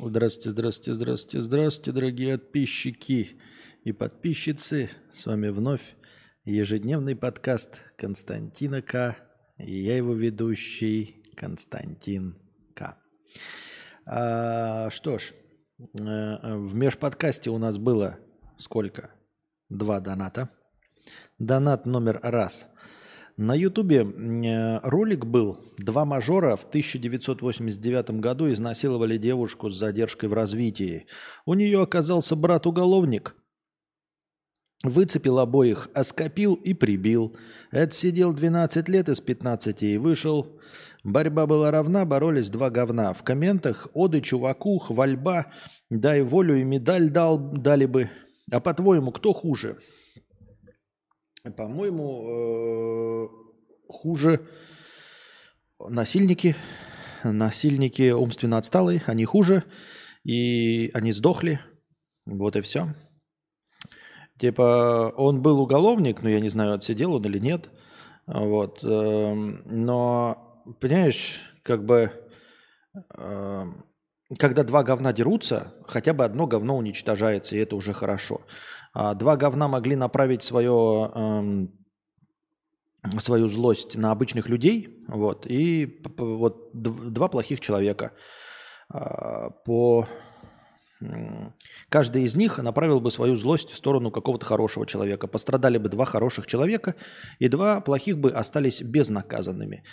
Здравствуйте, здравствуйте, здравствуйте, здравствуйте, дорогие подписчики и подписчицы. С вами вновь ежедневный подкаст Константина К. И я его ведущий Константин К. А, что ж, э, в межподкасте у нас было сколько? Два доната. Донат номер раз – на Ютубе э, ролик был. Два мажора в 1989 году изнасиловали девушку с задержкой в развитии. У нее оказался брат-уголовник. Выцепил обоих, оскопил и прибил. Отсидел 12 лет из 15 и вышел. Борьба была равна, боролись два говна. В комментах оды чуваку, хвальба, дай волю и медаль дал, дали бы. А по-твоему, кто хуже? По-моему, э, хуже насильники. Насильники умственно отсталые, они хуже. И они сдохли. Вот и все. Типа, он был уголовник, но я не знаю, отсидел он или нет. Вот. Эм, но, понимаешь, как бы, эм, когда два говна дерутся, хотя бы одно говно уничтожается, и это уже хорошо. А два говна могли направить свое, эм, свою злость на обычных людей, вот, и вот два плохих человека э, по Каждый из них направил бы свою злость в сторону какого-то хорошего человека. Пострадали бы два хороших человека, и два плохих бы остались безнаказанными.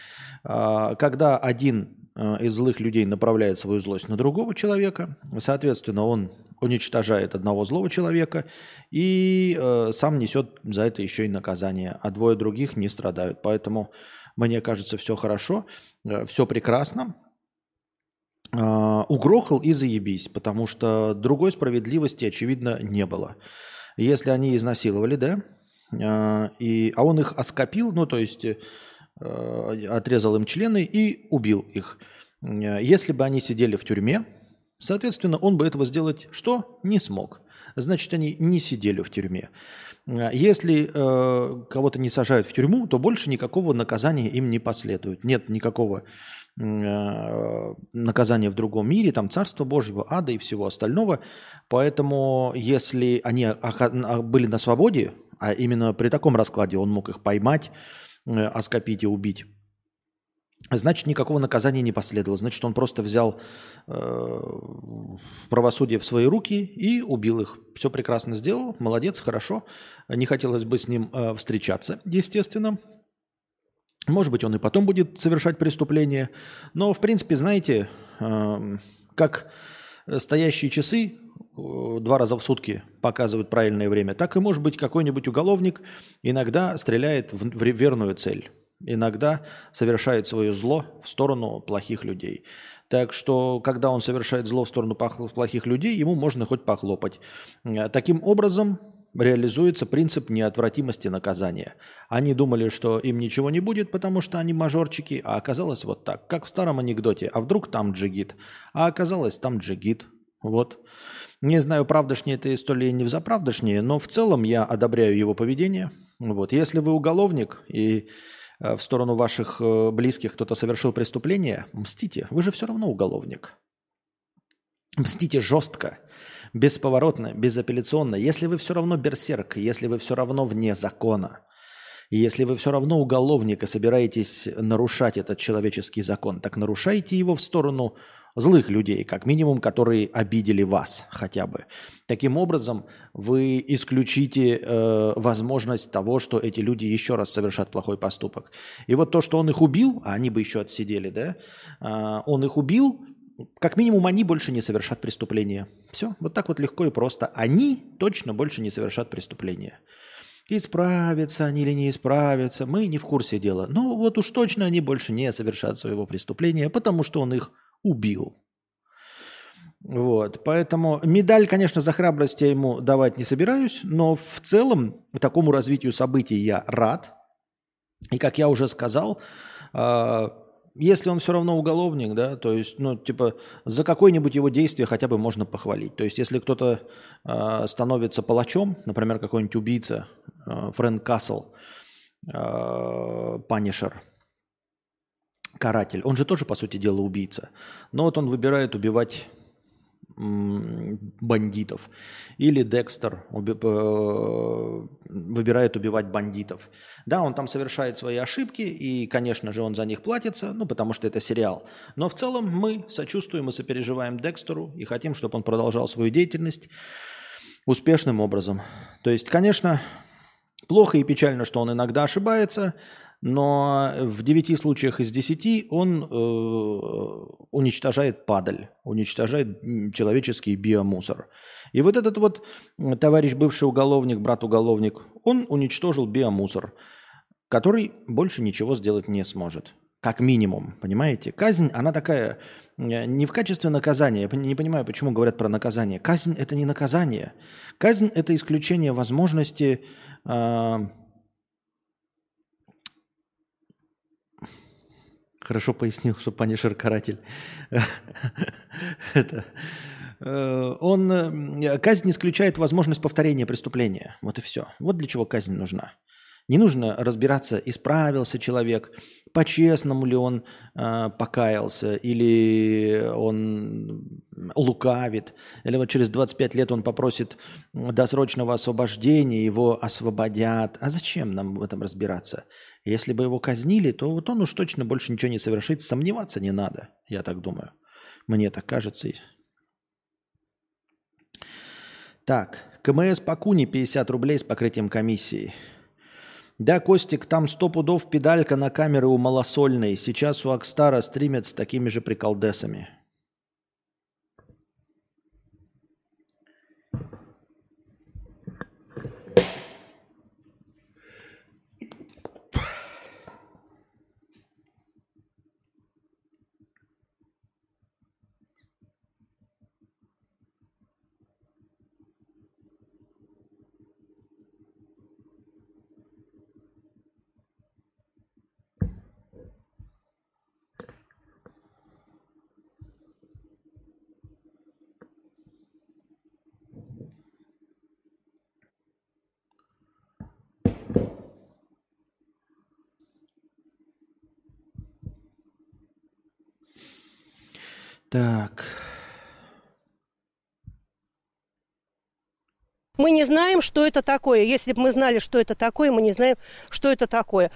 А, когда один э, из злых людей направляет свою злость на другого человека, соответственно, он уничтожает одного злого человека и э, сам несет за это еще и наказание, а двое других не страдают. Поэтому мне кажется, все хорошо, э, все прекрасно. Э, угрохал и заебись, потому что другой справедливости, очевидно, не было. Если они изнасиловали, да, э, и, а он их оскопил, ну, то есть э, отрезал им члены и убил их. Э, если бы они сидели в тюрьме, Соответственно, он бы этого сделать что? Не смог. Значит, они не сидели в тюрьме. Если э, кого-то не сажают в тюрьму, то больше никакого наказания им не последует. Нет никакого э, наказания в другом мире, там Царство Божьего, ада и всего остального. Поэтому, если они были на свободе, а именно при таком раскладе он мог их поймать, э, оскопить и убить, Значит, никакого наказания не последовало. Значит, он просто взял э, правосудие в свои руки и убил их. Все прекрасно сделал, молодец, хорошо. Не хотелось бы с ним э, встречаться, естественно. Может быть, он и потом будет совершать преступление. Но, в принципе, знаете, э, как стоящие часы э, два раза в сутки показывают правильное время, так и, может быть, какой-нибудь уголовник иногда стреляет в, в верную цель иногда совершает свое зло в сторону плохих людей. Так что, когда он совершает зло в сторону плохих людей, ему можно хоть похлопать. Э, таким образом реализуется принцип неотвратимости наказания. Они думали, что им ничего не будет, потому что они мажорчики, а оказалось вот так, как в старом анекдоте. А вдруг там джигит? А оказалось там джигит. Вот. Не знаю, правдошнее эта история или не взаправдошнее, но в целом я одобряю его поведение. Вот. Если вы уголовник и в сторону ваших э, близких кто-то совершил преступление, мстите. Вы же все равно уголовник. Мстите жестко, бесповоротно, безапелляционно. Если вы все равно берсерк, если вы все равно вне закона, если вы все равно уголовник и собираетесь нарушать этот человеческий закон, так нарушайте его в сторону злых людей, как минимум, которые обидели вас хотя бы. Таким образом, вы исключите э, возможность того, что эти люди еще раз совершат плохой поступок. И вот то, что он их убил, а они бы еще отсидели, да, э, он их убил, как минимум они больше не совершат преступления. Все, вот так вот легко и просто. Они точно больше не совершат преступления. Исправятся они или не исправятся, мы не в курсе дела. Но вот уж точно они больше не совершат своего преступления, потому что он их убил. Вот, поэтому медаль, конечно, за храбрость я ему давать не собираюсь, но в целом такому развитию событий я рад. И как я уже сказал, э, если он все равно уголовник, да, то есть, ну, типа, за какое-нибудь его действие хотя бы можно похвалить. То есть, если кто-то э, становится палачом, например, какой-нибудь убийца, э, Фрэнк Кассел, э, Панишер – каратель. Он же тоже, по сути дела, убийца. Но вот он выбирает убивать бандитов. Или Декстер уби- э, выбирает убивать бандитов. Да, он там совершает свои ошибки, и, конечно же, он за них платится, ну, потому что это сериал. Но в целом мы сочувствуем и сопереживаем Декстеру и хотим, чтобы он продолжал свою деятельность успешным образом. То есть, конечно, плохо и печально, что он иногда ошибается, но в 9 случаях из 10 он э, уничтожает падаль, уничтожает человеческий биомусор. И вот этот вот товарищ бывший уголовник, брат-уголовник, он уничтожил биомусор, который больше ничего сделать не сможет. Как минимум, понимаете? Казнь, она такая э, не в качестве наказания. Я не понимаю, почему говорят про наказание. Казнь – это не наказание. Казнь – это исключение возможности э, Хорошо пояснил, что Панишер каратель. Это, э, он, казнь исключает возможность повторения преступления. Вот и все. Вот для чего казнь нужна. Не нужно разбираться, исправился человек, по-честному ли он э, покаялся, или он лукавит, или вот через 25 лет он попросит досрочного освобождения, его освободят. А зачем нам в этом разбираться? Если бы его казнили, то вот он уж точно больше ничего не совершит. Сомневаться не надо, я так думаю. Мне так кажется. Так, КМС по Куни 50 рублей с покрытием комиссии. Да, Костик, там сто пудов педалька на камеры у малосольной. Сейчас у Акстара стримят с такими же приколдесами. Так. Мы не знаем, что это такое. Если бы мы знали, что это такое, мы не знаем, что это такое.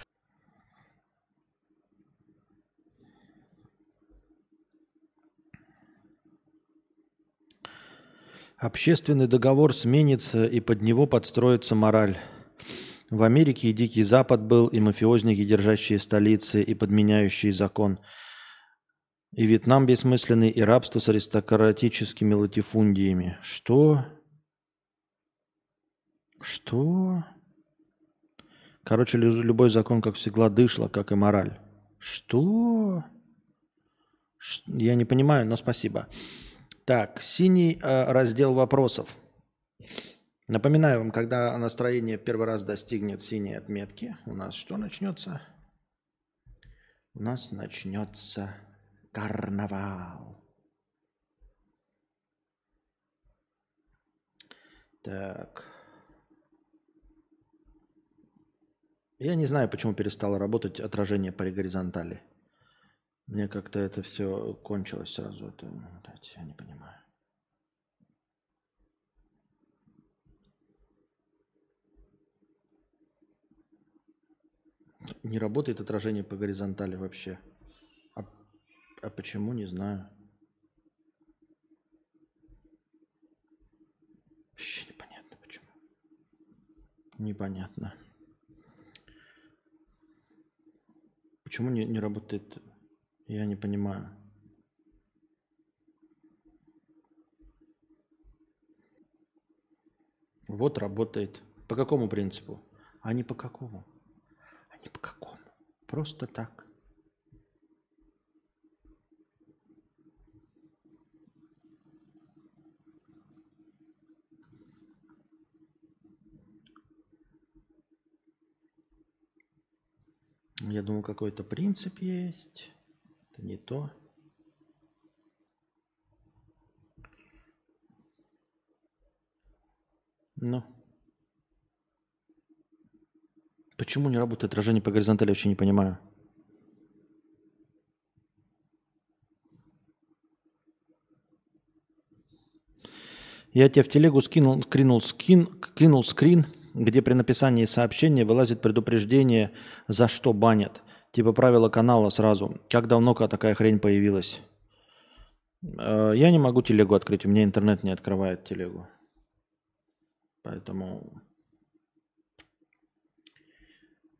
Общественный договор сменится, и под него подстроится мораль. В Америке и Дикий Запад был, и мафиозники, держащие столицы, и подменяющие закон – и Вьетнам бессмысленный, и рабство с аристократическими латифундиями. Что? Что? Короче, любой закон, как всегда, дышло, как и мораль. Что? Я не понимаю, но спасибо. Так, синий э, раздел вопросов. Напоминаю вам, когда настроение первый раз достигнет синей отметки, у нас что начнется? У нас начнется Карнавал. Так. Я не знаю, почему перестало работать отражение по горизонтали. Мне как-то это все кончилось сразу. Это, я не понимаю. Не работает отражение по горизонтали вообще. А почему, не знаю. Вообще непонятно почему. Непонятно. Почему не, не работает? Я не понимаю. Вот работает. По какому принципу? А не по какому? А не по какому? Просто так. Я думал, какой-то принцип есть. Это не то. Ну. Почему не работает отражение по горизонтали, вообще не понимаю. Я тебе в телегу скинул, скринул, скин, кинул скрин, где при написании сообщения вылазит предупреждение, за что банят. Типа правила канала сразу. Как давно такая хрень появилась? Э, я не могу телегу открыть, у меня интернет не открывает телегу. Поэтому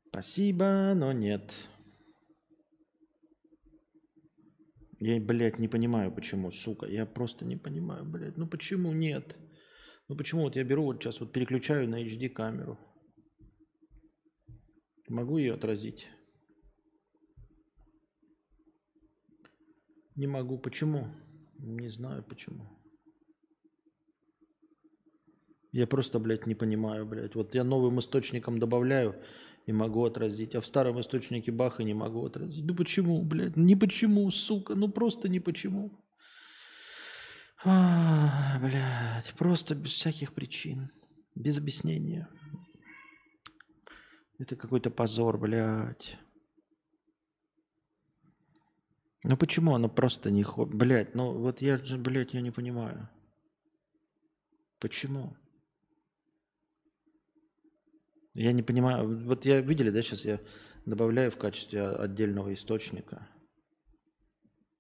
спасибо, но нет. Я, блядь, не понимаю, почему, сука. Я просто не понимаю, блядь. Ну почему нет? Ну почему вот я беру вот сейчас вот переключаю на HD камеру. Могу ее отразить? Не могу. Почему? Не знаю почему. Я просто, блядь, не понимаю, блядь. Вот я новым источником добавляю и могу отразить, а в старом источнике баха не могу отразить. Ну почему, блядь? Не почему, сука. Ну просто не почему. А, блядь, просто без всяких причин. Без объяснения. Это какой-то позор, блядь. Ну почему оно просто не ходит? Блядь, ну вот я же, блядь, я не понимаю. Почему? Я не понимаю. Вот я видели, да, сейчас я добавляю в качестве отдельного источника.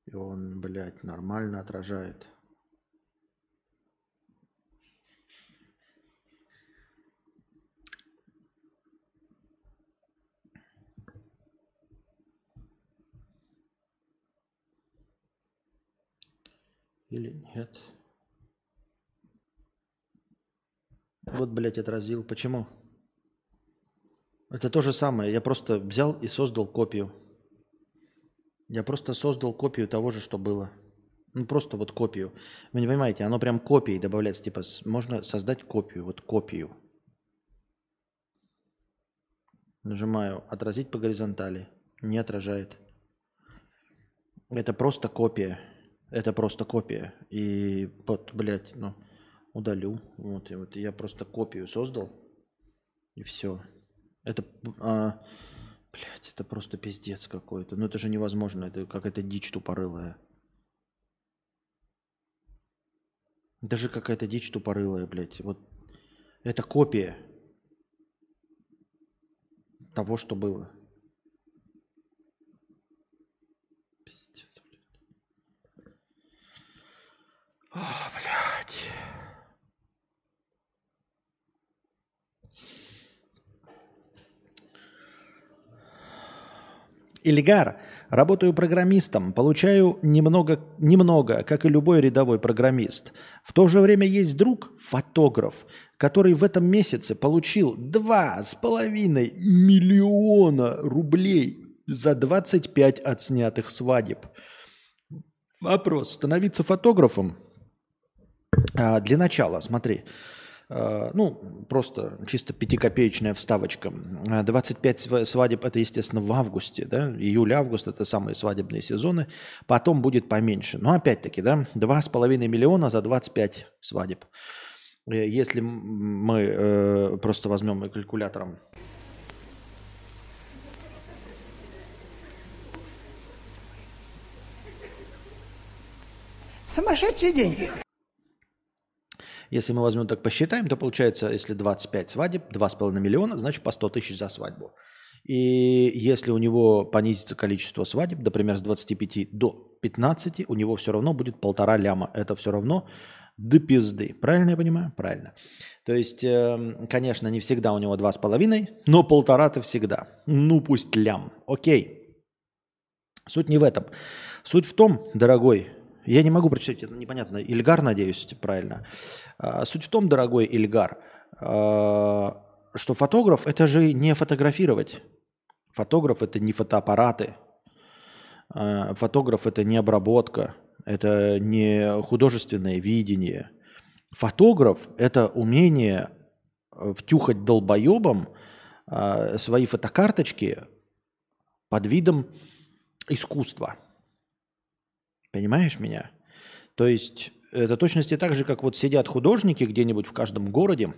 И он, блядь, нормально отражает. Или нет? Вот, блядь, отразил. Почему? Это то же самое. Я просто взял и создал копию. Я просто создал копию того же, что было. Ну, просто вот копию. Вы не понимаете, оно прям копией добавляется. Типа, можно создать копию, вот копию. Нажимаю «Отразить по горизонтали». Не отражает. Это просто копия. Это просто копия. И вот, блядь, ну, удалю. Вот, и вот я просто копию создал. И все. Это, а, блядь, это просто пиздец какой-то. Ну это же невозможно, это какая-то дичь тупорылая. Даже какая-то дичь тупорылая, блядь. Вот это копия того, что было. Пиздец, блядь. О, блядь. Ильгар, работаю программистом, получаю немного, немного, как и любой рядовой программист. В то же время есть друг, фотограф, который в этом месяце получил 2,5 миллиона рублей за 25 отснятых свадеб. Вопрос. Становиться фотографом? А, для начала, смотри. Э, ну, просто чисто пятикопеечная вставочка. 25 э, свадеб – это, естественно, в августе, да, июль-август – это самые свадебные сезоны, потом будет поменьше. Но опять-таки, да, 2,5 миллиона за 25 свадеб. Э, если мы э, просто возьмем калькулятором Сумасшедшие деньги. Если мы возьмем так посчитаем, то получается, если 25 свадеб, 2,5 миллиона, значит по 100 тысяч за свадьбу. И если у него понизится количество свадеб, например, с 25 до 15, у него все равно будет полтора ляма. Это все равно до пизды. Правильно я понимаю? Правильно. То есть, эм, конечно, не всегда у него 2,5, но полтора-то всегда. Ну, пусть лям. Окей. Суть не в этом. Суть в том, дорогой я не могу прочитать, это непонятно. Ильгар, надеюсь, правильно. А, суть в том, дорогой Ильгар, а, что фотограф – это же не фотографировать. Фотограф – это не фотоаппараты. А, фотограф – это не обработка. Это не художественное видение. Фотограф – это умение втюхать долбоебам свои фотокарточки под видом искусства – Понимаешь меня? То есть это точности так же, как вот сидят художники где-нибудь в каждом городе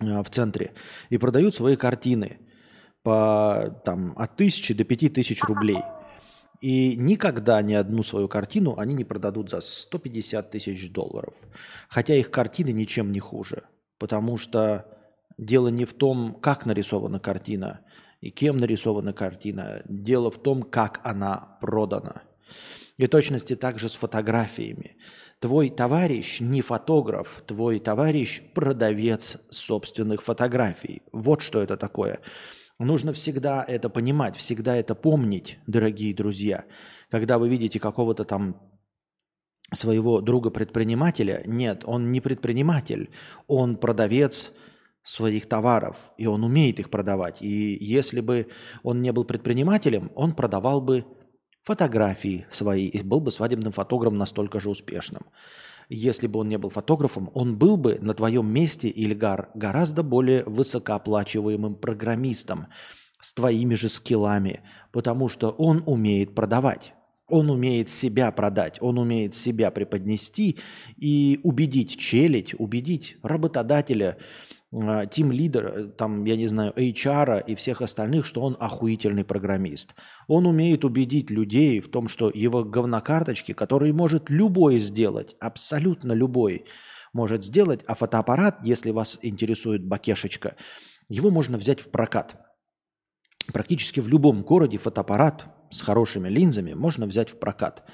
э, в центре и продают свои картины по там, от тысячи до пяти тысяч рублей. И никогда ни одну свою картину они не продадут за 150 тысяч долларов. Хотя их картины ничем не хуже. Потому что дело не в том, как нарисована картина и кем нарисована картина. Дело в том, как она продана. И точности также с фотографиями. Твой товарищ не фотограф, твой товарищ продавец собственных фотографий. Вот что это такое. Нужно всегда это понимать, всегда это помнить, дорогие друзья. Когда вы видите какого-то там своего друга-предпринимателя, нет, он не предприниматель, он продавец своих товаров, и он умеет их продавать. И если бы он не был предпринимателем, он продавал бы фотографии свои и был бы свадебным фотографом настолько же успешным. Если бы он не был фотографом, он был бы на твоем месте, Ильгар, гораздо более высокооплачиваемым программистом с твоими же скиллами, потому что он умеет продавать. Он умеет себя продать, он умеет себя преподнести и убедить челить, убедить работодателя, тим лидер, э, там, я не знаю, HR и всех остальных, что он охуительный программист. Он умеет убедить людей в том, что его говнокарточки, которые может любой сделать, абсолютно любой может сделать, а фотоаппарат, если вас интересует бакешечка, его можно взять в прокат. Практически в любом городе фотоаппарат с хорошими линзами можно взять в прокат.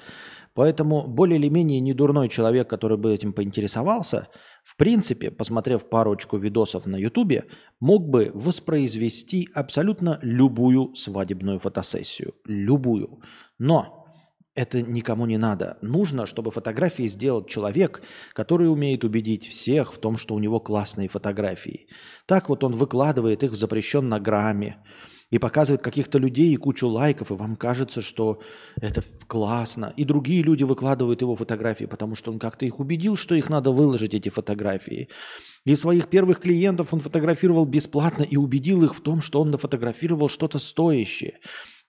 Поэтому более или менее недурной человек, который бы этим поинтересовался – в принципе, посмотрев парочку видосов на Ютубе, мог бы воспроизвести абсолютно любую свадебную фотосессию. Любую. Но это никому не надо. Нужно, чтобы фотографии сделал человек, который умеет убедить всех в том, что у него классные фотографии. Так вот он выкладывает их в запрещенном грамме и показывает каких-то людей и кучу лайков, и вам кажется, что это классно. И другие люди выкладывают его фотографии, потому что он как-то их убедил, что их надо выложить, эти фотографии. И своих первых клиентов он фотографировал бесплатно и убедил их в том, что он нафотографировал что-то стоящее.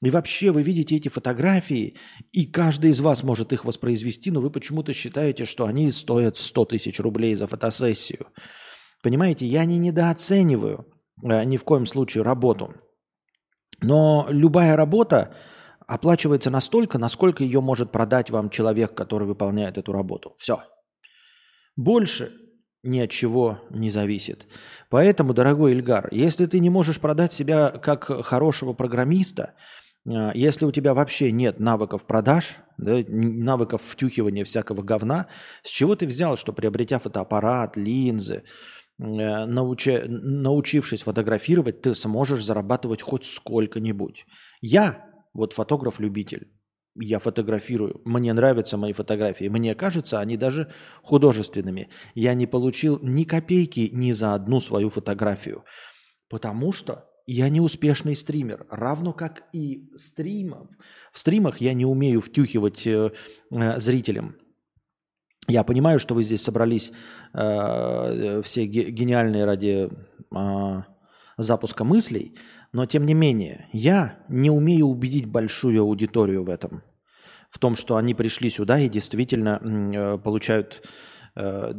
И вообще вы видите эти фотографии, и каждый из вас может их воспроизвести, но вы почему-то считаете, что они стоят 100 тысяч рублей за фотосессию. Понимаете, я не недооцениваю э, ни в коем случае работу. Но любая работа оплачивается настолько, насколько ее может продать вам человек, который выполняет эту работу. Все. Больше ни от чего не зависит. Поэтому, дорогой Ильгар, если ты не можешь продать себя как хорошего программиста, а, если у тебя вообще нет навыков продаж, да, навыков втюхивания всякого говна, с чего ты взял, что приобретя фотоаппарат, линзы, Э, научи, научившись фотографировать, ты сможешь зарабатывать хоть сколько-нибудь. Я, вот фотограф-любитель, я фотографирую, мне нравятся мои фотографии, мне кажется, они даже художественными. Я не получил ни копейки ни за одну свою фотографию, потому что я не успешный стример, равно как и стримов. В стримах я не умею втюхивать э, э, зрителям. Я понимаю, что вы здесь собрались э, все гениальные ради э, запуска мыслей, но тем не менее, я не умею убедить большую аудиторию в этом, в том, что они пришли сюда и действительно э, получают э,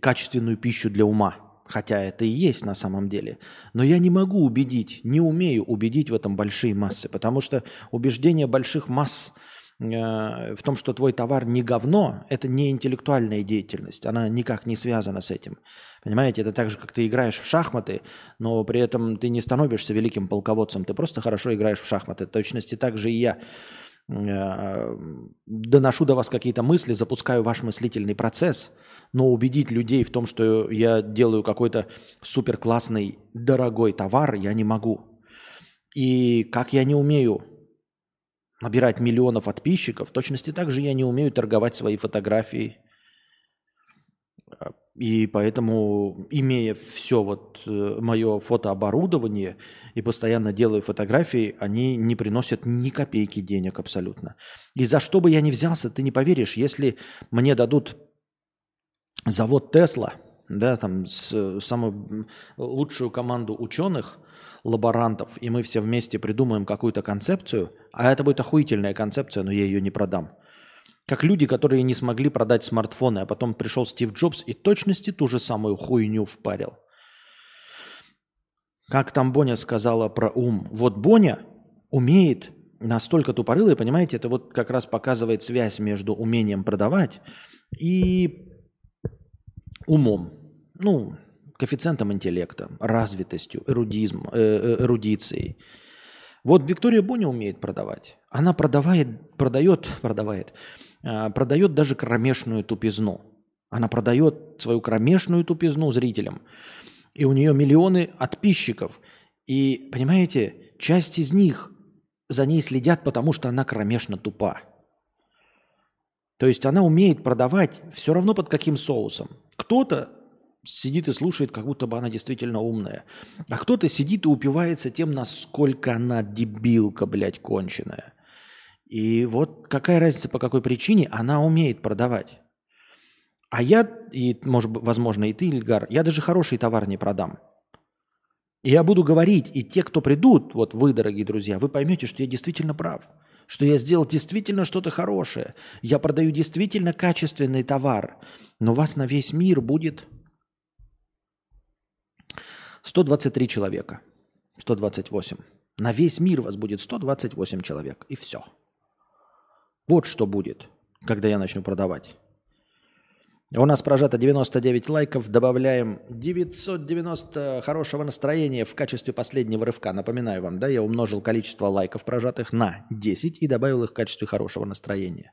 качественную пищу для ума. Хотя это и есть на самом деле. Но я не могу убедить, не умею убедить в этом большие массы, потому что убеждение больших масс – Э, в том, что твой товар не говно, это не интеллектуальная деятельность, она никак не связана с этим. Понимаете, это так же, как ты играешь в шахматы, но при этом ты не становишься великим полководцем, ты просто хорошо играешь в шахматы. В точности так же и я э, доношу до вас какие-то мысли, запускаю ваш мыслительный процесс, но убедить людей в том, что я делаю какой-то супер классный, дорогой товар, я не могу. И как я не умею набирать миллионов подписчиков, точности так же я не умею торговать свои фотографии. И поэтому, имея все вот э, мое фотооборудование и постоянно делаю фотографии, они не приносят ни копейки денег абсолютно. И за что бы я ни взялся, ты не поверишь, если мне дадут завод Тесла, да, там с, самую лучшую команду ученых, лаборантов, и мы все вместе придумаем какую-то концепцию, а это будет охуительная концепция, но я ее не продам. Как люди, которые не смогли продать смартфоны, а потом пришел Стив Джобс и точности ту же самую хуйню впарил. Как там Боня сказала про ум. Вот Боня умеет настолько тупорылые, понимаете, это вот как раз показывает связь между умением продавать и умом. Ну, коэффициентом интеллекта, развитостью, эрудизм, э, э, эрудицией. Вот Виктория Боня умеет продавать. Она продавает, продает, продавает, э, продает даже кромешную тупизну. Она продает свою кромешную тупизну зрителям. И у нее миллионы подписчиков. И, понимаете, часть из них за ней следят, потому что она кромешно тупа. То есть она умеет продавать все равно под каким соусом. Кто-то сидит и слушает, как будто бы она действительно умная. А кто-то сидит и упивается тем, насколько она дебилка, блядь, конченая. И вот какая разница, по какой причине она умеет продавать. А я, и, может, возможно, и ты, Ильгар, я даже хороший товар не продам. И я буду говорить, и те, кто придут, вот вы, дорогие друзья, вы поймете, что я действительно прав. Что я сделал действительно что-то хорошее. Я продаю действительно качественный товар. Но вас на весь мир будет 123 человека. 128. На весь мир вас будет 128 человек. И все. Вот что будет, когда я начну продавать. У нас прожато 99 лайков. Добавляем 990 хорошего настроения в качестве последнего рывка. Напоминаю вам, да, я умножил количество лайков прожатых на 10 и добавил их в качестве хорошего настроения.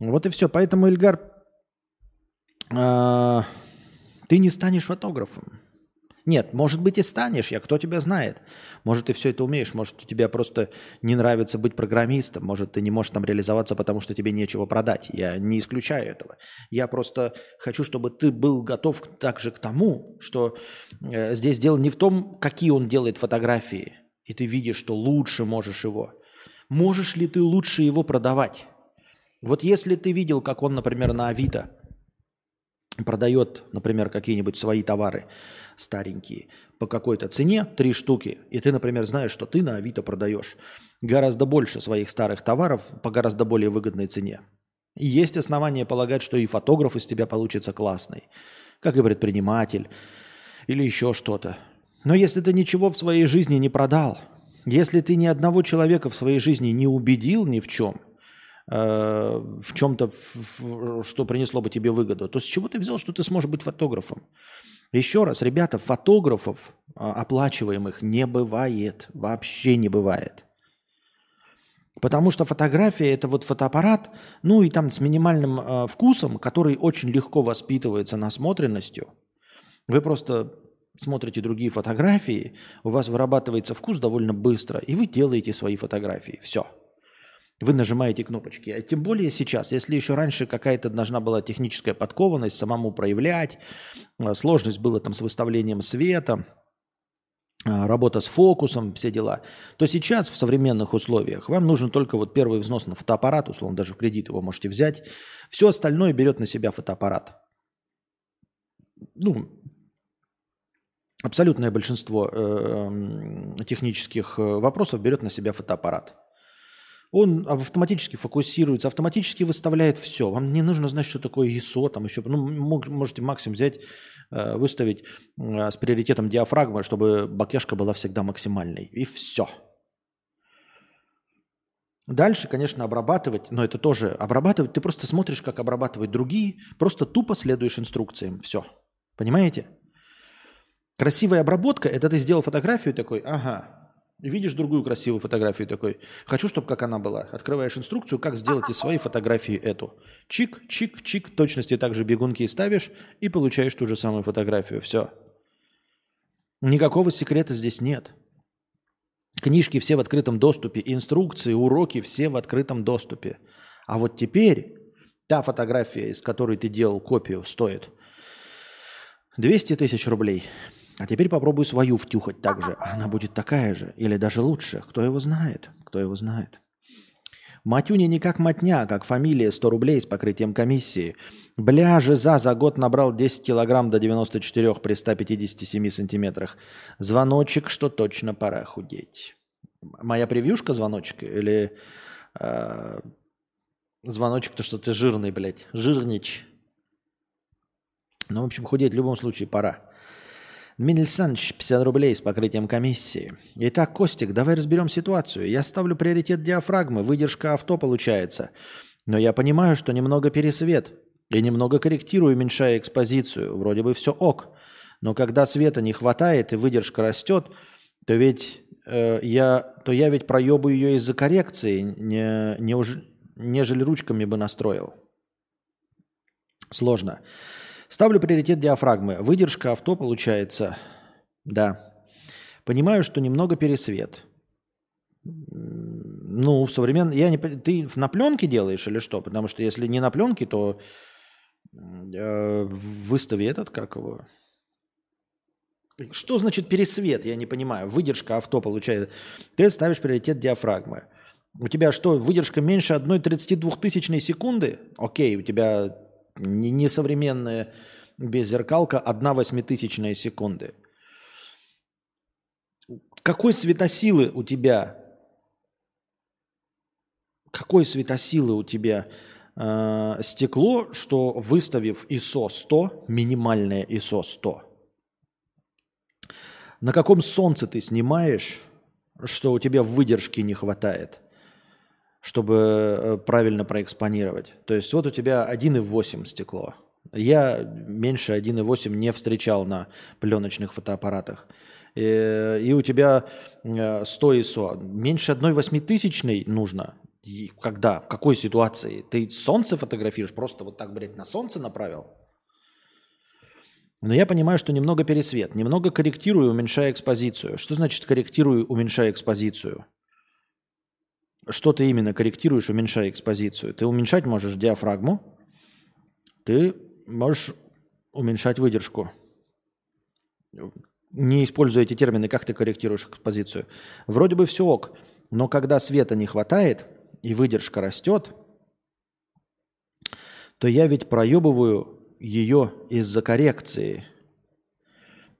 Вот и все. Поэтому, Ильгар, э, ты не станешь фотографом. Нет, может быть и станешь, я кто тебя знает. Может, ты все это умеешь, может, тебе просто не нравится быть программистом, может, ты не можешь там реализоваться, потому что тебе нечего продать. Я не исключаю этого. Я просто хочу, чтобы ты был готов также к тому, что э, здесь дело не в том, какие он делает фотографии, и ты видишь, что лучше можешь его. Можешь ли ты лучше его продавать? Вот если ты видел, как он, например, на Авито продает, например, какие-нибудь свои товары, старенькие по какой-то цене, три штуки, и ты, например, знаешь, что ты на Авито продаешь гораздо больше своих старых товаров по гораздо более выгодной цене. И есть основания полагать, что и фотограф из тебя получится классный, как и предприниматель или еще что-то. Но если ты ничего в своей жизни не продал, если ты ни одного человека в своей жизни не убедил ни в чем, в чем-то, что принесло бы тебе выгоду, то с чего ты взял, что ты сможешь быть фотографом? Еще раз, ребята, фотографов а, оплачиваемых не бывает, вообще не бывает. Потому что фотография это вот фотоаппарат, ну и там с минимальным э, вкусом, который очень легко воспитывается насмотренностью. Вы просто смотрите другие фотографии, у вас вырабатывается вкус довольно быстро, и вы делаете свои фотографии. Все. Вы нажимаете кнопочки. А тем более сейчас, если еще раньше какая-то должна была техническая подкованность, самому проявлять, э, сложность была там с выставлением света, э, работа с фокусом, все дела, то сейчас в современных условиях вам нужен только вот первый взнос на фотоаппарат, условно, даже в кредит его можете взять. Все остальное берет на себя фотоаппарат. Ну, абсолютное большинство э, технических э, вопросов берет на себя фотоаппарат. Он автоматически фокусируется, автоматически выставляет все. Вам не нужно знать, что такое ISO, там еще, ну, можете максимум взять, э, выставить с приоритетом диафрагмы, чтобы бакешка была всегда максимальной. И все. Дальше, конечно, обрабатывать, но это тоже обрабатывать, ты просто смотришь, как обрабатывать другие, просто тупо следуешь инструкциям. Все. Понимаете? Красивая обработка – это ты сделал фотографию такой, ага, Видишь другую красивую фотографию такой. Хочу, чтобы как она была. Открываешь инструкцию, как сделать из своей фотографии эту. Чик, чик, чик. Точности также бегунки ставишь и получаешь ту же самую фотографию. Все. Никакого секрета здесь нет. Книжки все в открытом доступе, инструкции, уроки все в открытом доступе. А вот теперь та фотография, из которой ты делал копию, стоит 200 тысяч рублей. А теперь попробуй свою втюхать так же. Она будет такая же или даже лучше. Кто его знает? Кто его знает? Матюня не как матня, а как фамилия 100 рублей с покрытием комиссии. Бля, Жиза за год набрал 10 килограмм до 94 при 157 сантиметрах. Звоночек, что точно пора худеть. Моя превьюшка звоночек или э, звоночек, то что ты жирный, блядь, жирнич. Ну, в общем, худеть в любом случае пора. Дмитрий Александрович, 50 рублей с покрытием комиссии. Итак, Костик, давай разберем ситуацию. Я ставлю приоритет диафрагмы, выдержка авто получается. Но я понимаю, что немного пересвет. И немного корректирую, уменьшая экспозицию. Вроде бы все ок. Но когда света не хватает и выдержка растет, то ведь э, я, то я ведь проебаю ее из-за коррекции, не, не уж, нежели ручками бы настроил. Сложно. Ставлю приоритет диафрагмы. Выдержка авто получается. Да. Понимаю, что немного пересвет. Ну, в современном... Я не... Ты на пленке делаешь или что? Потому что если не на пленке, то э, выстави этот, как его... Что значит пересвет? Я не понимаю. Выдержка авто получается. Ты ставишь приоритет диафрагмы. У тебя что, выдержка меньше 1,32 тысячной секунды? Окей, у тебя несовременная беззеркалка 1 восьмитысячная секунды. Какой светосилы у тебя? Какой светосилы у тебя э, стекло, что выставив ISO 100, минимальное ISO 100, на каком солнце ты снимаешь, что у тебя выдержки не хватает? Чтобы э, правильно проэкспонировать. То есть вот у тебя 1,8 стекло. Я меньше 1,8 не встречал на пленочных фотоаппаратах. И, э, и у тебя 100 ISO. Меньше 1,8 тысячной нужно. И когда? В какой ситуации? Ты солнце фотографируешь? Просто вот так, блядь, на солнце направил? Но я понимаю, что немного пересвет. Немного корректирую, уменьшая экспозицию. Что значит корректирую, уменьшая экспозицию? Что ты именно корректируешь, уменьшая экспозицию? Ты уменьшать можешь диафрагму, ты можешь уменьшать выдержку. Не используя эти термины, как ты корректируешь экспозицию? Вроде бы все ок, но когда света не хватает и выдержка растет, то я ведь проебываю ее из-за коррекции.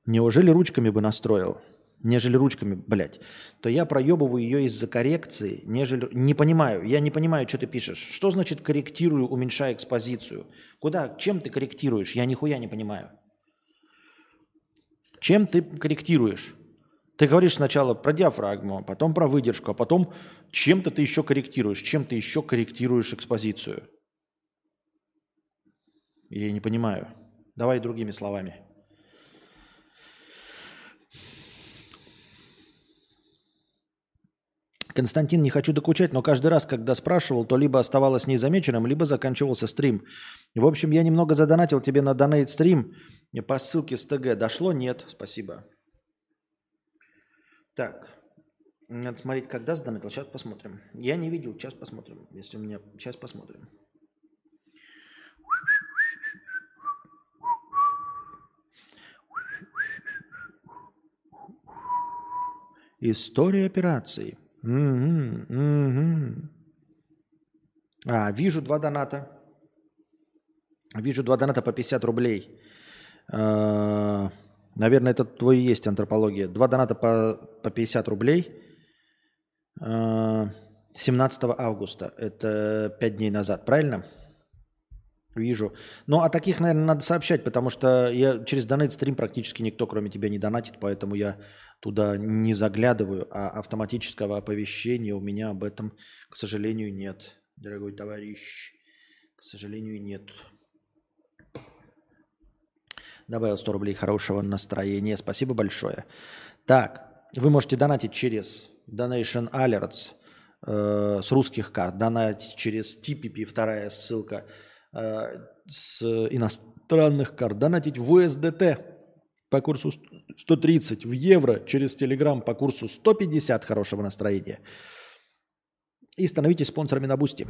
Неужели ручками бы настроил? Нежели ручками, блядь, то я проебываю ее из-за коррекции, нежели... Не понимаю, я не понимаю, что ты пишешь. Что значит корректирую, уменьшая экспозицию? Куда, чем ты корректируешь? Я нихуя не понимаю. Чем ты корректируешь? Ты говоришь сначала про диафрагму, потом про выдержку, а потом чем-то ты еще корректируешь, чем ты еще корректируешь экспозицию. Я не понимаю. Давай другими словами. Константин, не хочу докучать, но каждый раз, когда спрашивал, то либо оставалось незамеченным, либо заканчивался стрим. В общем, я немного задонатил тебе на донейт стрим по ссылке с ТГ. Дошло? Нет. Спасибо. Так. Надо смотреть, когда задонатил. Сейчас посмотрим. Я не видел. Сейчас посмотрим. Если у меня... Сейчас посмотрим. История операции. Угу, угу. А, вижу два доната. Вижу два доната по 50 рублей. А, наверное, это твой и есть антропология. Два доната по, по 50 рублей. А, 17 августа. Это 5 дней назад, правильно? Вижу. Ну, а таких, наверное, надо сообщать, потому что я через донат стрим практически никто, кроме тебя, не донатит, поэтому я туда не заглядываю, а автоматического оповещения у меня об этом, к сожалению, нет, дорогой товарищ. К сожалению, нет. Добавил 100 рублей хорошего настроения. Спасибо большое. Так, вы можете донатить через Donation Alerts э, с русских карт, донатить через TPP, вторая ссылка, с иностранных карт, донатить в USDT по курсу 130, в евро через Телеграм по курсу 150 хорошего настроения. И становитесь спонсорами на Бусти.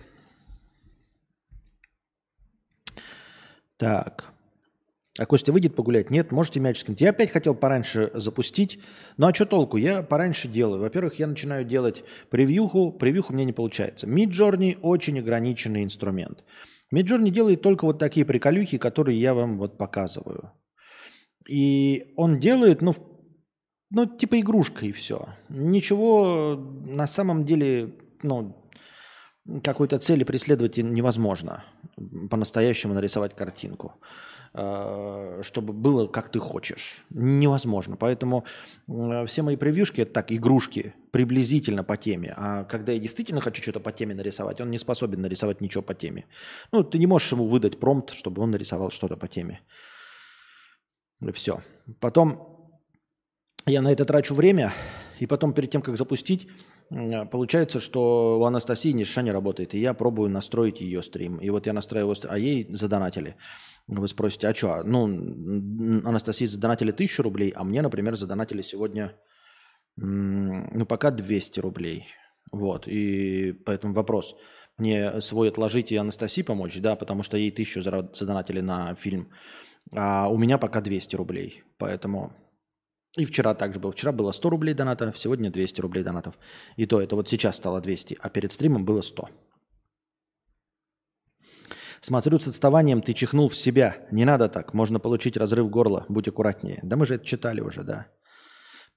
Так. А Костя выйдет погулять? Нет, можете мяч скинуть. Я опять хотел пораньше запустить. Ну а что толку? Я пораньше делаю. Во-первых, я начинаю делать превьюху. Превьюху меня не получается. Midjourney очень ограниченный инструмент. Midjourney делает только вот такие приколюхи, которые я вам вот показываю. И он делает, ну, ну, типа игрушка и все. Ничего на самом деле, ну, какой-то цели преследовать невозможно по-настоящему нарисовать картинку. Э, чтобы было как ты хочешь. Невозможно. Поэтому э, все мои превьюшки это так, игрушки, приблизительно по теме. А когда я действительно хочу что-то по теме нарисовать, он не способен нарисовать ничего по теме. Ну, ты не можешь ему выдать промпт, чтобы он нарисовал что-то по теме. И все. Потом я на это трачу время, и потом перед тем, как запустить, получается, что у Анастасии ни не работает, и я пробую настроить ее стрим. И вот я настраиваю а ей задонатили. Вы спросите, а что? Ну, Анастасии задонатили тысячу рублей, а мне, например, задонатили сегодня, ну, пока 200 рублей. Вот, и поэтому вопрос. Мне свой отложить и Анастасии помочь, да, потому что ей тысячу задонатили на фильм, а у меня пока 200 рублей. Поэтому и вчера также было. Вчера было 100 рублей доната, сегодня 200 рублей донатов. И то это вот сейчас стало 200, а перед стримом было 100. Смотрю с отставанием, ты чихнул в себя. Не надо так, можно получить разрыв горла, будь аккуратнее. Да мы же это читали уже, да.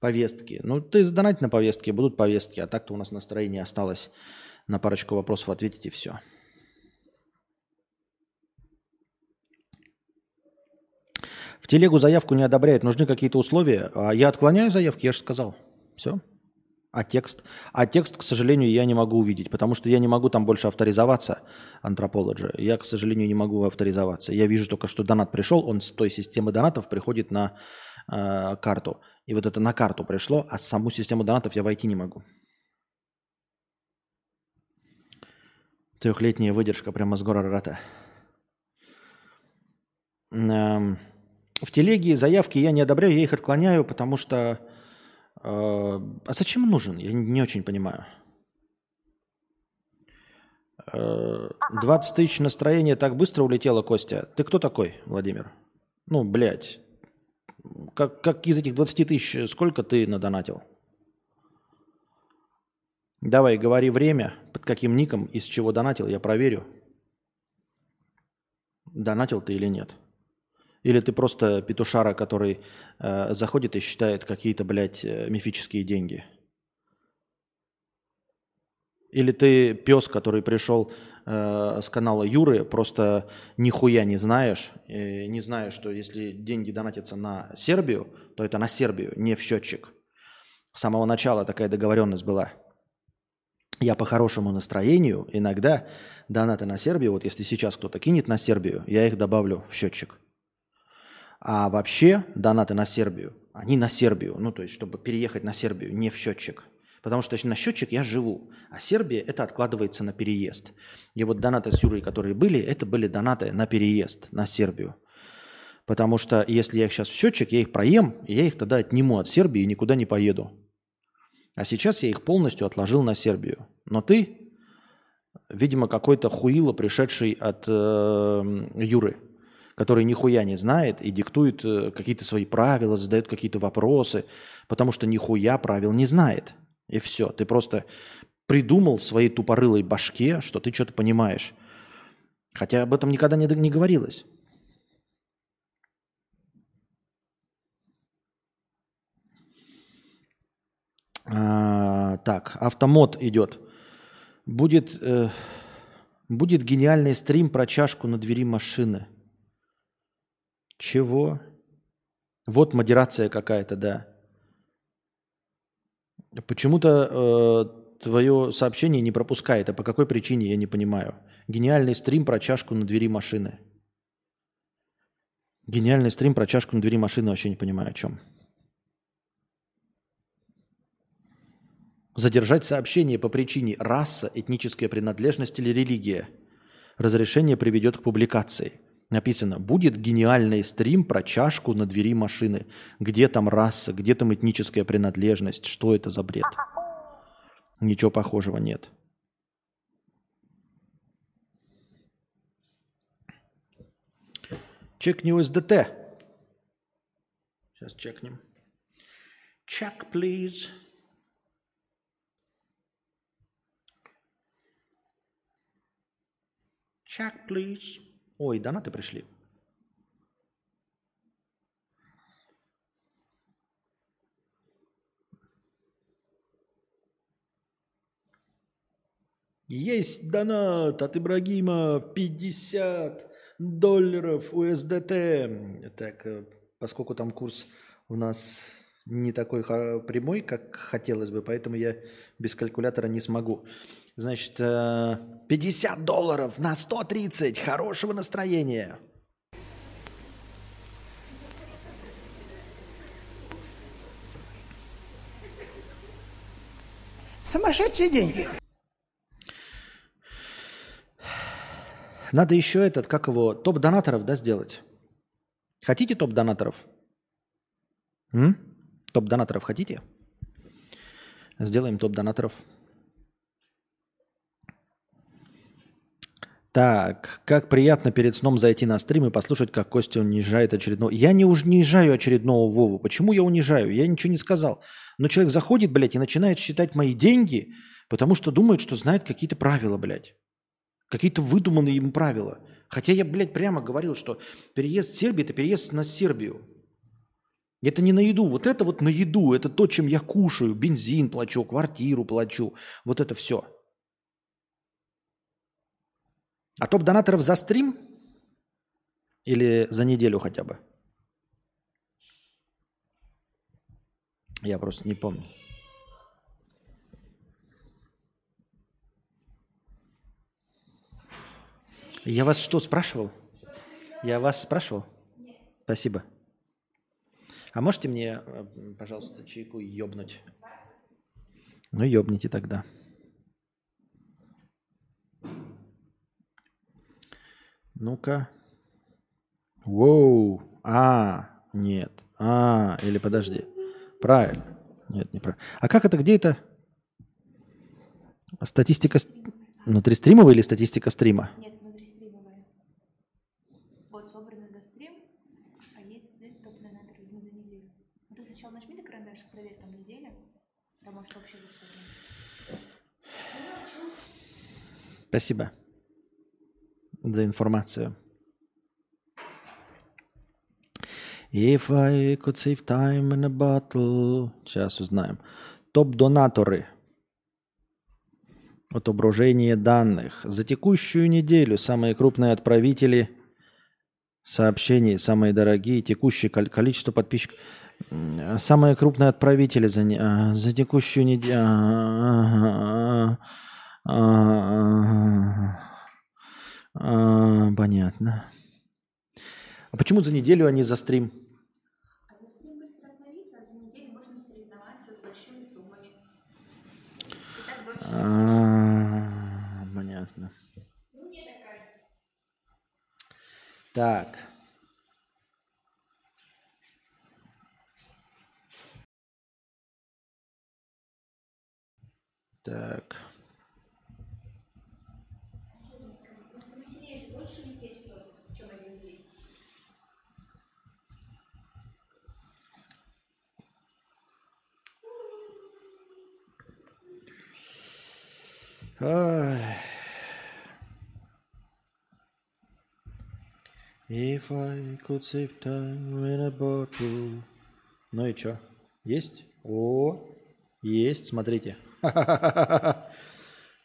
Повестки. Ну, ты задонать на повестке, будут повестки, а так-то у нас настроение осталось на парочку вопросов ответить и все. Телегу заявку не одобряют, нужны какие-то условия. А я отклоняю заявки, я же сказал. Все. А текст? А текст, к сожалению, я не могу увидеть, потому что я не могу там больше авторизоваться, Anthropology. Я, к сожалению, не могу авторизоваться. Я вижу только, что донат пришел, он с той системы донатов приходит на э, карту. И вот это на карту пришло, а саму систему донатов я войти не могу. Трехлетняя выдержка прямо с гора Рата. Эм, в телеге заявки я не одобряю, я их отклоняю, потому что... Э, а зачем нужен? Я не очень понимаю. 20 э, тысяч настроения так быстро улетело, Костя. Ты кто такой, Владимир? Ну, блядь. Как, как из этих 20 тысяч, сколько ты надонатил? Давай, говори время, под каким ником, из чего донатил, я проверю. Донатил ты или нет. Или ты просто петушара, который э, заходит и считает какие-то, блядь, э, мифические деньги? Или ты пес, который пришел э, с канала Юры, просто нихуя не знаешь, э, не знаешь, что если деньги донатятся на Сербию, то это на Сербию, не в счетчик. С самого начала такая договоренность была. Я по хорошему настроению иногда донаты на Сербию, вот если сейчас кто-то кинет на Сербию, я их добавлю в счетчик. А вообще донаты на Сербию, они на Сербию, ну то есть чтобы переехать на Сербию, не в счетчик. Потому что на счетчик я живу, а Сербия это откладывается на переезд. И вот донаты с Юрой, которые были, это были донаты на переезд, на Сербию. Потому что если я их сейчас в счетчик, я их проем, и я их тогда отниму от Сербии и никуда не поеду. А сейчас я их полностью отложил на Сербию. Но ты, видимо, какой-то хуило, пришедший от э, Юры – который нихуя не знает и диктует э, какие-то свои правила, задает какие-то вопросы, потому что нихуя правил не знает. И все. Ты просто придумал в своей тупорылой башке, что ты что-то понимаешь. Хотя об этом никогда не, не говорилось. А, так, автомод идет. Будет, э, будет гениальный стрим про чашку на двери машины – чего? Вот модерация какая-то, да. Почему-то э, твое сообщение не пропускает. А по какой причине, я не понимаю. Гениальный стрим про чашку на двери машины. Гениальный стрим про чашку на двери машины. Вообще не понимаю, о чем. Задержать сообщение по причине раса, этническая принадлежность или религия. Разрешение приведет к публикации. Написано, будет гениальный стрим про чашку на двери машины. Где там раса, где там этническая принадлежность, что это за бред? Ничего похожего нет. Чекни USDT. Сейчас чекнем. Check, please. Check, please. Ой, донаты пришли. Есть донат от Ибрагима 50 долларов USDT. Так, э, поскольку там курс у нас не такой прямой, как хотелось бы, поэтому я без калькулятора не смогу. Значит, 50 э, долларов на 130. Хорошего настроения. Сумасшедшие деньги. Надо еще этот, как его, топ донаторов, да, сделать. Хотите топ донаторов? М? Топ донаторов хотите? Сделаем топ донаторов. Так, как приятно перед сном зайти на стрим и послушать, как Костя унижает очередного... Я не унижаю очередного Вову. Почему я унижаю? Я ничего не сказал. Но человек заходит, блядь, и начинает считать мои деньги, потому что думает, что знает какие-то правила, блядь. Какие-то выдуманные ему правила. Хотя я, блядь, прямо говорил, что переезд в Сербию – это переезд на Сербию. Это не на еду. Вот это вот на еду. Это то, чем я кушаю. Бензин плачу, квартиру плачу. Вот это все. А топ донаторов за стрим? Или за неделю хотя бы? Я просто не помню. Я вас что, спрашивал? Я вас спрашивал? Спасибо. А можете мне, э, пожалуйста, чайку ёбнуть? Ну, ёбните тогда. Ну-ка. Воу. А, нет. А, или подожди. Правильно. Нет, не правильно. А как это, где это? Статистика внутри стримовая или статистика стрима? Нет, внутристримовая. Вот собрано за стрим, а есть топ на за неделю. Ну ты сначала нажми на карандаш, проверь там неделя, а может вообще будет собрано. Спасибо за информацию. If I could save time in a bottle. Сейчас узнаем. Топ-донаторы. Отображение данных. За текущую неделю самые крупные отправители сообщений, самые дорогие, текущее количество подписчиков. Самые крупные отправители за, а, за текущую неделю. А, понятно. А почему за неделю, а не за стрим? А за стрим быстро обновится, а за неделю можно соревноваться с большими суммами. И так дольше. А, понятно. Ну, мне так кажется. Так. Так. If I could save time in a bottle. Ну и что? Есть? О, есть, смотрите.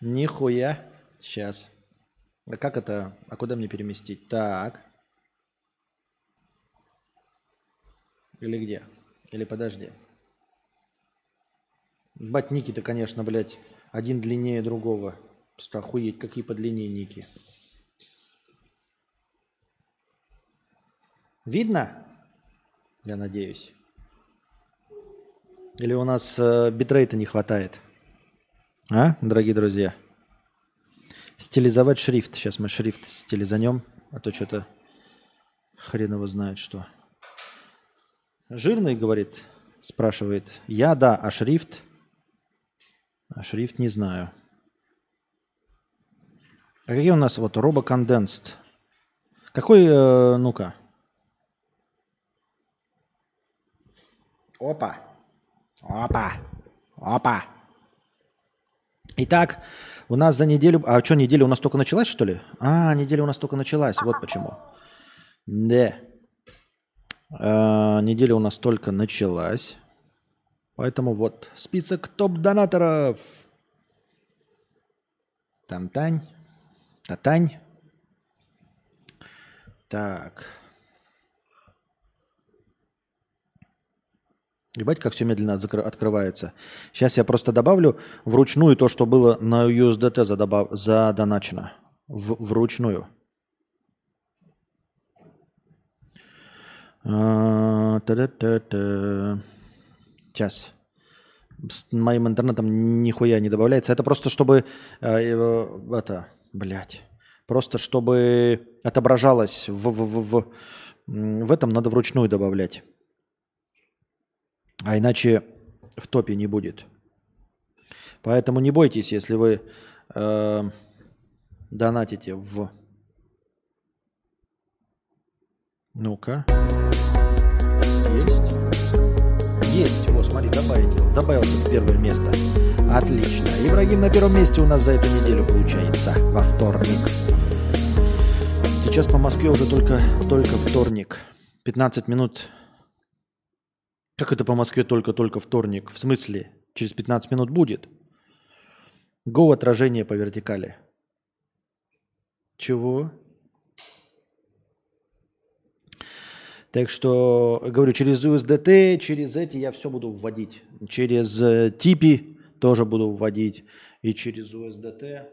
Нихуя. Сейчас. А как это? А куда мне переместить? Так. Или где? Или подожди. Батники-то, конечно, блядь. Один длиннее другого. Просто охуеть, какие подлиннее ники. Видно? Я надеюсь. Или у нас э, битрейта не хватает? А, дорогие друзья? Стилизовать шрифт. Сейчас мы шрифт стилизанем, а то что-то хрен его знает что. Жирный, говорит, спрашивает. Я, да, а шрифт? А шрифт не знаю. А какие у нас вот робоконденст? Какой, э, ну-ка. Опа. Опа. Опа. Итак, у нас за неделю... А что, неделя у нас только началась, что ли? А, неделя у нас только началась, вот почему. Да. А, неделя у нас только началась. Поэтому вот список топ-донаторов. Там-тань, Татань. Так. Ебать, как все медленно открывается. Сейчас я просто добавлю вручную то, что было на USDT задобав- задоначено. В- вручную. А, та-да-та-та. Сейчас. С моим интернетом нихуя не добавляется. Это просто чтобы... э, это... Блять. Просто чтобы отображалось в, в, в, в, в этом надо вручную добавлять. А иначе в топе не будет. Поэтому не бойтесь, если вы э, донатите в... Ну-ка. Есть? Есть. Смотри, добавил, добавился в первое место. Отлично. Ибрагим на первом месте у нас за эту неделю получается. Во вторник. Сейчас по Москве уже только, только вторник. 15 минут. Как это по Москве только-только вторник? В смысле? Через 15 минут будет? Го отражение по вертикали. Чего? Так что, говорю, через USDT, через эти я все буду вводить. Через э, Типи тоже буду вводить. И через USDT,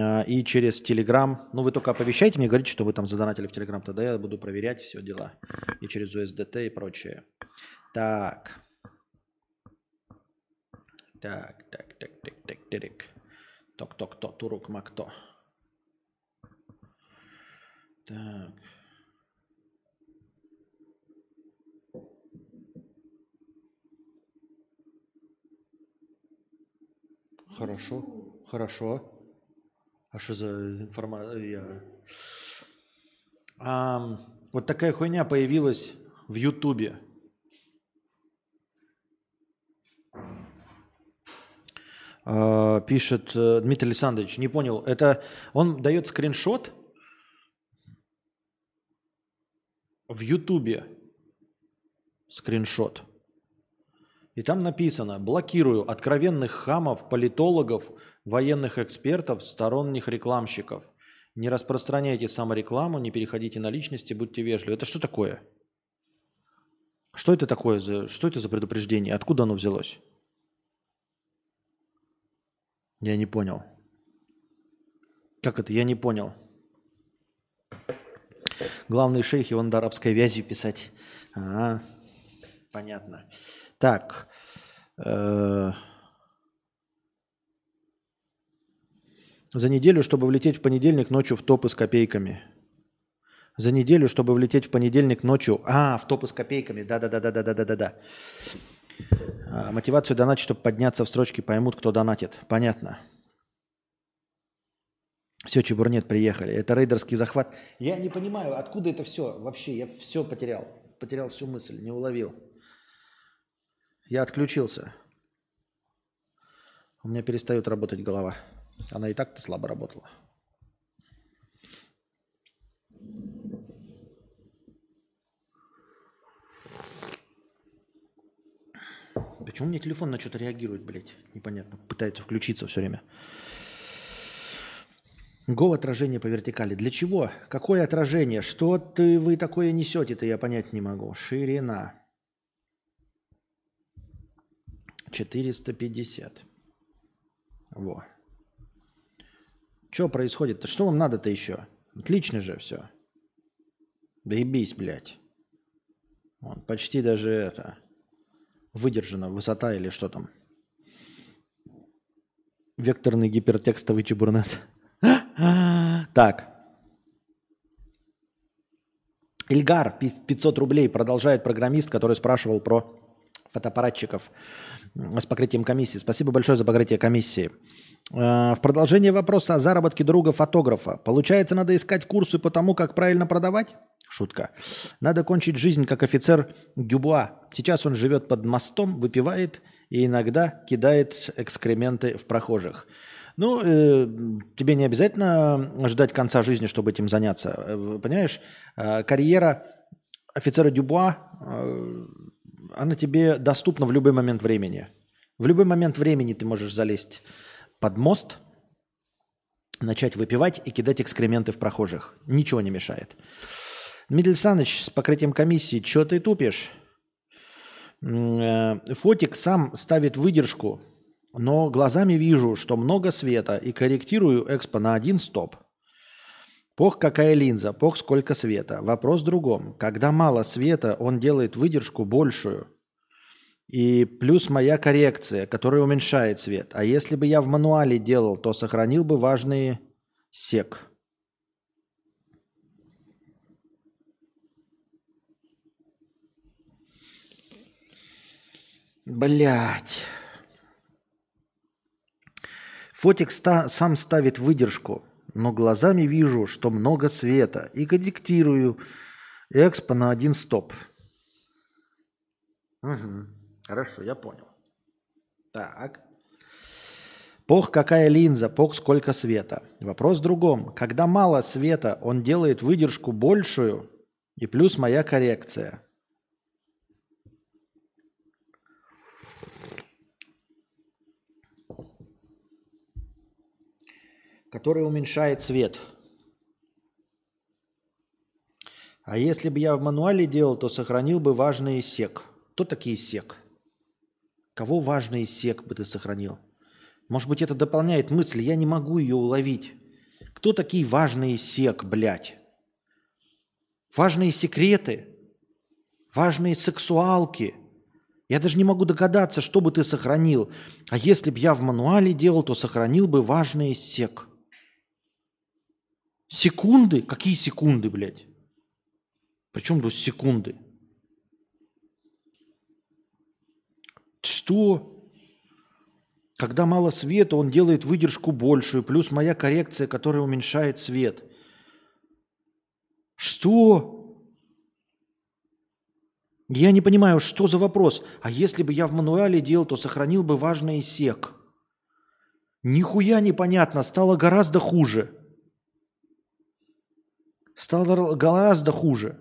а, и через Telegram. Ну, вы только оповещайте мне, говорите, что вы там задонатили в Telegram. Тогда я буду проверять все дела. И через USDT и прочее. Так. Так, так, так, так, так, так. Ток-ток-то, турук макто. Так. Хорошо, хорошо. А что за информация? вот такая хуйня появилась в Ютубе. А, пишет э, Дмитрий Александрович, не понял, это он дает скриншот в Ютубе. Скриншот. И там написано, блокирую откровенных хамов, политологов, военных экспертов, сторонних рекламщиков. Не распространяйте саморекламу, не переходите на личности, будьте вежливы. Это что такое? Что это такое? За, что это за предупреждение? Откуда оно взялось? Я не понял. Как это? Я не понял. Главный шейх и он арабской вязью писать. А, понятно. Так. э, За неделю, чтобы влететь в понедельник ночью в топы с копейками. За неделю, чтобы влететь в понедельник ночью. А, в топы с копейками. Да-да-да-да-да-да-да-да. А, Мотивацию донатить, чтобы подняться в строчке, поймут, кто донатит. Понятно. Все, Чебурнет, приехали. Это рейдерский захват. Я не понимаю, откуда это все вообще. Я все потерял. Потерял всю мысль, не уловил. Я отключился. У меня перестает работать голова. Она и так-то слабо работала. Почему мне телефон на что-то реагирует, блядь? Непонятно. Пытается включиться все время. Го отражение по вертикали. Для чего? Какое отражение? Что ты вы такое несете-то, я понять не могу. Ширина. 450. Во. Что происходит-то? Что вам надо-то еще? Отлично же все. Доебись, блядь. Вон, почти даже это выдержана высота или что там. Векторный гипертекстовый чебурнет. Так. Ильгар, 500 рублей, продолжает программист, который спрашивал про фотоаппаратчиков с покрытием комиссии. Спасибо большое за покрытие комиссии. Э, В продолжение вопроса о заработке друга фотографа. Получается, надо искать курсы по тому, как правильно продавать? Шутка. Надо кончить жизнь, как офицер Дюбуа. Сейчас он живет под мостом, выпивает и иногда кидает экскременты в прохожих. Ну, э, тебе не обязательно ждать конца жизни, чтобы этим заняться. Э, Понимаешь, Э, карьера офицера Дюбуа, э, она тебе доступна в любой момент времени. В любой момент времени ты можешь залезть под мост, начать выпивать и кидать экскременты в прохожих. Ничего не мешает. Дмитрий Саныч с покрытием комиссии, что ты тупишь? Э, Фотик сам ставит выдержку, но глазами вижу, что много света и корректирую экспо на один стоп. Пох какая линза, пох сколько света. Вопрос в другом. Когда мало света, он делает выдержку большую. И плюс моя коррекция, которая уменьшает свет. А если бы я в мануале делал, то сохранил бы важный сек. Блять. Фотик ста- сам ставит выдержку, но глазами вижу, что много света, и корректирую экспо на один стоп. Мгм. Хорошо, я понял. Так. Пох какая линза, пох сколько света. Вопрос в другом. Когда мало света, он делает выдержку большую, и плюс моя коррекция. Которая уменьшает свет. А если бы я в мануале делал, то сохранил бы важный сек. Кто такие сек? Кого важный сек бы ты сохранил? Может быть, это дополняет мысль, я не могу ее уловить. Кто такие важные сек, блядь? Важные секреты? Важные сексуалки? Я даже не могу догадаться, что бы ты сохранил. А если бы я в мануале делал, то сохранил бы важные сек. Секунды? Какие секунды, блядь? Причем тут секунды? Что? Когда мало света, он делает выдержку большую, плюс моя коррекция, которая уменьшает свет. Что? Я не понимаю, что за вопрос. А если бы я в мануале делал, то сохранил бы важный сек. Нихуя непонятно, стало гораздо хуже. Стало гораздо хуже.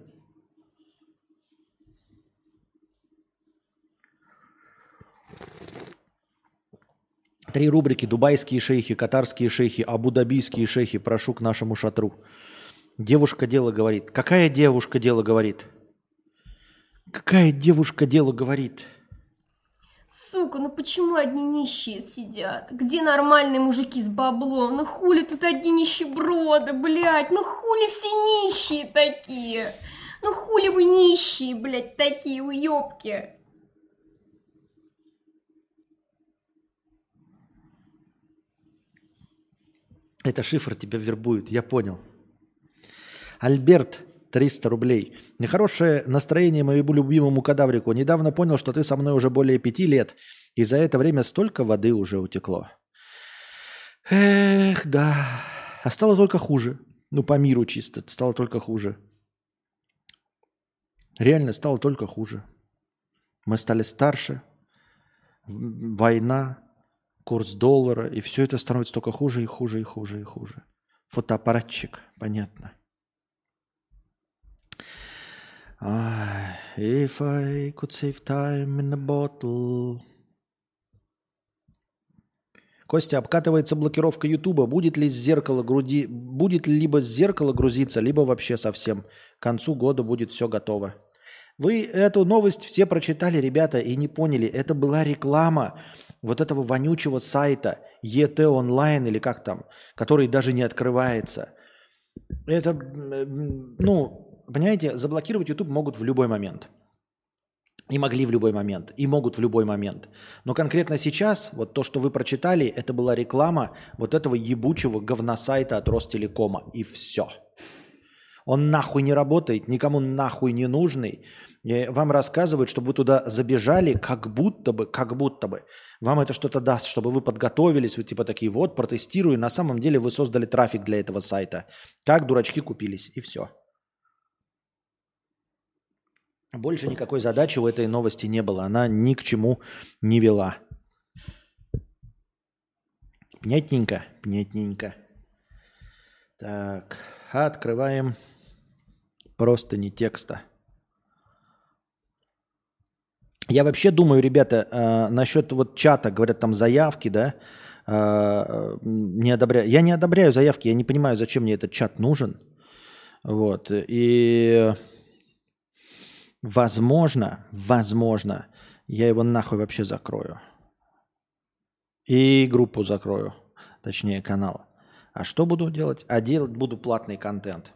Три рубрики. Дубайские шейхи, катарские шейхи, абу-дабийские шейхи. Прошу к нашему шатру. Девушка дело говорит. Какая девушка дело говорит? Какая девушка дело говорит? Сука, ну почему одни нищие сидят? Где нормальные мужики с баблом? Ну хули тут одни нищеброды, блядь? Ну хули все нищие такие? Ну хули вы нищие, блядь, такие уёбки? Это шифр тебя вербует, я понял. Альберт, 300 рублей. Нехорошее настроение моему любимому кадаврику. Недавно понял, что ты со мной уже более пяти лет, и за это время столько воды уже утекло. Эх, да. А стало только хуже. Ну, по миру чисто. Стало только хуже. Реально стало только хуже. Мы стали старше. Война, курс доллара, и все это становится только хуже и хуже и хуже и хуже. Фотоаппаратчик, понятно. If I could save time in a bottle. Костя, обкатывается блокировка Ютуба. Будет ли с зеркала груди... Будет ли либо с зеркала грузиться, либо вообще совсем. К концу года будет все готово. Вы эту новость все прочитали, ребята, и не поняли. Это была реклама вот этого вонючего сайта ET онлайн или как там, который даже не открывается. Это, ну, понимаете, заблокировать YouTube могут в любой момент. И могли в любой момент, и могут в любой момент. Но конкретно сейчас, вот то, что вы прочитали, это была реклама вот этого ебучего говносайта от Ростелекома. И все. Он нахуй не работает, никому нахуй не нужный. И вам рассказывают, чтобы вы туда забежали, как будто бы, как будто бы. Вам это что-то даст, чтобы вы подготовились, вы типа такие, вот, протестирую. На самом деле вы создали трафик для этого сайта. Как дурачки купились, и все. Больше никакой задачи у этой новости не было. Она ни к чему не вела. Понятненько? Понятненько. Так, открываем просто не текста. Я вообще думаю, ребята, э, насчет вот чата, говорят, там заявки, да, э, не одобряю. Я не одобряю заявки, я не понимаю, зачем мне этот чат нужен. Вот. И возможно, возможно, я его нахуй вообще закрою. И группу закрою, точнее канал. А что буду делать? А делать буду платный контент.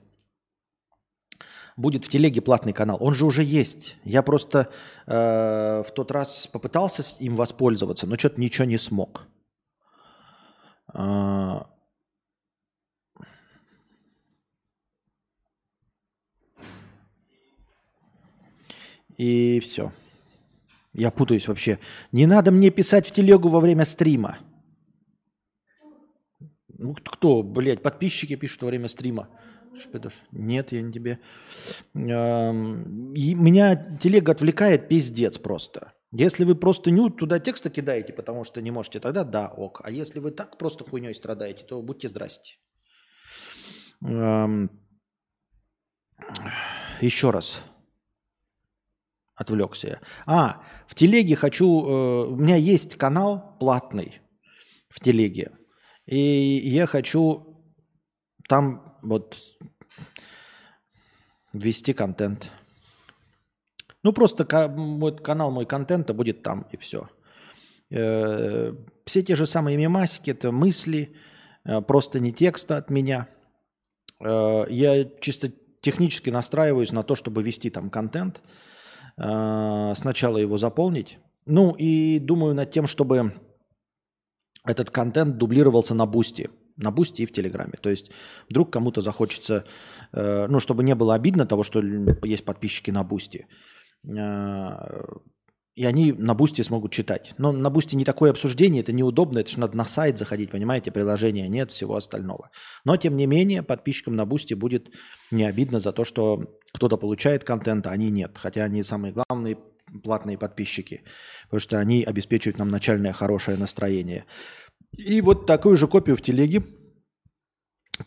Будет в телеге платный канал. Он же уже есть. Я просто э, в тот раз попытался им воспользоваться, но что-то ничего не смог. А, И все. Я путаюсь вообще. Не надо мне писать в телегу во время стрима. Ну, кто, блядь, подписчики пишут во время стрима. Шпидош. Нет, я не тебе. Меня телега отвлекает пиздец просто. Если вы просто ню туда текста кидаете, потому что не можете, тогда да, ок. А если вы так просто хуйней страдаете, то будьте здрасте. Еще раз. Отвлекся. А, в телеге хочу... э, у меня есть канал платный в телеге. И я хочу там вот ввести контент. Ну, просто мой канал, мой контента будет там, и все. Все те же самые мемасики, это мысли, э, просто не текста от меня. Э, Я чисто технически настраиваюсь на то, чтобы вести там контент. Э, Сначала его заполнить. Ну, и думаю над тем, чтобы этот контент дублировался на Бусти. На Бусти и в Телеграме. То есть вдруг кому-то захочется, э, ну, чтобы не было обидно того, что есть подписчики на Бусти. И они на Бусти смогут читать. Но на Бусти не такое обсуждение, это неудобно, это же надо на сайт заходить, понимаете, приложение нет, всего остального. Но, тем не менее, подписчикам на Бусти будет не обидно за то, что кто-то получает контент, а они нет. Хотя они самые главные платные подписчики, потому что они обеспечивают нам начальное хорошее настроение. И вот такую же копию в телеге.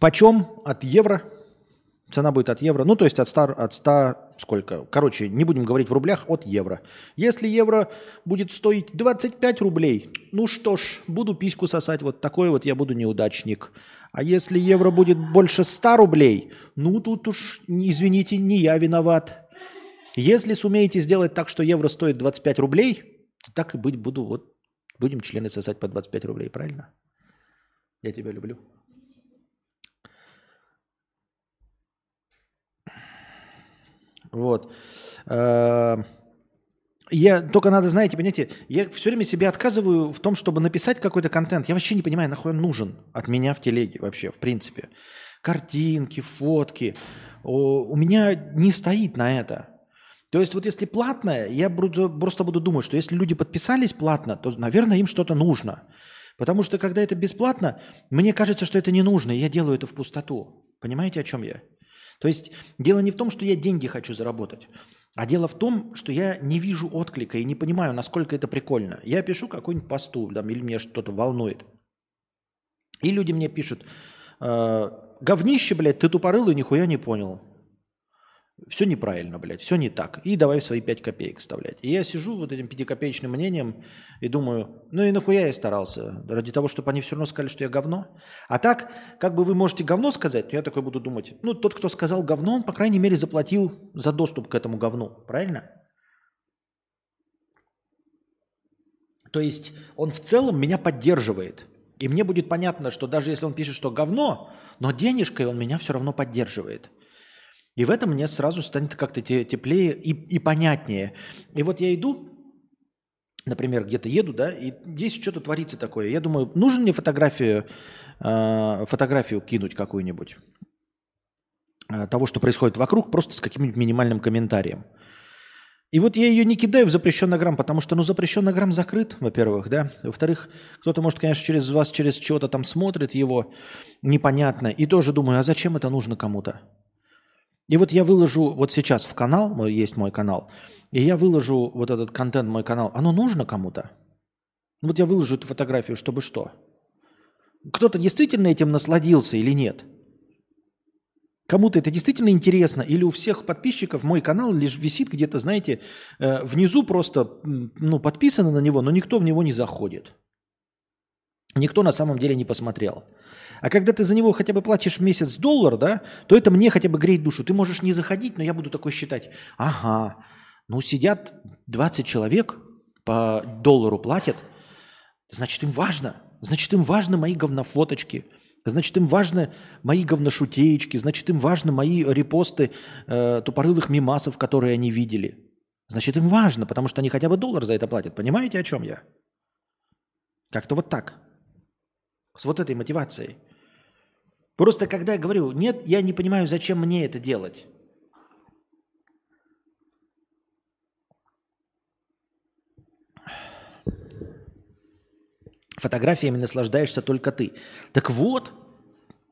Почем? От евро. Цена будет от евро. Ну, то есть от 100, от 100 сколько? Короче, не будем говорить в рублях, от евро. Если евро будет стоить 25 рублей, ну что ж, буду письку сосать. Вот такой вот я буду неудачник. А если евро будет больше 100 рублей, ну тут уж, извините, не я виноват. Если сумеете сделать так, что евро стоит 25 рублей, так и быть буду. Вот будем члены сосать по 25 рублей, правильно? Я тебя люблю. Вот. Э, Я только надо, знаете, понимаете, я все время себе отказываю в том, чтобы написать какой-то контент. Я вообще не понимаю, нахуй он нужен от меня в телеге вообще, в принципе. Картинки, фотки. О, У меня не стоит на это. То есть вот если платное, я буду- просто буду думать, что если люди подписались платно, то, наверное, им что-то нужно. Потому что когда это бесплатно, мне кажется, что это не нужно, и я делаю это в пустоту. Понимаете, о чем я? То есть дело не в том, что я деньги хочу заработать, а дело в том, что я не вижу отклика и не понимаю, насколько это прикольно. Я пишу какой-нибудь посту, там, или меня что-то волнует. И люди мне пишут, э, говнище, блядь, ты тупорылый, нихуя не понял. Все неправильно, блядь, все не так. И давай свои 5 копеек вставлять. И я сижу вот этим пятикопеечным мнением и думаю, ну и нахуя я старался? Ради того, чтобы они все равно сказали, что я говно? А так, как бы вы можете говно сказать, но я такой буду думать, ну тот, кто сказал говно, он, по крайней мере, заплатил за доступ к этому говну. Правильно? То есть он в целом меня поддерживает. И мне будет понятно, что даже если он пишет, что говно, но денежкой он меня все равно поддерживает. И в этом мне сразу станет как-то те- теплее и, и понятнее. И вот я иду, например, где-то еду, да, и здесь что-то творится такое. Я думаю, нужно мне фотографию, э, фотографию кинуть какую-нибудь э, того, что происходит вокруг, просто с каким-нибудь минимальным комментарием. И вот я ее не кидаю в запрещенный грамм, потому что, ну, запрещенный грамм закрыт, во-первых, да. Во-вторых, кто-то, может, конечно, через вас, через что-то там смотрит его, непонятно. И тоже думаю, а зачем это нужно кому-то? И вот я выложу вот сейчас в канал, есть мой канал, и я выложу вот этот контент мой канал. Оно нужно кому-то? Вот я выложу эту фотографию, чтобы что? Кто-то действительно этим насладился или нет? Кому-то это действительно интересно, или у всех подписчиков мой канал лишь висит где-то, знаете, э, внизу просто ну, подписано на него, но никто в него не заходит. никто на самом деле не посмотрел. А когда ты за него хотя бы платишь месяц доллар, да, то это мне хотя бы греет душу. Ты можешь не заходить, но я буду такой считать. Ага, ну сидят 20 человек, по доллару платят, значит им важно. Значит им важны мои говнофоточки. Значит, им важны мои говношутеечки, значит, им важны мои репосты э, тупорылых мимасов, которые они видели. Значит, им важно, потому что они хотя бы доллар за это платят. Понимаете, о чем я? Как-то вот так. С вот этой мотивацией. Просто когда я говорю, нет, я не понимаю, зачем мне это делать. Фотографиями наслаждаешься только ты. Так вот,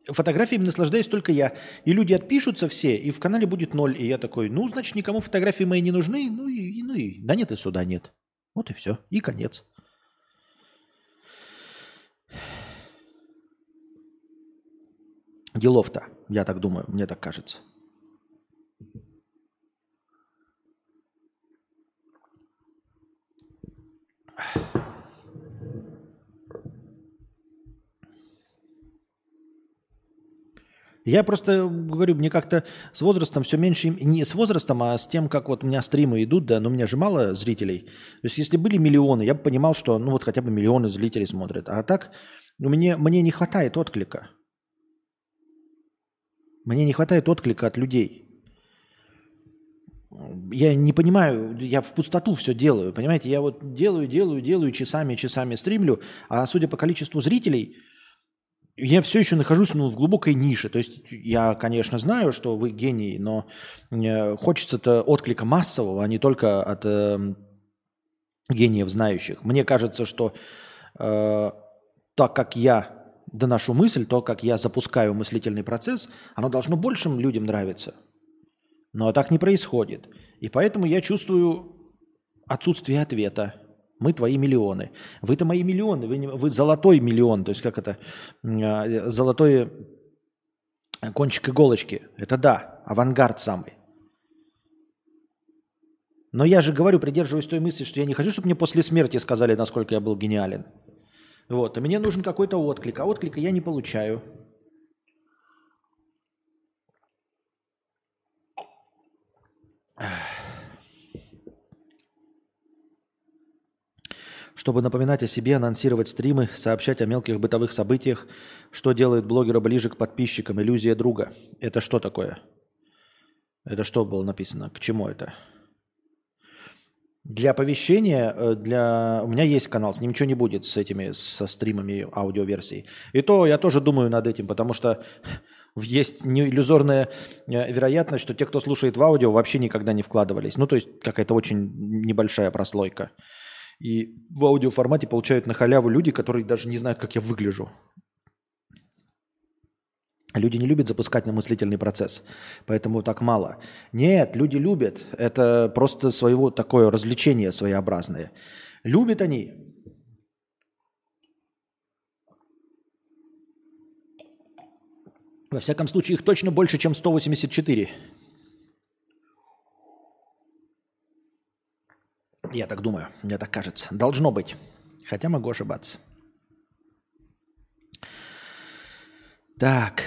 фотографиями наслаждаюсь только я. И люди отпишутся все, и в канале будет ноль. И я такой, ну, значит, никому фотографии мои не нужны. Ну и, ну и да нет, и сюда нет. Вот и все. И конец. Делов-то, я так думаю, мне так кажется. Я просто говорю, мне как-то с возрастом все меньше, не с возрастом, а с тем, как вот у меня стримы идут, да, но у меня же мало зрителей. То есть если были миллионы, я бы понимал, что ну вот хотя бы миллионы зрителей смотрят. А так мне, мне не хватает отклика. Мне не хватает отклика от людей. Я не понимаю, я в пустоту все делаю, понимаете? Я вот делаю, делаю, делаю, часами, часами стримлю, а судя по количеству зрителей – я все еще нахожусь ну, в глубокой нише. То есть я, конечно, знаю, что вы гений, но э, хочется-то отклика массового, а не только от э, гениев знающих. Мне кажется, что э, так как я доношу мысль, то, как я запускаю мыслительный процесс, оно должно большим людям нравиться. Но так не происходит. И поэтому я чувствую отсутствие ответа мы твои миллионы. Вы-то мои миллионы, вы, не, вы золотой миллион, то есть как это, а, золотой кончик иголочки. Это да, авангард самый. Но я же говорю, придерживаюсь той мысли, что я не хочу, чтобы мне после смерти сказали, насколько я был гениален. Вот, а мне нужен какой-то отклик, а отклика я не получаю. Чтобы напоминать о себе, анонсировать стримы, сообщать о мелких бытовых событиях, что делает блогера ближе к подписчикам, иллюзия друга. Это что такое? Это что было написано? К чему это? Для оповещения, э, для... у меня есть канал, с ним ничего не будет с этими, со стримами аудиоверсии. И то я тоже думаю над этим, потому что есть иллюзорная э, вероятность, что те, кто слушает в аудио, вообще никогда не вкладывались. Ну, то есть какая-то очень небольшая прослойка. И в аудиоформате получают на халяву люди, которые даже не знают, как я выгляжу. Люди не любят запускать на мыслительный процесс, поэтому так мало. Нет, люди любят. Это просто своего такое развлечение своеобразное. Любят они. Во всяком случае, их точно больше, чем 184. Я так думаю, мне так кажется. Должно быть. Хотя могу ошибаться. Так.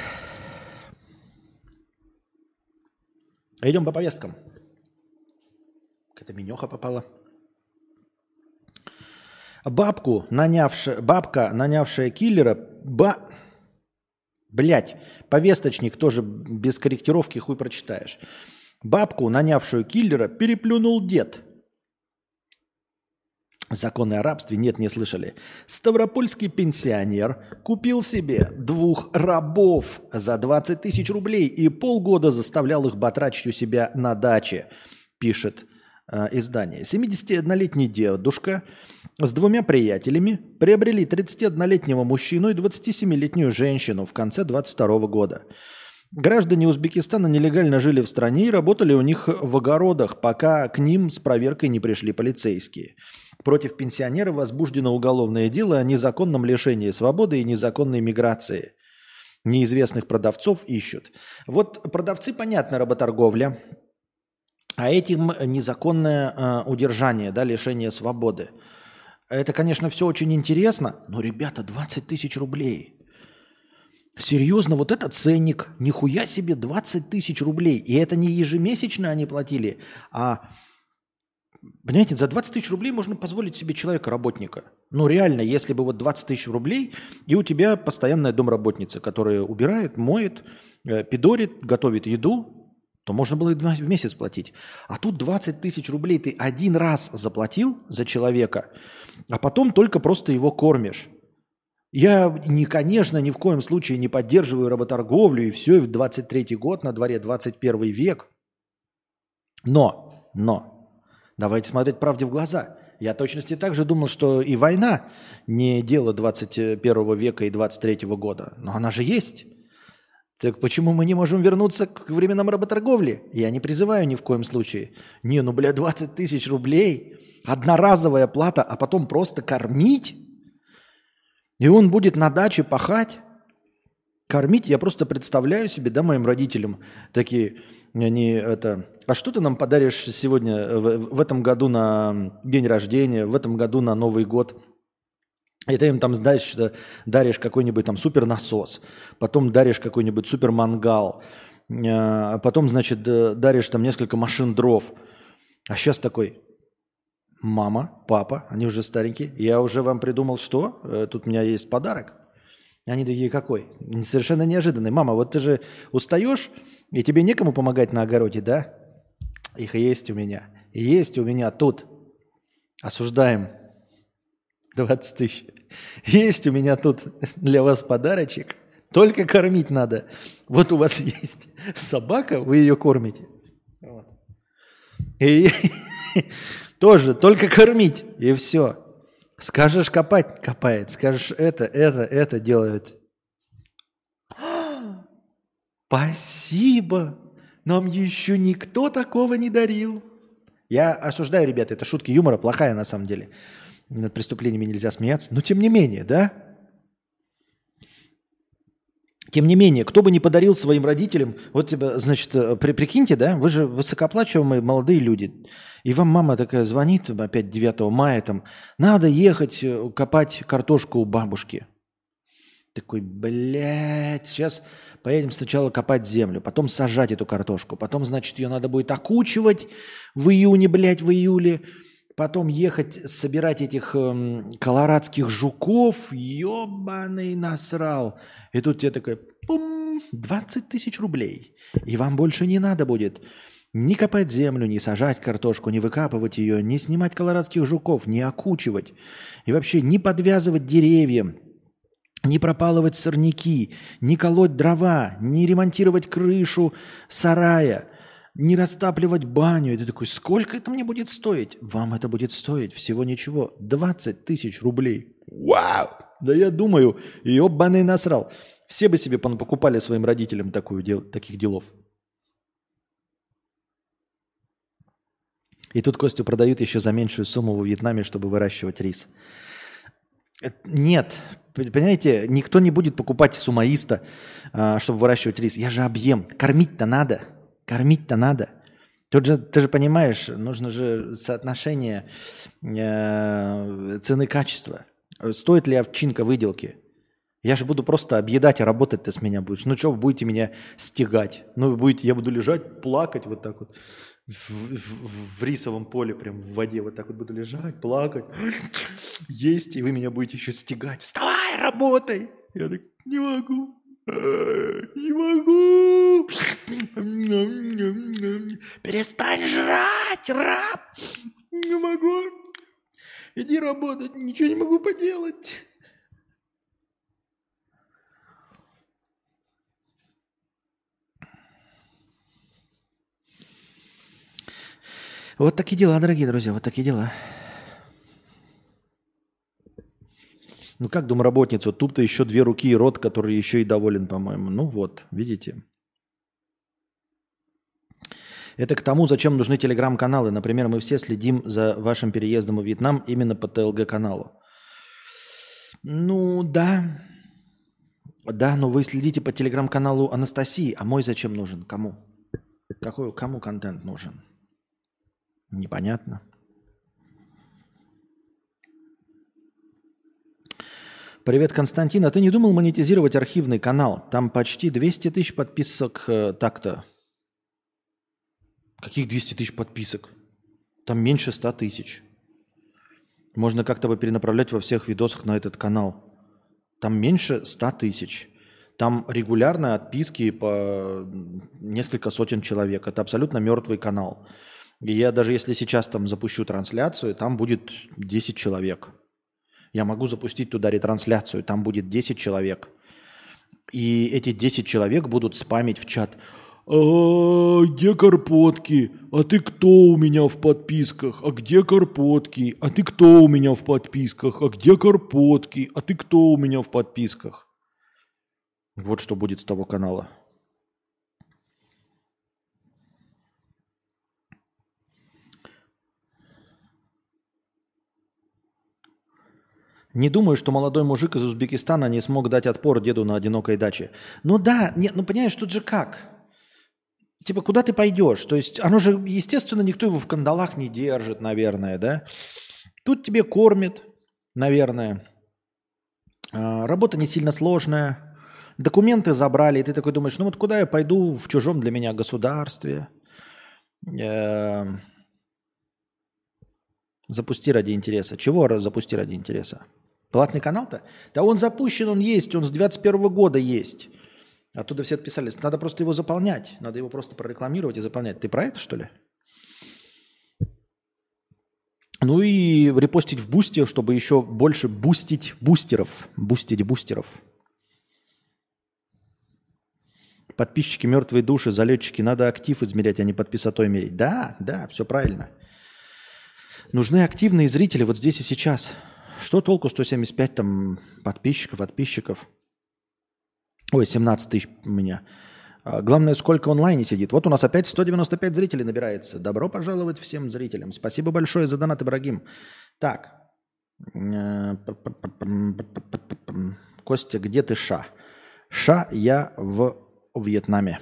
Идем по повесткам. Какая-то менеха попала. Бабку, нанявшая, бабка, нанявшая киллера, ба... Блять, повесточник тоже без корректировки хуй прочитаешь. Бабку, нанявшую киллера, переплюнул дед – Законы о рабстве нет, не слышали. Ставропольский пенсионер купил себе двух рабов за 20 тысяч рублей и полгода заставлял их батрачить у себя на даче, пишет э, издание. 71-летний дедушка с двумя приятелями приобрели 31-летнего мужчину и 27-летнюю женщину в конце 22 года. Граждане Узбекистана нелегально жили в стране и работали у них в огородах, пока к ним с проверкой не пришли полицейские – Против пенсионера возбуждено уголовное дело о незаконном лишении свободы и незаконной миграции. Неизвестных продавцов ищут. Вот продавцы, понятно, работорговля, а этим незаконное э, удержание, да, лишение свободы. Это, конечно, все очень интересно, но, ребята, 20 тысяч рублей. Серьезно, вот этот ценник, нихуя себе 20 тысяч рублей. И это не ежемесячно они платили, а, понимаете, за 20 тысяч рублей можно позволить себе человека-работника. Ну реально, если бы вот 20 тысяч рублей, и у тебя постоянная домработница, которая убирает, моет, э, пидорит, готовит еду, то можно было и в месяц платить. А тут 20 тысяч рублей ты один раз заплатил за человека, а потом только просто его кормишь. Я, не, конечно, ни в коем случае не поддерживаю работорговлю, и все, и в 23 год, на дворе 21 век. Но, но, давайте смотреть правде в глаза. Я точности так же думал, что и война не дело 21 века и 23 года, но она же есть. Так почему мы не можем вернуться к временам работорговли? Я не призываю ни в коем случае. Не, ну, бля, 20 тысяч рублей, одноразовая плата, а потом просто кормить? И он будет на даче пахать, кормить. Я просто представляю себе, да, моим родителям такие, они это, а что ты нам подаришь сегодня, в, в этом году на день рождения, в этом году на Новый год? И ты им там знаешь, даришь какой-нибудь там супер насос, потом даришь какой-нибудь супер мангал, а потом, значит, даришь там несколько машин дров. А сейчас такой, мама, папа, они уже старенькие, я уже вам придумал, что Э, тут у меня есть подарок. Они такие, какой? Совершенно неожиданный. Мама, вот ты же устаешь, и тебе некому помогать на огороде, да? Их есть у меня. Есть у меня тут. Осуждаем. 20 тысяч. Есть у меня тут для вас подарочек. Только кормить надо. Вот у вас есть собака, вы ее кормите. Вот. И тоже только кормить, и все. Скажешь копать, копает. Скажешь это, это, это делает. Спасибо. Нам еще никто такого не дарил. Я осуждаю, ребята, это шутки юмора, плохая на самом деле. Над преступлениями нельзя смеяться. Но тем не менее, да? Тем не менее, кто бы не подарил своим родителям, вот тебе, значит, э, при, прикиньте, да, вы же высокооплачиваемые молодые люди, и вам мама такая звонит, опять 9 мая, там, надо ехать э, копать картошку у бабушки. Такой, блядь, сейчас поедем сначала копать землю, потом сажать эту картошку, потом, значит, ее надо будет окучивать в июне, блядь, в июле, потом ехать собирать этих эм, колорадских жуков, ебаный насрал. И тут тебе такой, пум, 20 тысяч рублей. И вам больше не надо будет ни копать землю, ни сажать картошку, ни выкапывать ее, ни снимать колорадских жуков, ни окучивать. И вообще не подвязывать деревья, не пропалывать сорняки, не колоть дрова, не ремонтировать крышу сарая, не растапливать баню. И ты такой, сколько это мне будет стоить? Вам это будет стоить всего ничего. 20 тысяч рублей. Вау! Да я думаю, ебаный насрал. Все бы себе покупали своим родителям такую дел, таких делов. И тут Костю продают еще за меньшую сумму во Вьетнаме, чтобы выращивать рис. Э, Нет, понимаете, никто не будет покупать сумаиста, а, чтобы выращивать рис. Я же объем. Кормить-то надо. Кормить-то надо. Тут же, ты же понимаешь, нужно же соотношение э, цены-качества. Стоит ли овчинка выделки? Я же буду просто объедать, а работать ты с меня будешь. Ну что, вы будете меня стегать? Ну, будете, я буду лежать, плакать вот так вот в, в- в рисовом поле, прям в воде, вот так вот буду лежать, плакать, есть, и вы меня будете еще стегать. Вставай, работай! Я так, не могу. «Э, Не могу. Перестань жрать, раб. Не могу. Иди работать, ничего не могу поделать. Вот такие дела, дорогие друзья, вот такие дела. Ну как домработницу? Тут-то еще две руки и рот, который еще и доволен, по-моему. Ну вот, видите. Это к тому, зачем нужны телеграм-каналы. Например, мы все следим за вашим переездом в Вьетнам именно по ТЛГ-каналу. Ну да. Да, но вы следите по телеграм-каналу Анастасии, а мой зачем нужен? Кому? Какой, кому контент нужен? Непонятно. Привет, Константин. А ты не думал монетизировать архивный канал? Там почти 200 тысяч подписок э, так-то. Каких 200 тысяч подписок? Там меньше 100 тысяч. Можно как-то бы перенаправлять во всех видосах на этот канал. Там меньше 100 тысяч. Там регулярно отписки по несколько сотен человек. Это абсолютно мертвый канал. И я даже если сейчас там запущу трансляцию, там будет 10 человек. Я могу запустить туда ретрансляцию, там будет 10 человек. И эти 10 человек будут спамить в чат. А где Карпотки? А ты кто у меня в подписках? А где Карпотки? А ты кто у меня в подписках? А где Карпотки? А ты кто у меня в подписках? Вот что будет с того канала. Не думаю, что молодой мужик из Узбекистана не смог дать отпор деду на одинокой даче. Ну да, нет, ну понимаешь, тут же как? Типа, куда ты пойдешь? То есть, оно же, естественно, никто его в кандалах не держит, наверное, да? Тут тебе кормит, наверное. А, Работа не сильно сложная. Документы забрали, и ты такой думаешь, ну вот куда я пойду в чужом для меня государстве? Эм, Запусти ради интереса. Чего запусти ради интереса? Платный канал-то? Да он запущен, он есть, он с 21 года есть. Оттуда все отписались. Надо просто его заполнять. Надо его просто прорекламировать и заполнять. Ты про это, что ли? Ну и репостить в бусте, чтобы еще больше бустить бустеров. Бустить бустеров. Подписчики мертвые души, залетчики. Надо актив измерять, а не подписотой мерить. Да, да, все правильно. Нужны активные зрители вот здесь и сейчас. Что толку 175 там подписчиков, подписчиков? Ой, 17 тысяч у меня. А, Главное, сколько онлайне сидит. Вот у нас опять 195 зрителей набирается. Добро пожаловать всем зрителям. Спасибо большое за донат, Ибрагим. Так. Костя, где ты, Ша? Ша, я в Вьетнаме.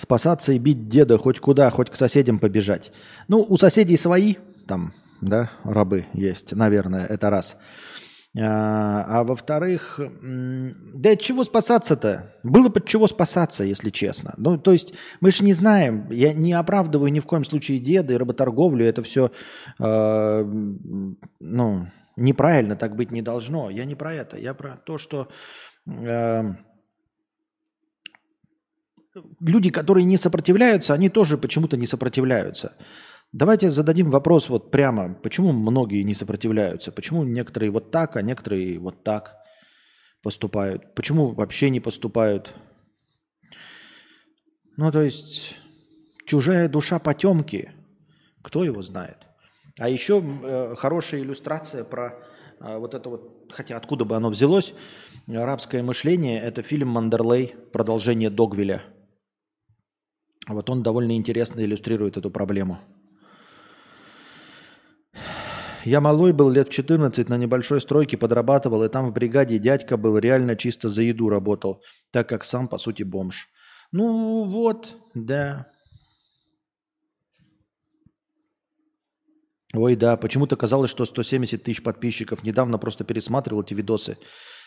Спасаться и бить деда хоть куда, хоть к соседям побежать. Ну, у соседей свои там, да, рабы есть, наверное, это раз. А, а во-вторых, да от чего спасаться-то? Было под чего спасаться, если честно. Ну, то есть мы же не знаем, я не оправдываю ни в коем случае деда и работорговлю, это все, ну, неправильно, так быть не должно. Я не про это, я про то, что э, люди, которые не сопротивляются, они тоже почему-то не сопротивляются. Давайте зададим вопрос вот прямо, почему многие не сопротивляются, почему некоторые вот так, а некоторые вот так поступают, почему вообще не поступают. Ну, то есть, чужая душа потемки, кто его знает. А еще э, хорошая иллюстрация про э, вот это вот, хотя откуда бы оно взялось, арабское мышление, это фильм «Мандерлей», продолжение Догвиля. Вот он довольно интересно иллюстрирует эту проблему. Я малой был лет в 14 на небольшой стройке подрабатывал, и там в бригаде дядька был реально чисто за еду работал, так как сам, по сути, бомж. Ну вот, да. Ой, да, почему-то казалось, что 170 тысяч подписчиков. Недавно просто пересматривал эти видосы,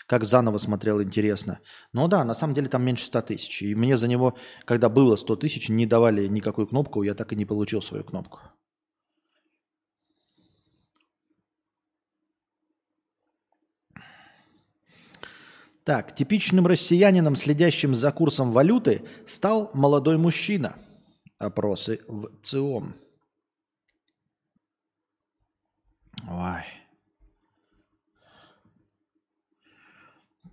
как заново смотрел, интересно. Но да, на самом деле там меньше 100 тысяч. И мне за него, когда было 100 тысяч, не давали никакую кнопку, я так и не получил свою кнопку. Так, типичным россиянином, следящим за курсом валюты, стал молодой мужчина. Опросы в ЦИОМ. Ой.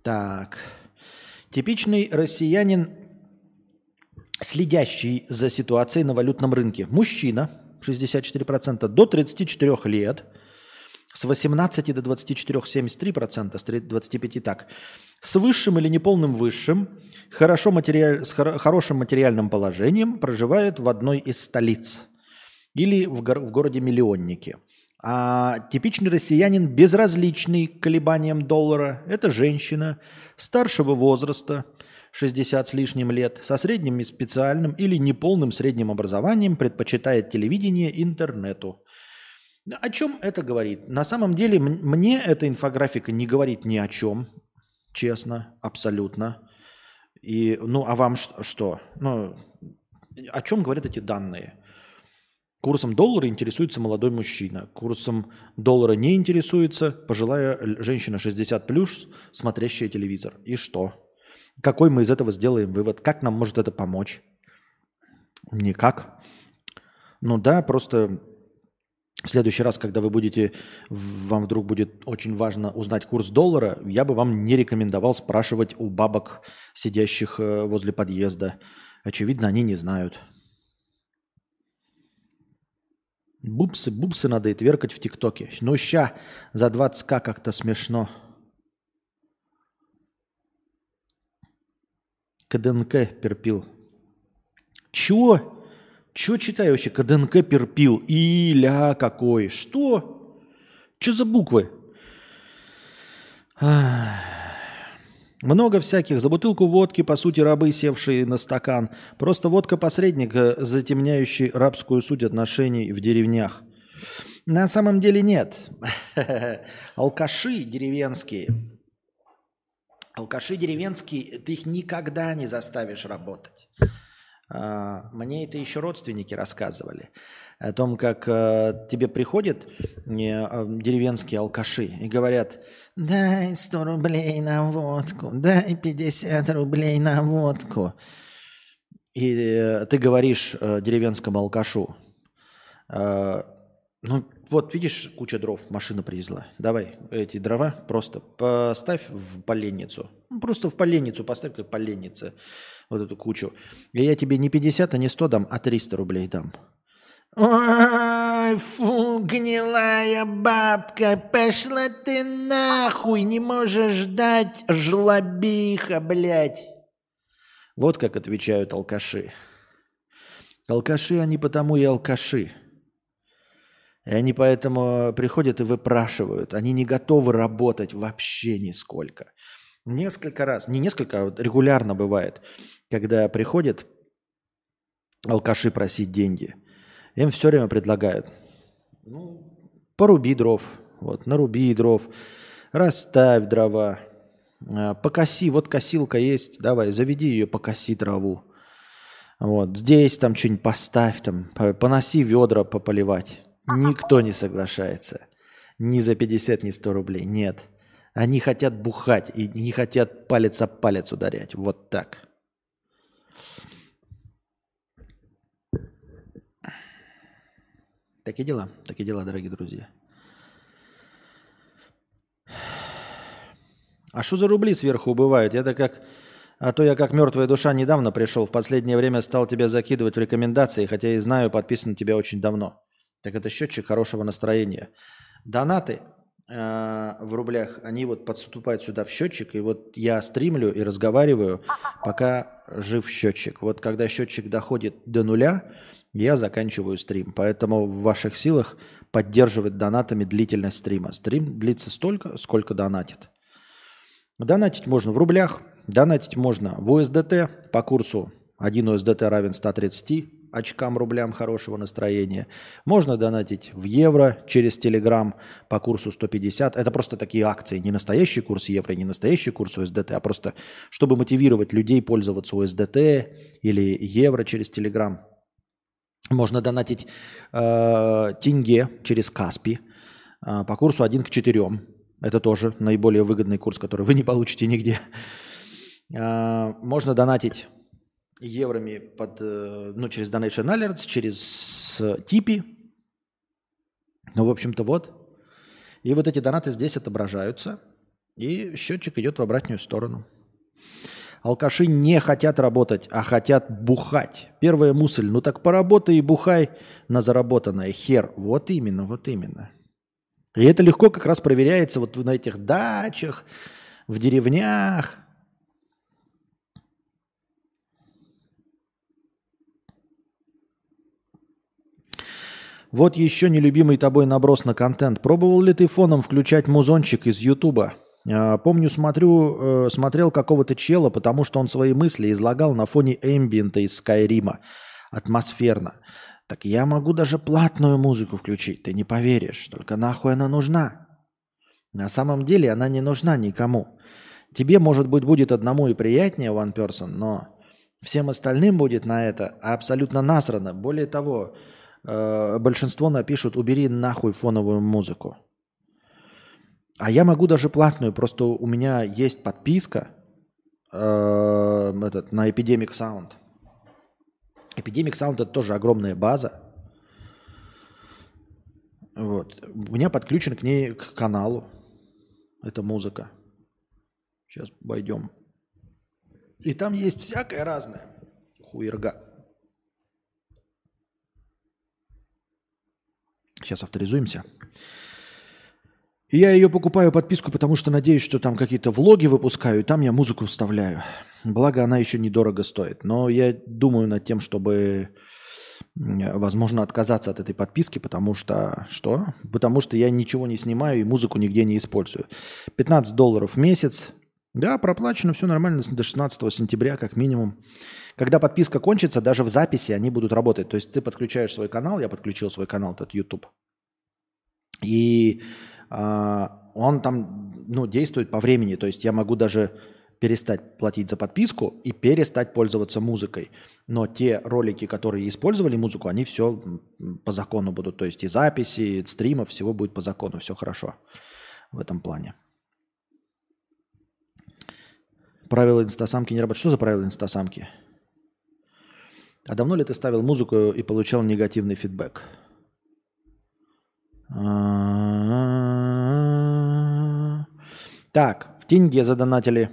Так. Типичный россиянин, следящий за ситуацией на валютном рынке. Мужчина, 64%, до 34 лет, с 18 до 24 73%, с 25 так. С высшим или неполным высшим, хорошо матери... с хоро- хорошим материальным положением проживает в одной из столиц или в, гор- в городе-миллионнике. А типичный россиянин, безразличный к колебаниям доллара, это женщина старшего возраста, 60 с лишним лет, со средним и специальным или неполным средним образованием, предпочитает телевидение интернету. О чем это говорит? На самом деле мне эта инфографика не говорит ни о чем, честно, абсолютно. И, ну, а вам что? Ну, о чем говорят эти данные? Курсом доллара интересуется молодой мужчина. Курсом доллара не интересуется пожилая женщина 60 плюс, смотрящая телевизор. И что? Какой мы из этого сделаем вывод? Как нам может это помочь? Никак. Ну да, просто в следующий раз, когда вы будете, вам вдруг будет очень важно узнать курс доллара, я бы вам не рекомендовал спрашивать у бабок, сидящих э, возле подъезда. Очевидно, они не знают. Бубсы, бубсы надо и тверкать в ТикТоке. Ну, ща, за 20к как-то смешно. КДНК перпил. Чё? Чё читаю вообще? КДНК перпил. Иля какой. Что? Чё за буквы? Ах. Много всяких. За бутылку водки, по сути, рабы, севшие на стакан. Просто водка-посредник, э, затемняющий рабскую суть отношений в деревнях. На самом деле нет. Алкаши деревенские. Алкаши деревенские, ты их никогда не заставишь работать. А, Мне это еще родственники рассказывали. О том, как э, тебе приходят э, э, деревенские алкаши и говорят, дай 100 рублей на водку, дай 50 рублей на водку. И э, ты говоришь деревенскому алкашу, ну вот видишь, куча дров машина привезла. Давай эти дрова просто поставь в поленницу. Ну, просто в поленницу поставь, как поленница, вот эту кучу. И я тебе не 50, а не 100 дам, а 300 рублей дам. Ой, фу, гнилая бабка, пошла ты нахуй, не можешь ждать, жлобиха, блядь. Вот как отвечают алкаши. Алкаши они потому и алкаши. И они поэтому приходят и выпрашивают. Они не готовы работать вообще нисколько. Несколько раз, не несколько, а регулярно бывает, когда приходят алкаши просить деньги. Им все время предлагают. Ну, поруби дров. Вот, наруби дров. Расставь дрова. а, Покоси. Вот косилка есть. Давай, заведи ее, покоси траву. Вот, здесь там что-нибудь поставь, там, по- поноси ведра пополивать. Никто не соглашается. Ни за 50, ни 100 рублей. Нет. Они хотят бухать и не хотят палец об палец ударять. Вот так. Такие дела. Такие дела, дорогие друзья. А что за рубли сверху убывают? Я-то как... А то я как мертвая душа недавно пришел. В последнее время стал тебя закидывать в рекомендации, хотя и знаю, подписан тебя очень давно. Так это счетчик хорошего настроения. Донаты в рублях, они вот подступают сюда в счетчик, и вот я стримлю и разговариваю, пока жив счетчик. Вот когда счетчик доходит до нуля, я заканчиваю стрим. Поэтому в ваших силах поддерживать донатами длительность стрима. Стрим длится столько, сколько донатит. Донатить можно в рублях, донатить можно в USDT по курсу 1 USDT равен 130 очкам рублям хорошего настроения. Можно донатить в евро через Telegram по курсу 150. Это просто такие акции, не настоящий курс евро, не настоящий курс USDT, а просто чтобы мотивировать людей пользоваться USDT или евро через Telegram. Можно донатить э, тенге через Каспи э, по курсу 1 к 4. Это тоже наиболее выгодный курс, который вы не получите нигде. Э, можно донатить евроми под, э, ну, через Donation Alerts, через Типи. Ну, в общем-то, вот. И вот эти донаты здесь отображаются. И счетчик идет в обратную сторону. Алкаши не хотят работать, а хотят бухать. Первая мысль, ну так поработай и бухай на заработанное. Хер. Вот именно, вот именно. И это легко как раз проверяется вот на этих дачах, в деревнях. Вот еще нелюбимый тобой наброс на контент. Пробовал ли ты фоном включать музончик из Ютуба? А, Помню, смотрю, э, смотрел какого-то чела, потому что он свои мысли излагал на фоне эмбиента из Скайрима. Атмосферно. Так я могу даже платную музыку включить, ты не поверишь. Только нахуй она нужна? На самом деле она не нужна никому. Тебе, может быть, будет одному и приятнее one person, но всем остальным будет на это абсолютно насрано. Более того, э, большинство напишут «убери нахуй фоновую музыку». А я могу даже платную, просто у меня есть подписка э, этот, на Epidemic Sound. Epidemic Sound это тоже огромная база. Вот. У меня подключен к ней к каналу. Это музыка. Сейчас пойдем. И там есть всякое разное. Хуерга. Сейчас авторизуемся. Я ее покупаю подписку, потому что надеюсь, что там какие-то влоги выпускаю, и там я музыку вставляю. Благо, она еще недорого стоит. Но я думаю над тем, чтобы, возможно, отказаться от этой подписки, потому что... Что? Потому что я ничего не снимаю и музыку нигде не использую. 15 долларов в месяц. Да, проплачено, все нормально до 16 сентября как минимум. Когда подписка кончится, даже в записи они будут работать. То есть ты подключаешь свой канал, я подключил свой канал, этот YouTube. И а, он там ну, действует по времени. То есть я могу даже перестать платить за подписку и перестать пользоваться музыкой. Но те ролики, которые использовали музыку, они все по закону будут. То есть и записи, и стримов, всего будет по закону. Все хорошо в этом плане. Правила инстасамки не работают. Что за правила инстасамки? А давно ли ты ставил музыку и получал негативный фидбэк? Так, в тенге задонатили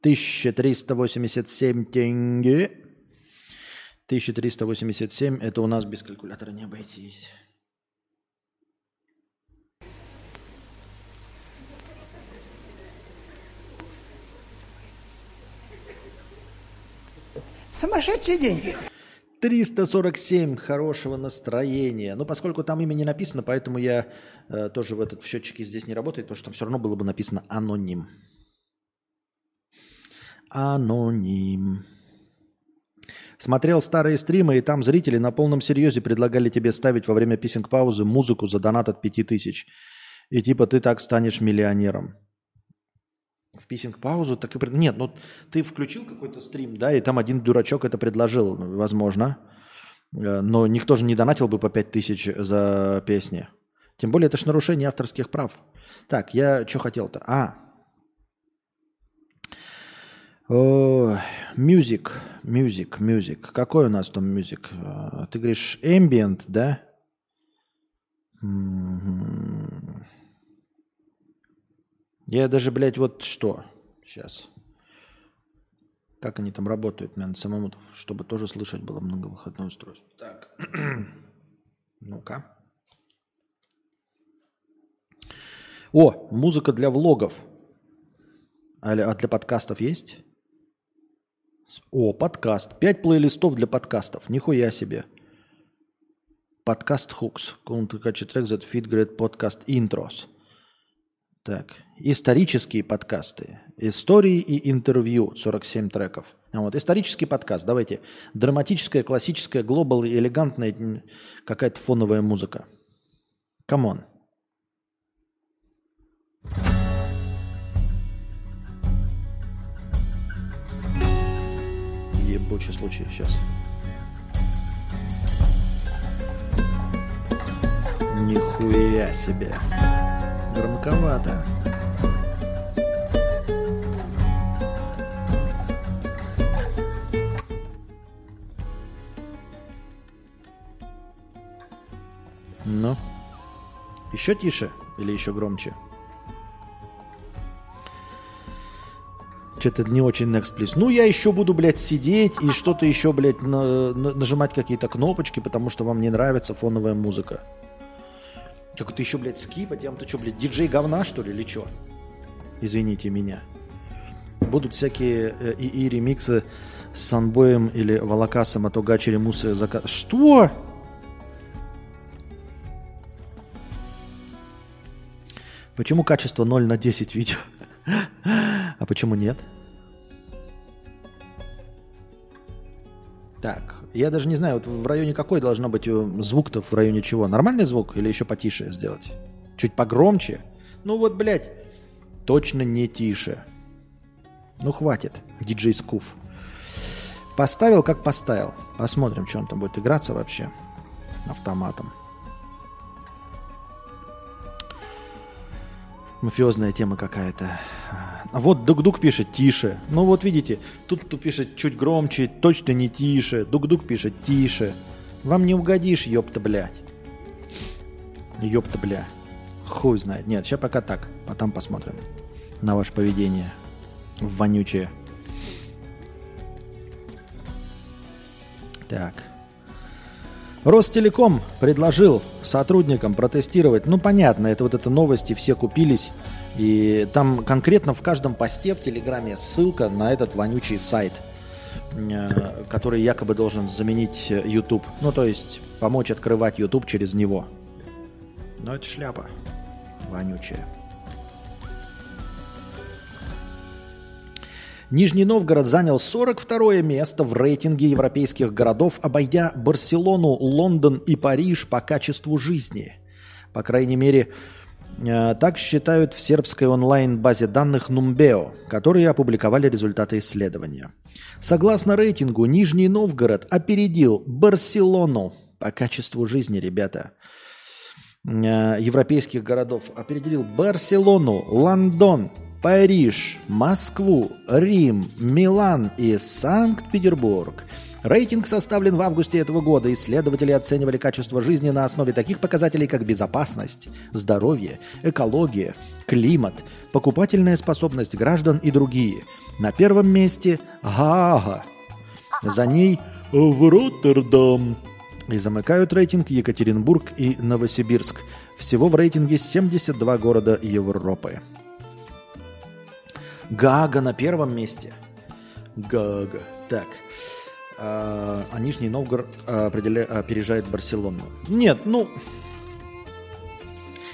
1387 тенге. 1387, это у нас без калькулятора не обойтись. Сумасшедшие деньги. 347 хорошего настроения. Ну, поскольку там имя не написано, поэтому я э, тоже в этот в счетчике здесь не работает, потому что там все равно было бы написано аноним. Аноним. Смотрел старые стримы, и там зрители на полном серьезе предлагали тебе ставить во время писинг-паузы музыку за донат от 5000. И типа ты так станешь миллионером в писинг-паузу, так и... Нет, ну ты включил какой-то стрим, да, и там один дурачок это предложил, возможно. Э, но никто же не донатил бы по 5000 за песни. Тем более это же нарушение авторских прав. Так, я что хотел-то? А. Мюзик, мюзик, мюзик. Какой у нас там мюзик? Э, ты говоришь ambient, да? Я даже, блядь, вот что сейчас. Как они там работают, мне надо самому, чтобы тоже слышать было многовыходное устройство. Так, ну-ка. О, музыка для влогов. А, а для подкастов есть? О, подкаст. Пять плейлистов для подкастов. Нихуя себе. Подкаст Hooks. Country трек that feed great podcast intros. Так, исторические подкасты. Истории и интервью. 47 треков. Вот, исторический подкаст. Давайте. Драматическая, классическая, глобал, элегантная какая-то фоновая музыка. Come on. Ебучий случай сейчас. Нихуя себе. Громковато. Ну. Еще тише или еще громче? Что-то не очень next, please. Ну, я еще буду, блядь, сидеть и что-то еще, блядь, на, на, нажимать какие-то кнопочки, потому что вам не нравится фоновая музыка. Как ты еще, блядь, скипать? Я вам ты что, блядь, диджей говна, что ли, или что? Извините меня. Будут всякие э, и ремиксы с Санбоем или Волокасом, а то Гачери Мусы заказ... Что? Почему качество 0 на 10 видео? а почему нет? Так, я даже не знаю, вот в районе какой должно быть э, звук-то, в районе чего? Нормальный звук или еще потише сделать? Чуть погромче? Ну вот, блядь, точно не тише. Ну хватит, диджей Скуф. Поставил, как поставил. Посмотрим, что он там будет играться вообще автоматом. Мафиозная тема какая-то. А вот Дук-Дук пишет тише. Ну вот видите, тут кто пишет чуть громче, точно не тише. Дук-Дук пишет тише. Вам не угодишь, ёпта, блядь. Ёпта, бля. Хуй знает. Нет, сейчас пока так. Потом посмотрим на ваше поведение. Вонючее. Так. Ростелеком предложил сотрудникам протестировать. Ну, понятно, это вот это новости, все купились. И там конкретно в каждом посте в Телеграме ссылка на этот вонючий сайт, э, который якобы должен заменить YouTube. Ну, то есть помочь открывать YouTube через него. Но это шляпа вонючая. Нижний Новгород занял 42 место в рейтинге европейских городов, обойдя Барселону, Лондон и Париж по качеству жизни. По крайней мере, э, так считают в сербской онлайн-базе данных Numbeo, которые опубликовали результаты исследования. Согласно рейтингу, Нижний Новгород опередил Барселону по качеству жизни, ребята э, европейских городов опередил Барселону, Лондон, Париж, Москву, Рим, Милан и Санкт-Петербург. Рейтинг составлен в августе этого года. Исследователи оценивали качество жизни на основе таких показателей, как безопасность, здоровье, экология, климат, покупательная способность граждан и другие. На первом месте Гаага. За ней в Роттердам. И замыкают рейтинг Екатеринбург и Новосибирск. Всего в рейтинге 72 города Европы. Гага на первом месте. Гага. Так. А, а Нижний Новгород определя... опережает Барселону. Нет, ну...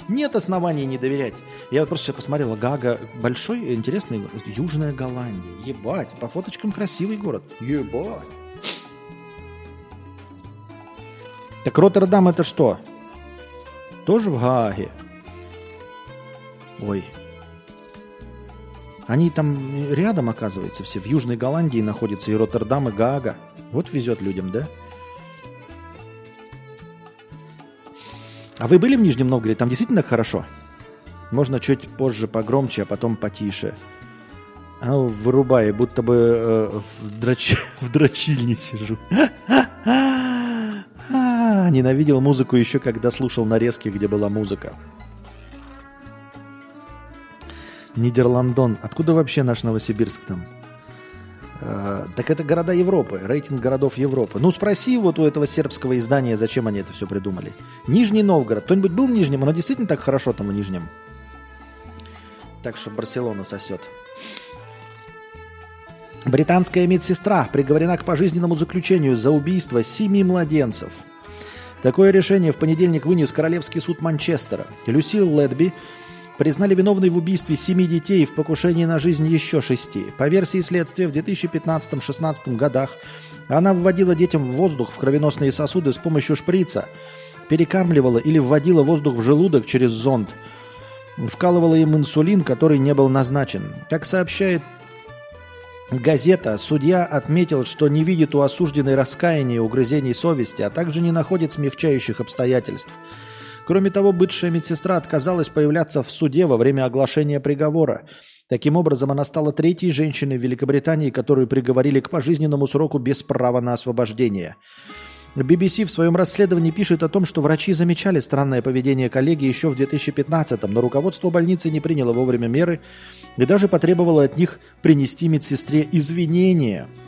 Нет оснований не доверять. Я просто сейчас посмотрел. Гага большой, интересный. Южная Голландия. Ебать. По фоточкам красивый город. Ебать. Так Роттердам это что? Тоже в Гааге? Ой, они там рядом, оказывается, все. В Южной Голландии находятся и Роттердам, и Гаага. Вот везет людям, да? А вы были в Нижнем Новгороде? Там действительно хорошо? Можно чуть позже погромче, а потом потише. А вырубай, будто бы э, в, драч... в дрочильне сижу. Ненавидел музыку еще, когда слушал нарезки, где была музыка. Нидерландон. Откуда вообще наш Новосибирск там? Э, так это города Европы, рейтинг городов Европы. Ну спроси вот у этого сербского издания, зачем они это все придумали. Нижний Новгород. Кто-нибудь был в Нижнем? Оно действительно так хорошо там в Нижнем? Так что Барселона сосет. Британская медсестра приговорена к пожизненному заключению за убийство семи младенцев. Такое решение в понедельник вынес Королевский суд Манчестера. Люсил Ледби признали виновной в убийстве семи детей и в покушении на жизнь еще шести. По версии следствия, в 2015-16 годах она вводила детям воздух в кровеносные сосуды с помощью шприца, перекармливала или вводила воздух в желудок через зонд, вкалывала им инсулин, который не был назначен. Как сообщает газета, судья отметил, что не видит у осужденной раскаяния и угрызений совести, а также не находит смягчающих обстоятельств – Кроме того, бывшая медсестра отказалась появляться в суде во время оглашения приговора. Таким образом, она стала третьей женщиной в Великобритании, которую приговорили к пожизненному сроку без права на освобождение. BBC в своем расследовании пишет о том, что врачи замечали странное поведение коллеги еще в 2015-м, но руководство больницы не приняло вовремя меры и даже потребовало от них принести медсестре извинения –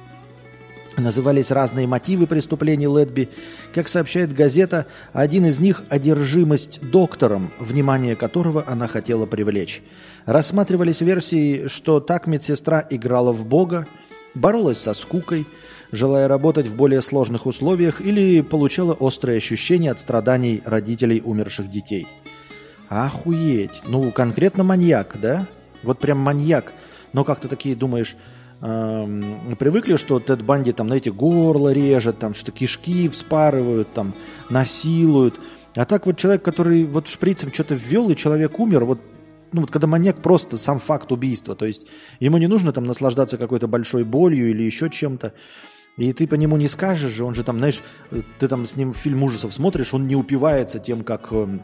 Назывались разные мотивы преступлений Ледби. Как сообщает газета, один из них – одержимость доктором, внимание которого она хотела привлечь. Рассматривались версии, что так медсестра играла в Бога, боролась со скукой, желая работать в более сложных условиях или получала острые ощущения от страданий родителей умерших детей. Охуеть! Ну, конкретно маньяк, да? Вот прям маньяк. Но как ты такие думаешь, привыкли, что Тед Банди там, знаете, горло режет, там что кишки вспарывают, там насилуют. А так вот человек, который вот шприцем что-то ввел, и человек умер, вот ну вот когда маньяк просто сам факт убийства, то есть ему не нужно там наслаждаться какой-то большой болью или еще чем-то, и ты по нему не скажешь же, он же там, знаешь, ты там с ним фильм ужасов смотришь, он не упивается тем, как эм,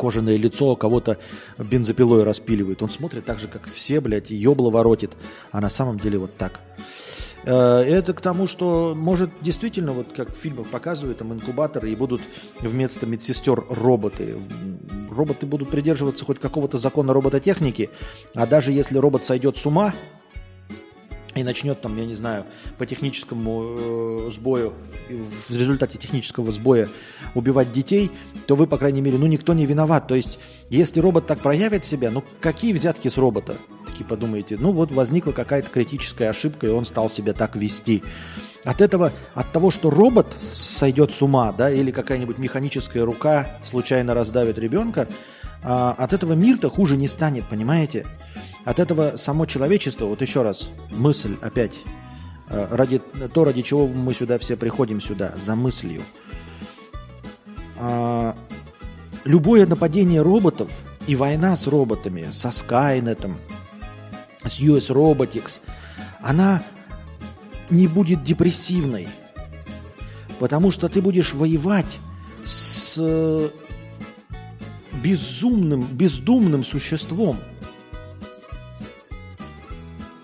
кожаное лицо кого-то бензопилой распиливает. Он смотрит так же, как все, блядь, и ебло воротит, а на самом деле вот так. Э, Это к тому, что может действительно, вот как в фильмах показывают, там инкубаторы и будут вместо медсестер роботы. Роботы будут придерживаться хоть какого-то закона робототехники, а даже если робот сойдет с ума, и начнет там, я не знаю, по техническому э, сбою, в результате технического сбоя убивать детей, то вы, по крайней мере, ну никто не виноват. То есть, если робот так проявит себя, ну какие взятки с робота? Такие подумаете, ну вот возникла какая-то критическая ошибка, и он стал себя так вести. От этого, от того, что робот сойдет с ума, да, или какая-нибудь механическая рука случайно раздавит ребенка, а, от этого мир-то хуже не станет, понимаете? От этого само человечество, вот еще раз, мысль опять, э, ради, то, ради чего мы сюда все приходим сюда, за мыслью. А, любое нападение роботов и война с роботами, со Скайнетом, с US Robotics, она не будет депрессивной. Потому что ты будешь воевать с э, безумным, бездумным существом –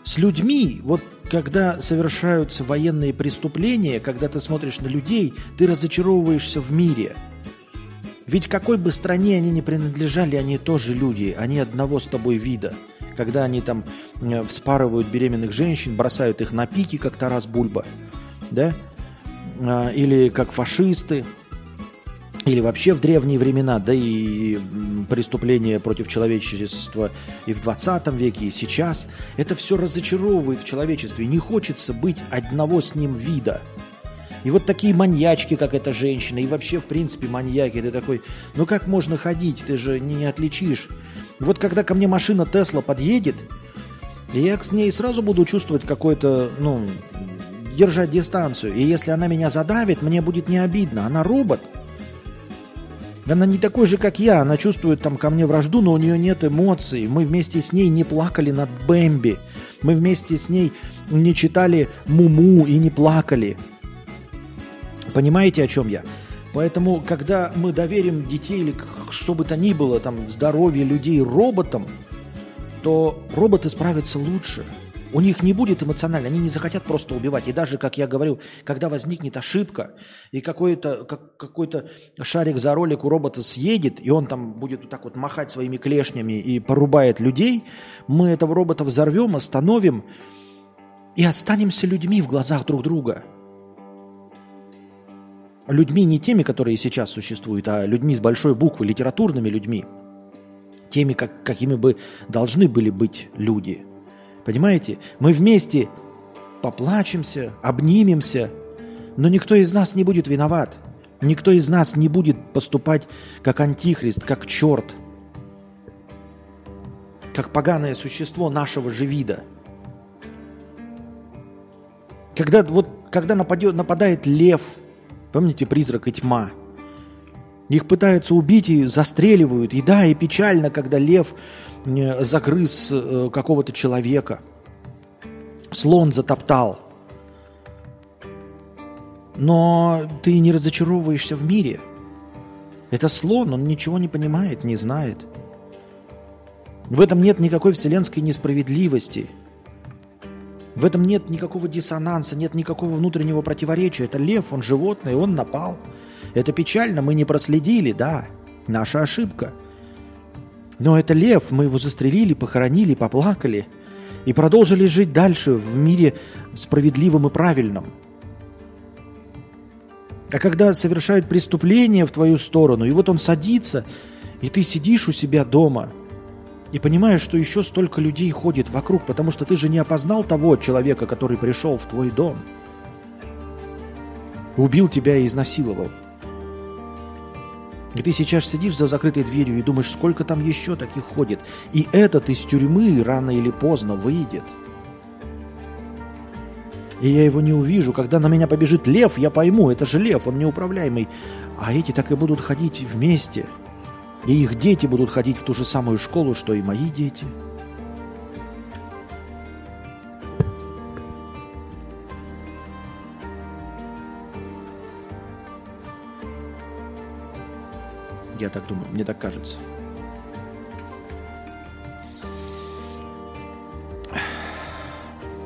с людьми, вот когда совершаются военные преступления, когда ты смотришь на людей, ты разочаровываешься в мире. Ведь какой бы стране они ни принадлежали, они тоже люди, они одного с тобой вида. Когда они там э, вспарывают беременных женщин, бросают их на пики, как Тарас Бульба, да? А, или как фашисты, или вообще в древние времена, да и преступления против человечества и в 20 веке, и сейчас, это все разочаровывает в человечестве. Не хочется быть одного с ним вида. И вот такие маньячки, как эта женщина, и вообще, в принципе, маньяки, ты такой, ну как можно ходить, ты же не, отличишь. Вот когда ко мне машина Тесла подъедет, я с ней сразу буду чувствовать какой-то, ну, держать дистанцию. И если она меня задавит, мне будет не обидно. Она робот – она не такой же, как я. Она чувствует там ко мне вражду, но у нее нет эмоций. Мы вместе с ней не плакали над Бэмби. Мы вместе с ней не читали Муму и не плакали. Понимаете, о чем я? Поэтому, когда мы доверим детей или что бы то ни было, там, здоровье людей роботам, то роботы справятся лучше – у них не будет эмоционально, они не захотят просто убивать. И даже, как я говорю, когда возникнет ошибка, и какой-то как, какой шарик за ролик у робота съедет, и он там будет вот так вот махать своими клешнями и порубает людей, мы этого робота взорвем, остановим и останемся людьми в глазах друг друга. Людьми не теми, которые сейчас существуют, а людьми с большой буквы, литературными людьми. Теми, как, какими бы должны были быть люди – Понимаете? Мы вместе поплачемся, обнимемся, но никто из нас не будет виноват. Никто из нас не будет поступать как антихрист, как черт, как поганое существо нашего же вида. Когда, вот, когда нападет, нападает лев, помните призрак и тьма, их пытаются убить и застреливают. И да, и печально, когда лев загрыз э, какого-то человека. Слон затоптал. Но ты не разочаровываешься в мире. Это слон, он ничего не понимает, не знает. В этом нет никакой вселенской несправедливости. В этом нет никакого диссонанса, нет никакого внутреннего противоречия. Это лев, он животное, он напал. Это печально, мы не проследили, да, наша ошибка – но это лев, мы его застрелили, похоронили, поплакали и продолжили жить дальше в мире справедливом и правильном. А когда совершают преступление в твою сторону, и вот он садится, и ты сидишь у себя дома, и понимаешь, что еще столько людей ходит вокруг, потому что ты же не опознал того человека, который пришел в твой дом, убил тебя и изнасиловал – и ты сейчас сидишь за закрытой дверью и думаешь, сколько там еще таких ходит. И этот из тюрьмы рано или поздно выйдет. И я его не увижу. Когда на меня побежит лев, я пойму, это же лев, он неуправляемый. А эти так и будут ходить вместе. И их дети будут ходить в ту же самую школу, что и мои дети. Я так думаю, мне так кажется.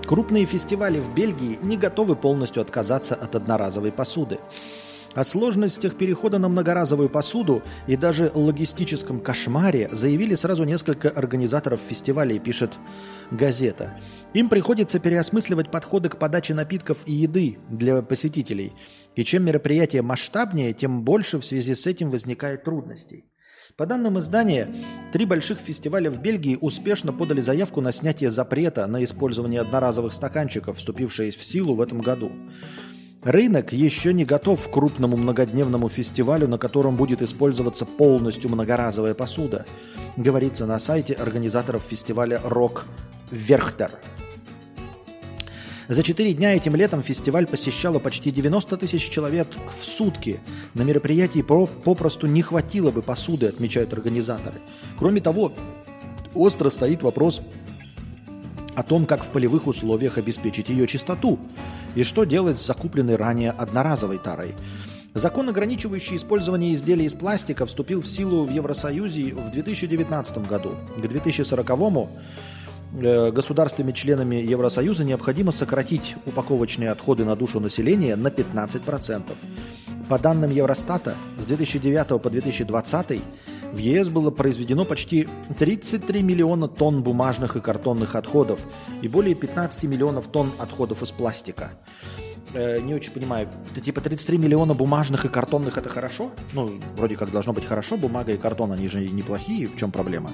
Крупные фестивали в Бельгии не готовы полностью отказаться от одноразовой посуды. О сложностях перехода на многоразовую посуду и даже логистическом кошмаре заявили сразу несколько организаторов фестивалей, пишет газета. Им приходится переосмысливать подходы к подаче напитков и еды для посетителей. И чем мероприятие масштабнее, тем больше в связи с этим возникает трудностей. По данным издания, три больших фестиваля в Бельгии успешно подали заявку на снятие запрета на использование одноразовых стаканчиков, вступившие в силу в этом году. Рынок еще не готов к крупному многодневному фестивалю, на котором будет использоваться полностью многоразовая посуда, говорится на сайте организаторов фестиваля «Рок Верхтер». За четыре дня этим летом фестиваль посещало почти 90 тысяч человек в сутки. На мероприятии про- попросту не хватило бы посуды, отмечают организаторы. Кроме того, остро стоит вопрос о том, как в полевых условиях обеспечить ее чистоту и что делать с закупленной ранее одноразовой тарой. Закон, ограничивающий использование изделий из пластика, вступил в силу в Евросоюзе в 2019 году. К 2040 э, государствами-членами Евросоюза необходимо сократить упаковочные отходы на душу населения на 15%. По данным Евростата, с 2009 по 2020 в ЕС было произведено почти 33 миллиона тонн бумажных и картонных отходов и более 15 миллионов тонн отходов из пластика. Э, не очень понимаю, это типа 33 миллиона бумажных и картонных это хорошо? Ну, вроде как должно быть хорошо, бумага и картон, они же неплохие, в чем проблема?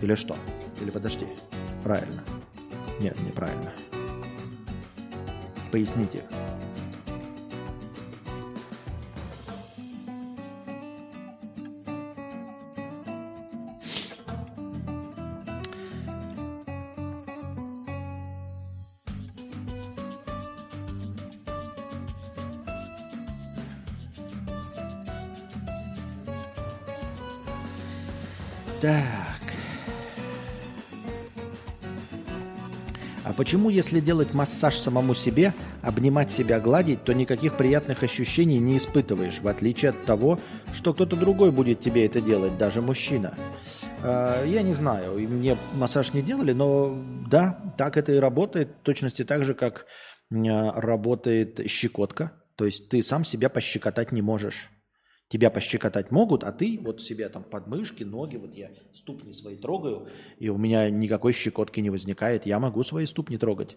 Или что? Или подожди, правильно. Нет, неправильно. Поясните. Так. Почему, если делать массаж самому себе, обнимать себя, гладить, то никаких приятных ощущений не испытываешь, в отличие от того, что кто-то другой будет тебе это делать, даже мужчина? А, Я не знаю, мне массаж не делали, но да, так это и работает, в точности так же, как м, работает щекотка. То есть ты сам себя пощекотать не можешь. Тебя пощекотать могут, а ты вот себе там подмышки, ноги, вот я ступни свои трогаю, и у меня никакой щекотки не возникает, я могу свои ступни трогать.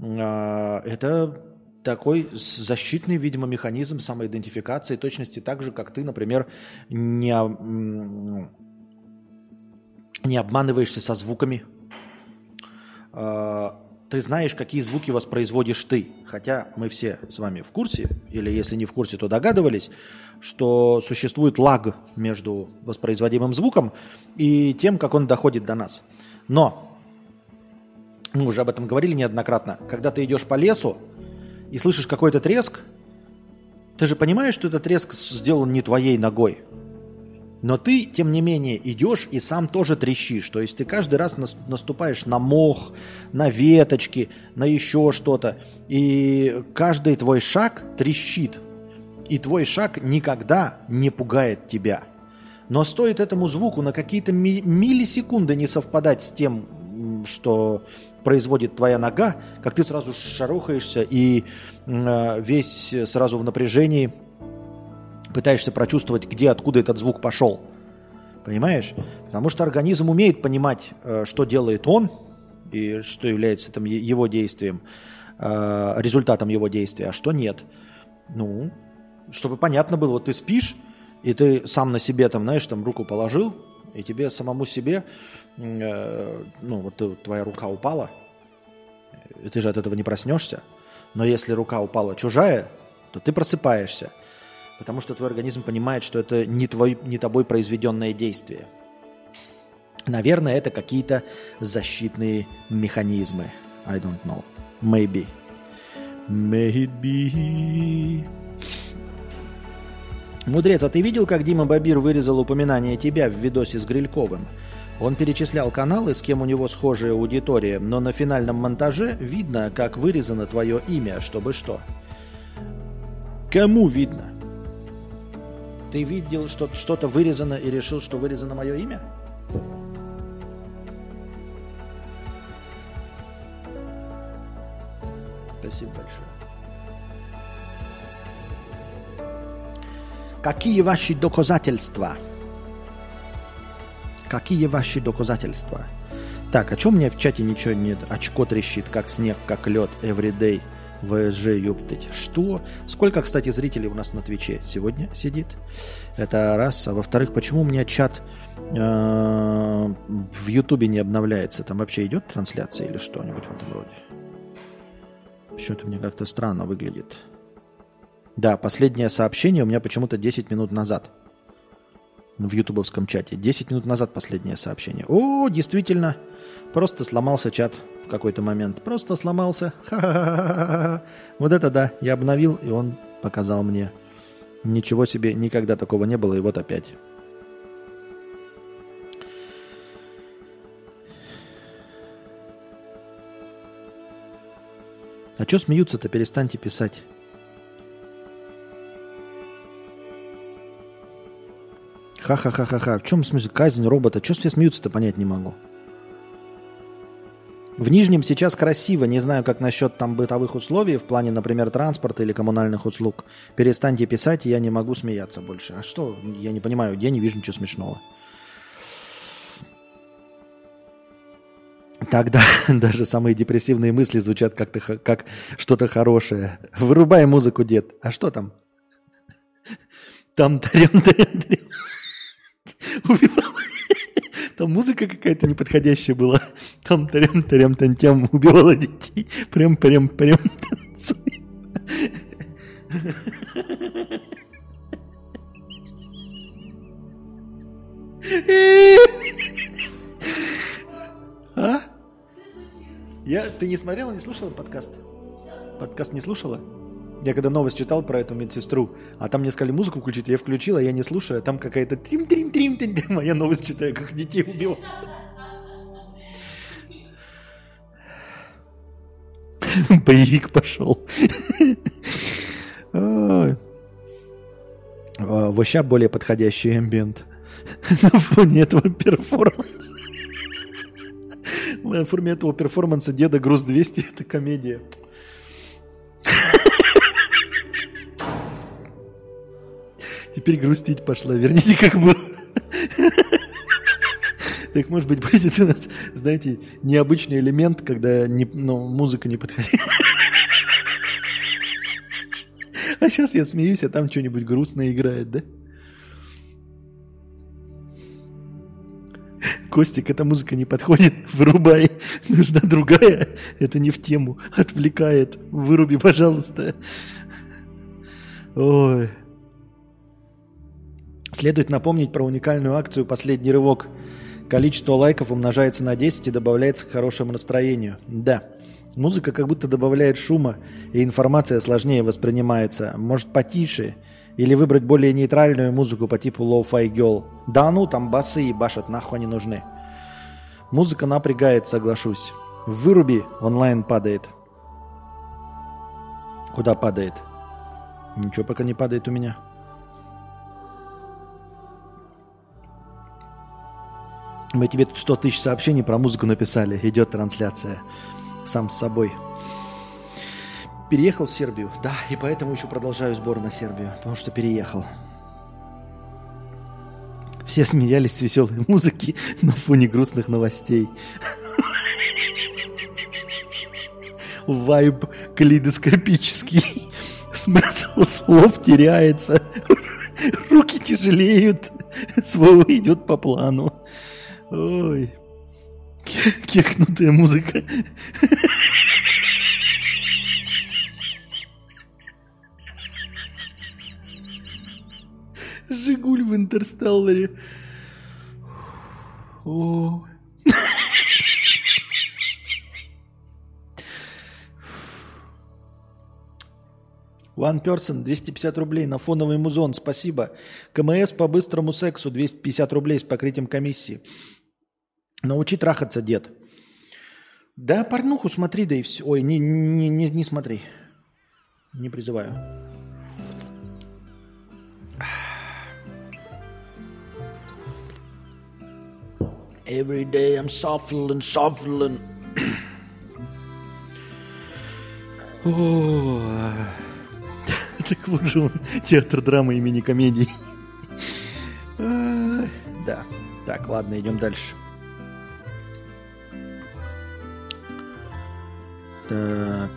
А, Это такой защитный, видимо, механизм самоидентификации, точности так же, как ты, например, не, не обманываешься со звуками. Ты знаешь, какие звуки воспроизводишь ты. Хотя мы все с вами в курсе, или если не в курсе, то догадывались, что существует лаг между воспроизводимым звуком и тем, как он доходит до нас. Но мы уже об этом говорили неоднократно. Когда ты идешь по лесу и слышишь какой-то треск, ты же понимаешь, что этот треск сделан не твоей ногой. Но ты, тем не менее, идешь и сам тоже трещишь. То есть ты каждый раз нас- наступаешь на мох, на веточки, на еще что-то. И каждый твой шаг трещит. И твой шаг никогда не пугает тебя. Но стоит этому звуку на какие-то ми- миллисекунды не совпадать с тем, что производит твоя нога, как ты сразу шарохаешься и э, весь сразу в напряжении пытаешься прочувствовать, где, откуда этот звук пошел. Понимаешь? Потому что организм умеет понимать, э, что делает он и что является там его действием, э, результатом его действия, а что нет. Ну, чтобы понятно было, вот ты спишь, и ты сам на себе там, знаешь, там руку положил, и тебе самому себе, э, ну, вот твоя рука упала, и ты же от этого не проснешься. Но если рука упала чужая, то ты просыпаешься, потому что твой организм понимает, что это не, твой, не тобой произведенное действие. Наверное, это какие-то защитные механизмы. I don't know. Maybe. May it be. Мудрец, а ты видел, как Дима Бабир вырезал упоминание тебя в видосе с Грильковым? Он перечислял каналы, с кем у него схожая аудитория, но на финальном монтаже видно, как вырезано твое имя, чтобы что. Кому видно? Ты видел, что что-то вырезано и решил, что вырезано мое имя? Спасибо большое. Какие ваши доказательства? Какие ваши доказательства? Так, а что у меня в чате ничего нет? Очко трещит, как снег, как лед, everyday. ВСЖ, ёптать. Что? Сколько, кстати, зрителей у нас на Твиче сегодня сидит? Это раз. А во-вторых, почему у меня чат э, в Ютубе не обновляется? Там вообще идет трансляция или что-нибудь в этом роде? Что-то мне как-то странно выглядит. Да, последнее сообщение у меня почему-то 10 минут назад. В ютубовском чате. 10 минут назад последнее сообщение. О, действительно. Просто сломался чат в какой-то момент. Просто сломался. Ха-ха-ха-ха. Вот это да. Я обновил, и он показал мне. Ничего себе, никогда такого не было, и вот опять. А что смеются-то? Перестаньте писать. Ха-ха-ха-ха-ха. В чем смысл? Казнь робота. Что все смеются-то, понять не могу. В Нижнем сейчас красиво. Не знаю, как насчет там бытовых условий, в плане, например, транспорта или коммунальных услуг. Перестаньте писать, я не могу смеяться больше. А что? Я не понимаю, я не вижу ничего смешного. Тогда даже самые депрессивные мысли звучат как-то как что-то хорошее. Вырубай музыку, дед. А что там? Там тарем тарем тарем. Убивал. Там музыка какая-то неподходящая была. Там тарем тарем тантям убивала детей. Прям прям прям танцуй. А? Я, ты не смотрела, не слушала подкаст? Подкаст не слушала? Я когда новость читал про эту медсестру, а там мне сказали музыку включить, я включил, а я не слушаю, а там какая-то трим трим трим трим а я новость читаю, как детей убил. Боевик пошел. А, Вообще более подходящий эмбиент на фоне этого перформанса. На фоне этого перформанса Деда Груз 200 это комедия. Теперь грустить пошла. Верните, как было. Так, может быть, будет у нас, знаете, необычный элемент, когда не, ну, музыка не подходит. А сейчас я смеюсь, а там что-нибудь грустное играет, да? Костик, эта музыка не подходит, вырубай. Нужна другая, это не в тему, отвлекает. Выруби, пожалуйста. Ой. Следует напомнить про уникальную акцию «Последний рывок». Количество лайков умножается на 10 и добавляется к хорошему настроению. Да, музыка как будто добавляет шума, и информация сложнее воспринимается. Может, потише? Или выбрать более нейтральную музыку по типу Low-Fi Girl? Да ну, там басы и башат, нахуй они нужны. Музыка напрягает, соглашусь. Выруби, онлайн падает. Куда падает? Ничего пока не падает у меня. Мы тебе тут 100 тысяч сообщений про музыку написали. Идет трансляция. Сам с собой. Переехал в Сербию. Да, и поэтому еще продолжаю сбор на Сербию. Потому что переехал. Все смеялись с веселой музыки на фоне грустных новостей. Вайб калейдоскопический. Смысл слов теряется. Руки тяжелеют. Слово идет по плану. Ой. Кекнутая музыка. Жигуль в Интерстелларе. О. One person 250 рублей на фоновый музон. Спасибо. КМС по быстрому сексу 250 рублей с покрытием комиссии. Научи трахаться, дед. Да, порнуху смотри, да и все. Ой, не, не, не, не смотри. Не призываю. Every day I'm shuffling. О, Так вот же он, театр драмы имени комедии. Да. Так, ладно, идем дальше. Так.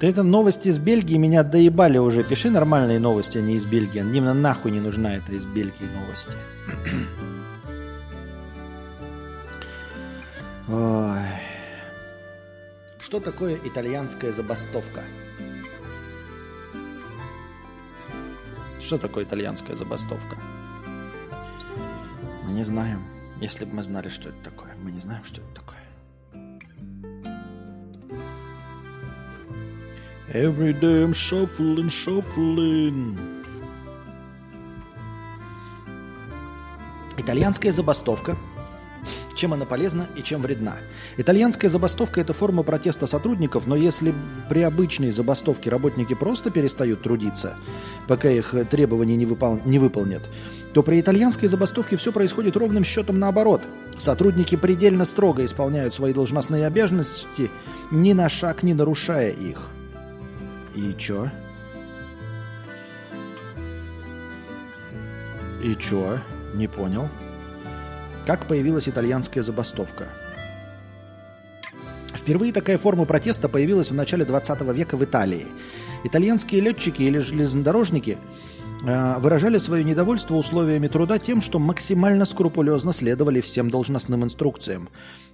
Ты это новости из Бельгии меня доебали уже. Пиши нормальные новости, а не из Бельгии. Мне на нахуй не нужна эта из Бельгии новости. Что такое итальянская забастовка? Что такое итальянская забастовка? Мы не знаем. Если бы мы знали, что это такое. Мы не знаем, что это такое. Every day I'm shuffling, shuffling. Итальянская забастовка. Чем она полезна и чем вредна? Итальянская забастовка – это форма протеста сотрудников, но если при обычной забастовке работники просто перестают трудиться, пока их требования не, выпол- не выполнят, то при итальянской забастовке все происходит ровным счетом наоборот. Сотрудники предельно строго исполняют свои должностные обязанности, ни на шаг не нарушая их. И чё? И чё? Не понял. Как появилась итальянская забастовка? Впервые такая форма протеста появилась в начале 20 века в Италии. Итальянские летчики или железнодорожники выражали свое недовольство условиями труда тем, что максимально скрупулезно следовали всем должностным инструкциям.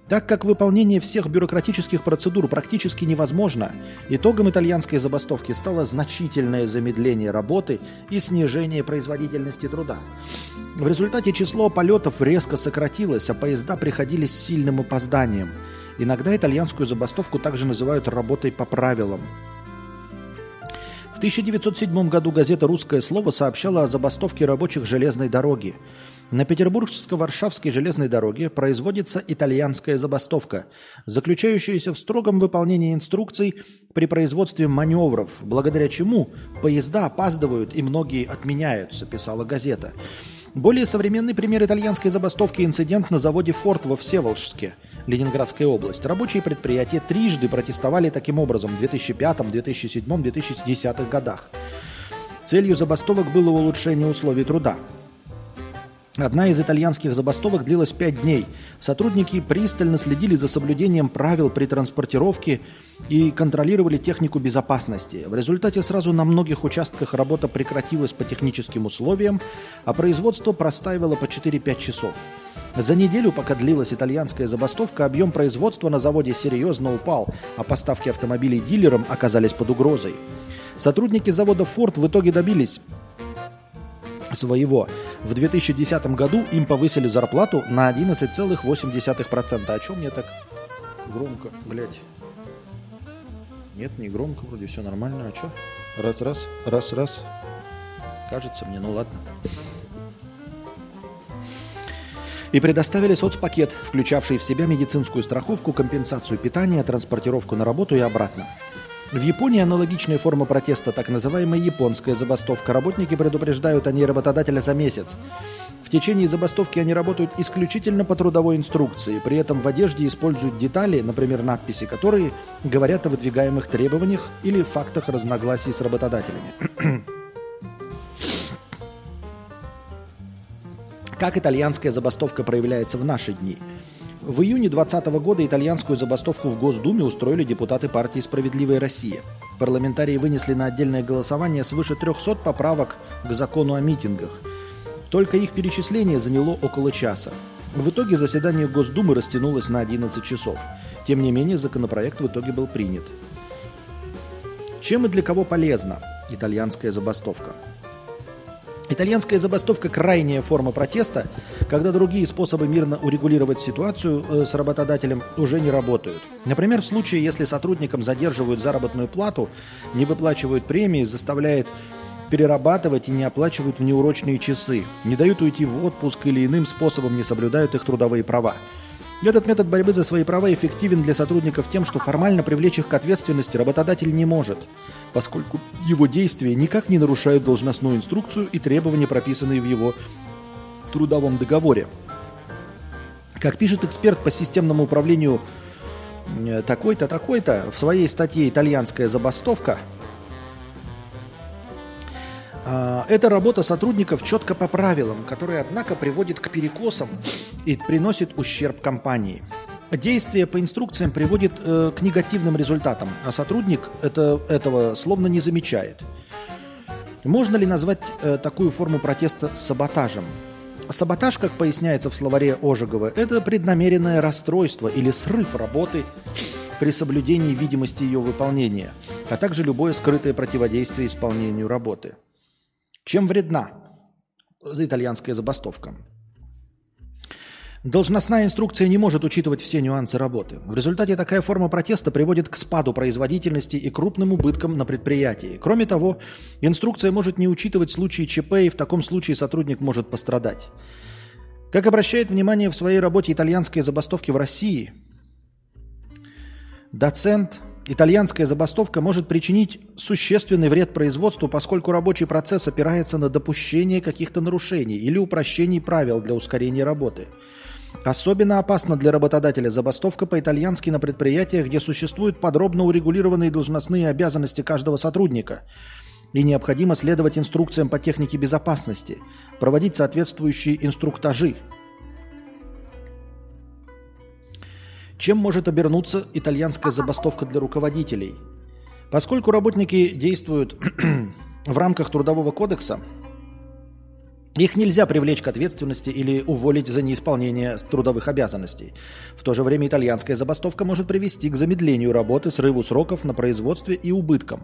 Так как выполнение всех бюрократических процедур практически невозможно, итогом итальянской забастовки стало значительное замедление работы и снижение производительности труда. В результате число полетов резко сократилось, а поезда приходили с сильным опозданием. Иногда итальянскую забастовку также называют работой по правилам. В 1907 году газета «Русское слово» сообщала о забастовке рабочих железной дороги. На Петербургско-Варшавской железной дороге производится итальянская забастовка, заключающаяся в строгом выполнении инструкций при производстве маневров, благодаря чему поезда опаздывают и многие отменяются, писала газета. Более современный пример итальянской забастовки – инцидент на заводе «Форд» во Всеволожске, Ленинградская область. Рабочие предприятия трижды протестовали таким образом в 2005, 2007, 2010 годах. Целью забастовок было улучшение условий труда. Одна из итальянских забастовок длилась пять дней. Сотрудники пристально следили за соблюдением правил при транспортировке и контролировали технику безопасности. В результате сразу на многих участках работа прекратилась по техническим условиям, а производство простаивало по 4-5 часов. За неделю, пока длилась итальянская забастовка, объем производства на заводе серьезно упал, а поставки автомобилей дилерам оказались под угрозой. Сотрудники завода Ford в итоге добились своего. В 2010 году им повысили зарплату на 11,8%. О чем мне так громко, блядь? Нет, не громко, вроде все нормально. А что? Раз, раз, раз, раз. Кажется мне, ну ладно. И предоставили соцпакет, включавший в себя медицинскую страховку, компенсацию питания, транспортировку на работу и обратно. В Японии аналогичная форма протеста, так называемая японская забастовка. Работники предупреждают о ней работодателя за месяц. В течение забастовки они работают исключительно по трудовой инструкции. При этом в одежде используют детали, например, надписи, которые говорят о выдвигаемых требованиях или фактах разногласий с работодателями. Как итальянская забастовка проявляется в наши дни? В июне 2020 года итальянскую забастовку в Госдуме устроили депутаты партии «Справедливая Россия». Парламентарии вынесли на отдельное голосование свыше 300 поправок к закону о митингах. Только их перечисление заняло около часа. В итоге заседание Госдумы растянулось на 11 часов. Тем не менее, законопроект в итоге был принят. Чем и для кого полезна итальянская забастовка? Итальянская забастовка – крайняя форма протеста, когда другие способы мирно урегулировать ситуацию э, с работодателем уже не работают. Например, в случае, если сотрудникам задерживают заработную плату, не выплачивают премии, заставляет перерабатывать и не оплачивают в неурочные часы, не дают уйти в отпуск или иным способом не соблюдают их трудовые права. Этот метод борьбы за свои права эффективен для сотрудников тем, что формально привлечь их к ответственности работодатель не может, поскольку его действия никак не нарушают должностную инструкцию и требования, прописанные в его трудовом договоре. Как пишет эксперт по системному управлению э, такой-то, такой-то, в своей статье «Итальянская забастовка», это работа сотрудников четко по правилам, которые, однако, приводит к перекосам и приносит ущерб компании. Действие по инструкциям приводит э, к негативным результатам, а сотрудник это, этого словно не замечает. Можно ли назвать э, такую форму протеста саботажем? Саботаж, как поясняется в словаре Ожегова, это преднамеренное расстройство или срыв работы при соблюдении видимости ее выполнения, а также любое скрытое противодействие исполнению работы. Чем вредна итальянская забастовка? Должностная инструкция не может учитывать все нюансы работы. В результате такая форма протеста приводит к спаду производительности и крупным убыткам на предприятии. Кроме того, инструкция может не учитывать случаи ЧП, и в таком случае сотрудник может пострадать. Как обращает внимание в своей работе итальянские забастовки в России, доцент Итальянская забастовка может причинить существенный вред производству, поскольку рабочий процесс опирается на допущение каких-то нарушений или упрощений правил для ускорения работы. Особенно опасна для работодателя забастовка по-итальянски на предприятиях, где существуют подробно урегулированные должностные обязанности каждого сотрудника. И необходимо следовать инструкциям по технике безопасности, проводить соответствующие инструктажи, Чем может обернуться итальянская забастовка для руководителей? Поскольку работники действуют в рамках Трудового кодекса, их нельзя привлечь к ответственности или уволить за неисполнение трудовых обязанностей. В то же время итальянская забастовка может привести к замедлению работы, срыву сроков на производстве и убыткам.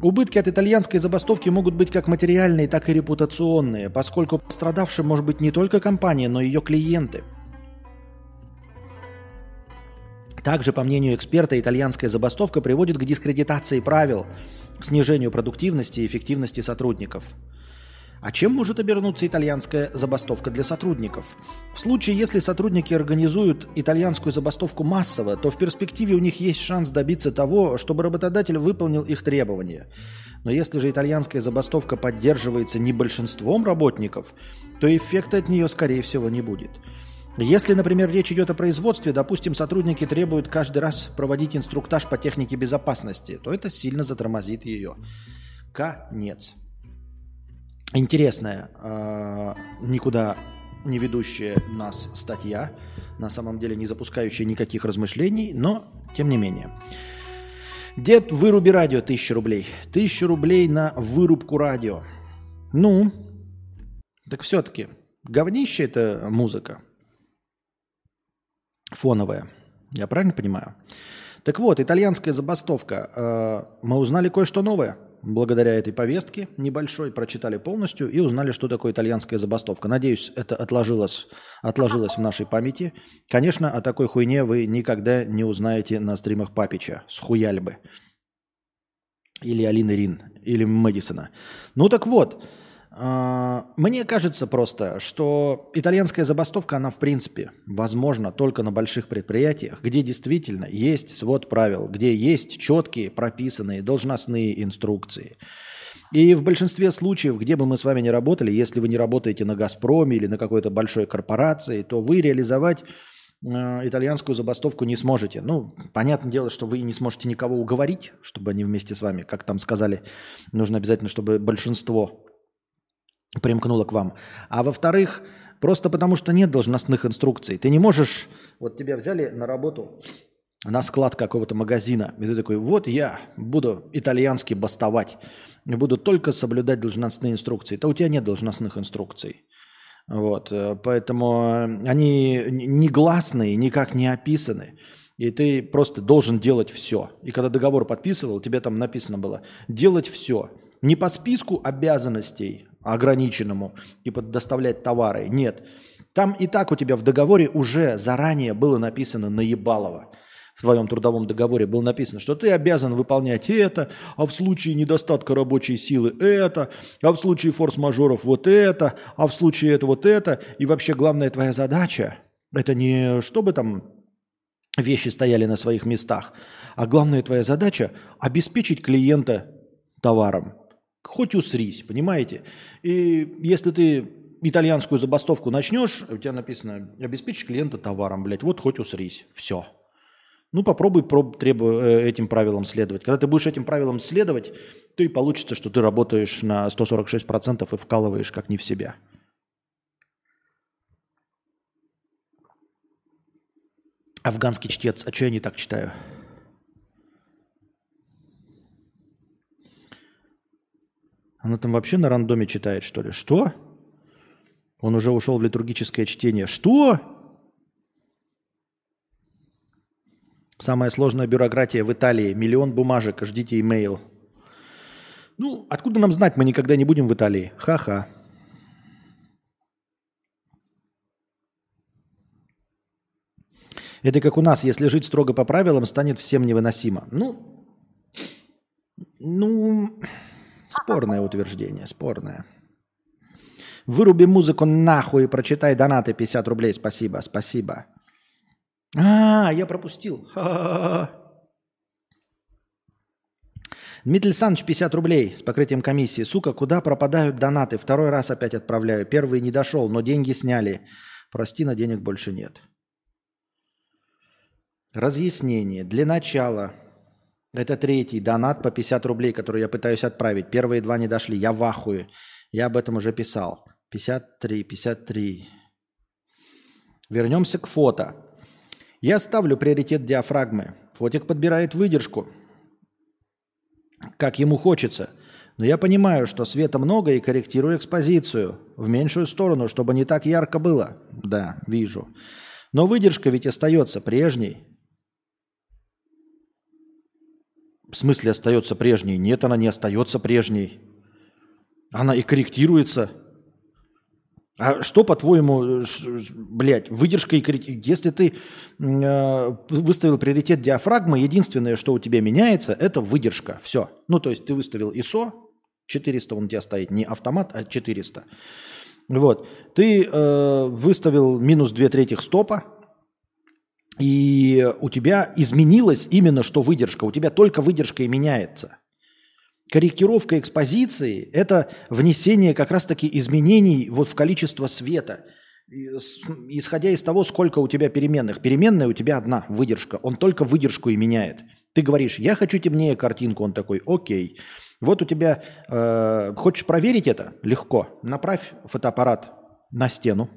Убытки от итальянской забастовки могут быть как материальные, так и репутационные, поскольку пострадавшим может быть не только компания, но и ее клиенты – также, по мнению эксперта, итальянская забастовка приводит к дискредитации правил, снижению продуктивности и эффективности сотрудников. А чем может обернуться итальянская забастовка для сотрудников? В случае, если сотрудники организуют итальянскую забастовку массово, то в перспективе у них есть шанс добиться того, чтобы работодатель выполнил их требования. Но если же итальянская забастовка поддерживается не большинством работников, то эффекта от нее, скорее всего, не будет. Если, например, речь идет о производстве, допустим, сотрудники требуют каждый раз проводить инструктаж по технике безопасности, то это сильно затормозит ее. Конец. Интересная, э, никуда не ведущая нас статья, на самом деле не запускающая никаких размышлений, но тем не менее. Дед, выруби радио, тысяча рублей. Тысяча рублей на вырубку радио. Ну, так все-таки, говнище это музыка фоновая. Я правильно понимаю? Так вот, итальянская забастовка. Э, мы узнали кое-что новое благодаря этой повестке небольшой, прочитали полностью и узнали, что такое итальянская забастовка. Надеюсь, это отложилось, отложилось в нашей памяти. Конечно, о такой хуйне вы никогда не узнаете на стримах Папича с хуяльбы. Или Алины Рин, или Мэдисона. Ну так вот, мне кажется просто, что итальянская забастовка, она в принципе возможна только на больших предприятиях, где действительно есть свод правил, где есть четкие прописанные должностные инструкции. И в большинстве случаев, где бы мы с вами не работали, если вы не работаете на «Газпроме» или на какой-то большой корпорации, то вы реализовать а, итальянскую забастовку не сможете. Ну, понятное дело, что вы не сможете никого уговорить, чтобы они вместе с вами, как там сказали, нужно обязательно, чтобы большинство примкнула к вам. А во-вторых, просто потому что нет должностных инструкций. Ты не можешь, вот тебя взяли на работу на склад какого-то магазина, и ты такой, вот я буду итальянски бастовать, буду только соблюдать должностные инструкции. То у тебя нет должностных инструкций. Вот, э, поэтому они негласные, никак не описаны. И ты просто должен делать все. И когда договор подписывал, тебе там написано было делать все. Не по списку обязанностей ограниченному, типа доставлять товары. Нет. Там и так у тебя в договоре уже заранее было написано наебалово. В твоем трудовом договоре было написано, что ты обязан выполнять это, а в случае недостатка рабочей силы это, а в случае форс-мажоров вот это, а в случае это вот это. И вообще главная твоя задача – это не чтобы там вещи стояли на своих местах, а главная твоя задача – обеспечить клиента товаром. Хоть усрись, понимаете? И если ты итальянскую забастовку начнешь, у тебя написано «обеспечить клиента товаром», блядь, вот хоть усрись, все. Ну, попробуй проб, требу, э, этим правилам следовать. Когда ты будешь этим правилам следовать, то и получится, что ты работаешь на 146% и вкалываешь как не в себя. Афганский чтец. А что я не так читаю? Она там вообще на рандоме читает, что ли? Что? Он уже ушел в литургическое чтение. Что? Самая сложная бюрократия в Италии. Миллион бумажек. Ждите имейл. Ну, откуда нам знать? Мы никогда не будем в Италии. Ха-ха. Это как у нас, если жить строго по правилам, станет всем невыносимо. Ну, ну, спорное утверждение, спорное. Выруби музыку нахуй и прочитай донаты 50 рублей. Спасибо, спасибо. А, я пропустил. Ха-ха-ха. Дмитрий Александрович, 50 рублей с покрытием комиссии. Сука, куда пропадают донаты? Второй раз опять отправляю. Первый не дошел, но деньги сняли. Прости, на денег больше нет. Разъяснение. Для начала. Это третий донат по 50 рублей, который я пытаюсь отправить. Первые два не дошли. Я в ахуе. Я об этом уже писал. 53, 53. Вернемся к фото. Я ставлю приоритет диафрагмы. Фотик подбирает выдержку, как ему хочется. Но я понимаю, что света много и корректирую экспозицию в меньшую сторону, чтобы не так ярко было. Да, вижу. Но выдержка ведь остается прежней. В смысле остается прежней? Нет, она не остается прежней. Она и корректируется. А что, по-твоему, блядь, выдержка и корректировка? Если ты э, выставил приоритет диафрагмы, единственное, что у тебя меняется, это выдержка. Все. Ну, то есть ты выставил ISO, 400 он у тебя стоит, не автомат, а 400. Вот. Ты э, выставил минус 2 трети стопа, и у тебя изменилась именно что выдержка. У тебя только выдержка и меняется. Корректировка экспозиции – это внесение как раз-таки изменений вот в количество света, исходя из того, сколько у тебя переменных. Переменная у тебя одна – выдержка. Он только выдержку и меняет. Ты говоришь, я хочу темнее картинку, он такой, окей. Вот у тебя, э, хочешь проверить это? Легко. Направь фотоаппарат на стену,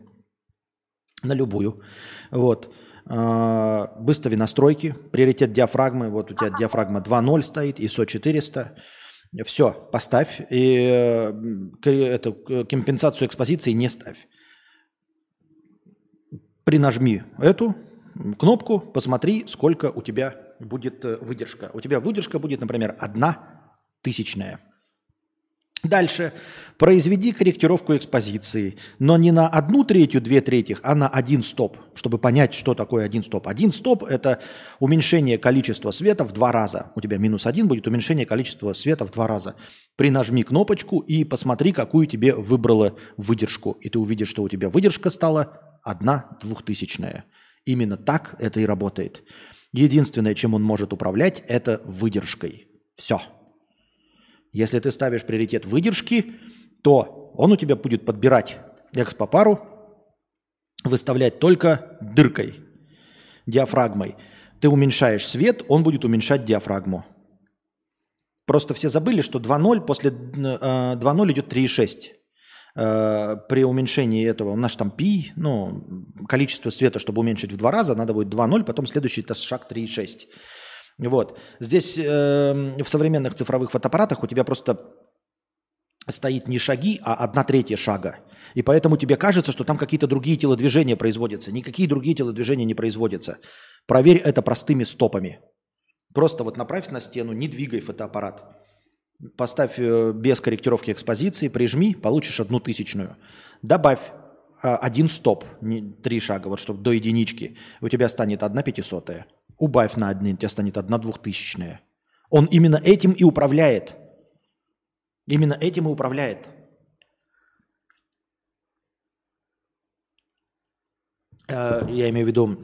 на любую. Вот. Э, выстави настройки, приоритет диафрагмы. Вот у тебя диафрагма 2.0 стоит, ISO 400. Все, поставь. И эту компенсацию экспозиции не ставь. Принажми эту кнопку, посмотри, сколько у тебя будет э, выдержка. У тебя выдержка будет, например, одна тысячная. Дальше. Произведи корректировку экспозиции, но не на одну третью, две третьих, а на один стоп, чтобы понять, что такое один стоп. Один стоп – это уменьшение количества света в два раза. У тебя минус один будет уменьшение количества света в два раза. Принажми кнопочку и посмотри, какую тебе выбрала выдержку. И ты увидишь, что у тебя выдержка стала одна двухтысячная. Именно так это и работает. Единственное, чем он может управлять, это выдержкой. Все. Если ты ставишь приоритет выдержки, то он у тебя будет подбирать экспопару, выставлять только дыркой, диафрагмой. Ты уменьшаешь свет, он будет уменьшать диафрагму. Просто все забыли, что 2.0 после э, 2.0 идет 3.6. Э, при уменьшении этого, у нас там пи, ну, количество света, чтобы уменьшить в два раза, надо будет 2.0, потом следующий это шаг 3.6. Вот. Здесь э, в современных цифровых фотоаппаратах у тебя просто стоит не шаги, а одна третья шага. И поэтому тебе кажется, что там какие-то другие телодвижения производятся. Никакие другие телодвижения не производятся. Проверь это простыми стопами. Просто вот направь на стену, не двигай фотоаппарат. Поставь э, без корректировки экспозиции, прижми, получишь одну тысячную. Добавь а, один стоп, три шага, вот чтобы до единички. У тебя станет одна пятисотая. Убавь на один, у тебя станет одна двухтысячная. Он именно этим и управляет. Именно этим и управляет. Э, Я имею в виду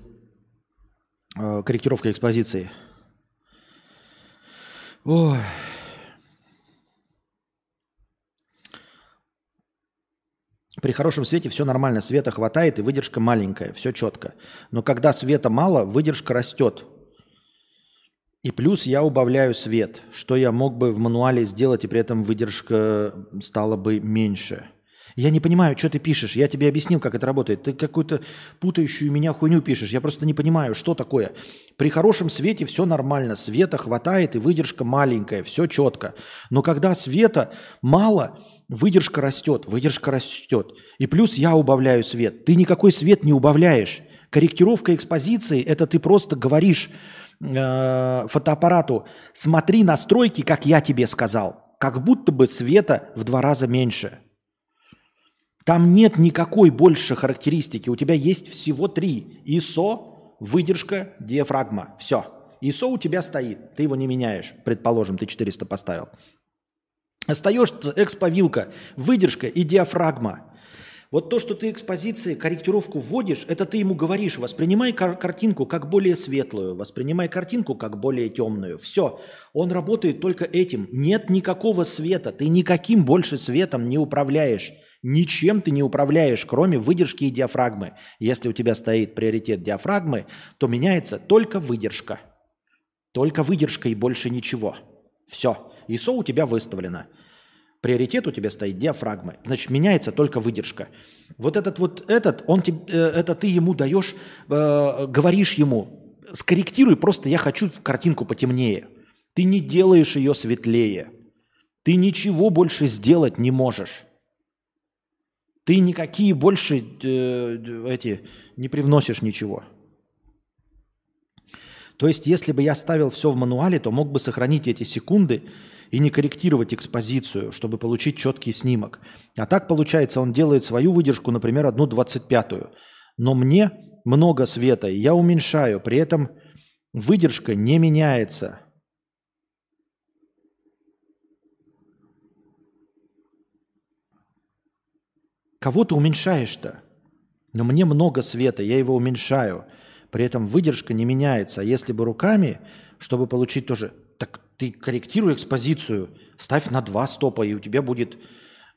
э, корректировка экспозиции. Ой. При хорошем свете все нормально, света хватает и выдержка маленькая, все четко. Но когда света мало, выдержка растет. И плюс я убавляю свет, что я мог бы в мануале сделать, и при этом выдержка стала бы меньше. Я не понимаю, что ты пишешь. Я тебе объяснил, как это работает. Ты какую-то путающую меня хуйню пишешь. Я просто не понимаю, что такое. При хорошем свете все нормально. Света хватает и выдержка маленькая. Все четко. Но когда света мало, выдержка растет. Выдержка растет. И плюс я убавляю свет. Ты никакой свет не убавляешь. Корректировка экспозиции – это ты просто говоришь э, фотоаппарату, смотри настройки, как я тебе сказал. Как будто бы света в два раза меньше. Там нет никакой больше характеристики. У тебя есть всего три. ISO, выдержка, диафрагма. Все. ISO у тебя стоит. Ты его не меняешь. Предположим, ты 400 поставил. Остаешься эксповилка, выдержка и диафрагма. Вот то, что ты экспозиции, корректировку вводишь, это ты ему говоришь, воспринимай кар- картинку как более светлую, воспринимай картинку как более темную. Все, он работает только этим. Нет никакого света, ты никаким больше светом не управляешь. Ничем ты не управляешь, кроме выдержки и диафрагмы. Если у тебя стоит приоритет диафрагмы, то меняется только выдержка. Только выдержка и больше ничего. Все. ISO у тебя выставлено. Приоритет у тебя стоит диафрагмы. Значит, меняется только выдержка. Вот этот вот этот, он, теб- э, это ты ему даешь, э, говоришь ему, скорректируй, просто я хочу картинку потемнее. Ты не делаешь ее светлее. Ты ничего больше сделать не можешь. Ты никакие больше э, эти не привносишь ничего. То есть, если бы я ставил все в мануале, то мог бы сохранить эти секунды и не корректировать экспозицию, чтобы получить четкий снимок. А так получается, он делает свою выдержку, например, одну двадцать пятую. Но мне много света, и я уменьшаю, при этом выдержка не меняется. Кого ты уменьшаешь-то? Но мне много света, я его уменьшаю. При этом выдержка не меняется. А если бы руками, чтобы получить тоже... Ты корректируй экспозицию, ставь на два стопа, и у тебя будет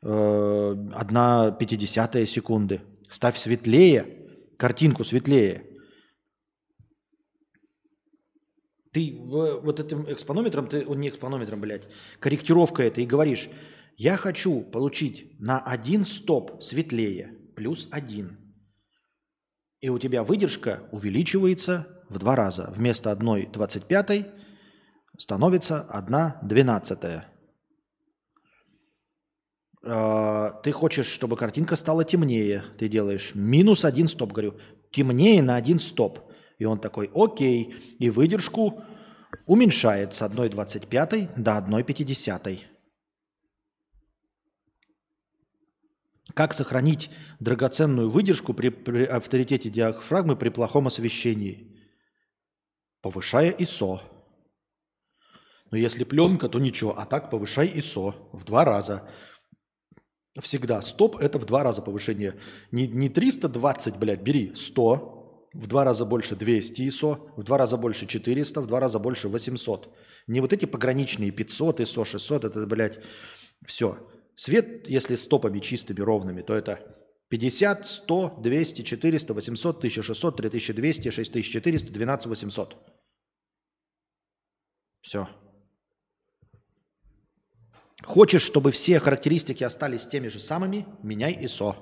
э, одна пятидесятая секунды. Ставь светлее, картинку светлее. Ты э, вот этим экспонометром, ты, о, не экспонометром, блядь, корректировка это, и говоришь, я хочу получить на один стоп светлее, плюс один. И у тебя выдержка увеличивается в два раза. Вместо одной 25 становится одна 12 Ты хочешь, чтобы картинка стала темнее. Ты делаешь минус один стоп. Говорю, темнее на один стоп. И он такой, окей. И выдержку уменьшает с 1,25 до 1,50. Как сохранить драгоценную выдержку при, при авторитете диафрагмы при плохом освещении? Повышая ISO. Но если пленка, то ничего. А так повышай ISO в два раза. Всегда. Стоп – это в два раза повышение. Не, не 320, блядь, бери 100. В два раза больше 200 ISO. В два раза больше 400. В два раза больше 800. Не вот эти пограничные 500 ISO, 600. Это, блядь, все. Свет, если стопами чистыми, ровными, то это 50, 100, 200, 400, 800, 1600, 3200, 6400, 12800. Все. Хочешь, чтобы все характеристики остались теми же самыми, меняй ISO.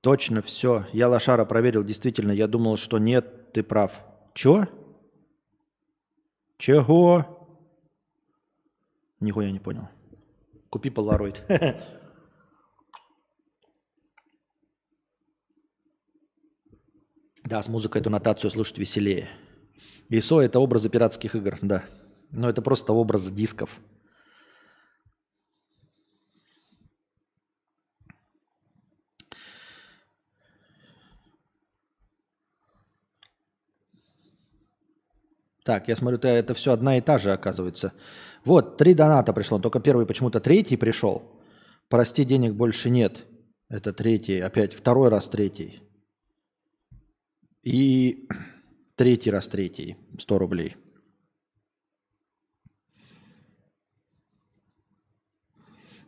Точно, все. Я лошара проверил, действительно. Я думал, что нет, ты прав. Чё? Чего? Нихуя не понял. Купи полароид. Да, с музыкой эту нотацию слушать веселее. ИСО – это образы пиратских игр, да. Но это просто образ дисков. Так, я смотрю, это все одна и та же, оказывается. Вот, три доната пришло, только первый почему-то третий пришел. Прости, денег больше нет. Это третий, опять второй раз третий. И третий раз третий, 100 рублей.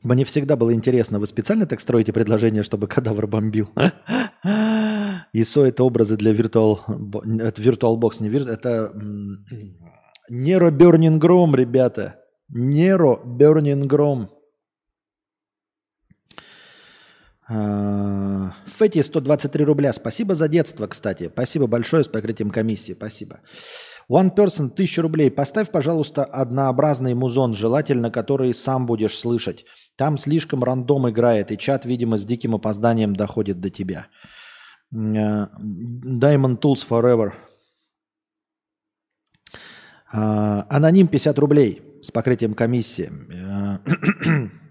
Мне всегда было интересно, вы специально так строите предложение, чтобы кадавр бомбил? ИСО это образы для Virtual, это VirtualBox, не вир- это м, Nero Burning Grom, ребята. Nero Burning Grom. А, Фэти 123 рубля. Спасибо за детство, кстати. Спасибо большое с покрытием комиссии. Спасибо. One person 1000 рублей. Поставь, пожалуйста, однообразный музон, желательно, который сам будешь слышать. Там слишком рандом играет, и чат, видимо, с диким опозданием доходит до тебя. Э, Diamond Tools Forever. А, Аноним 50 рублей с покрытием комиссии.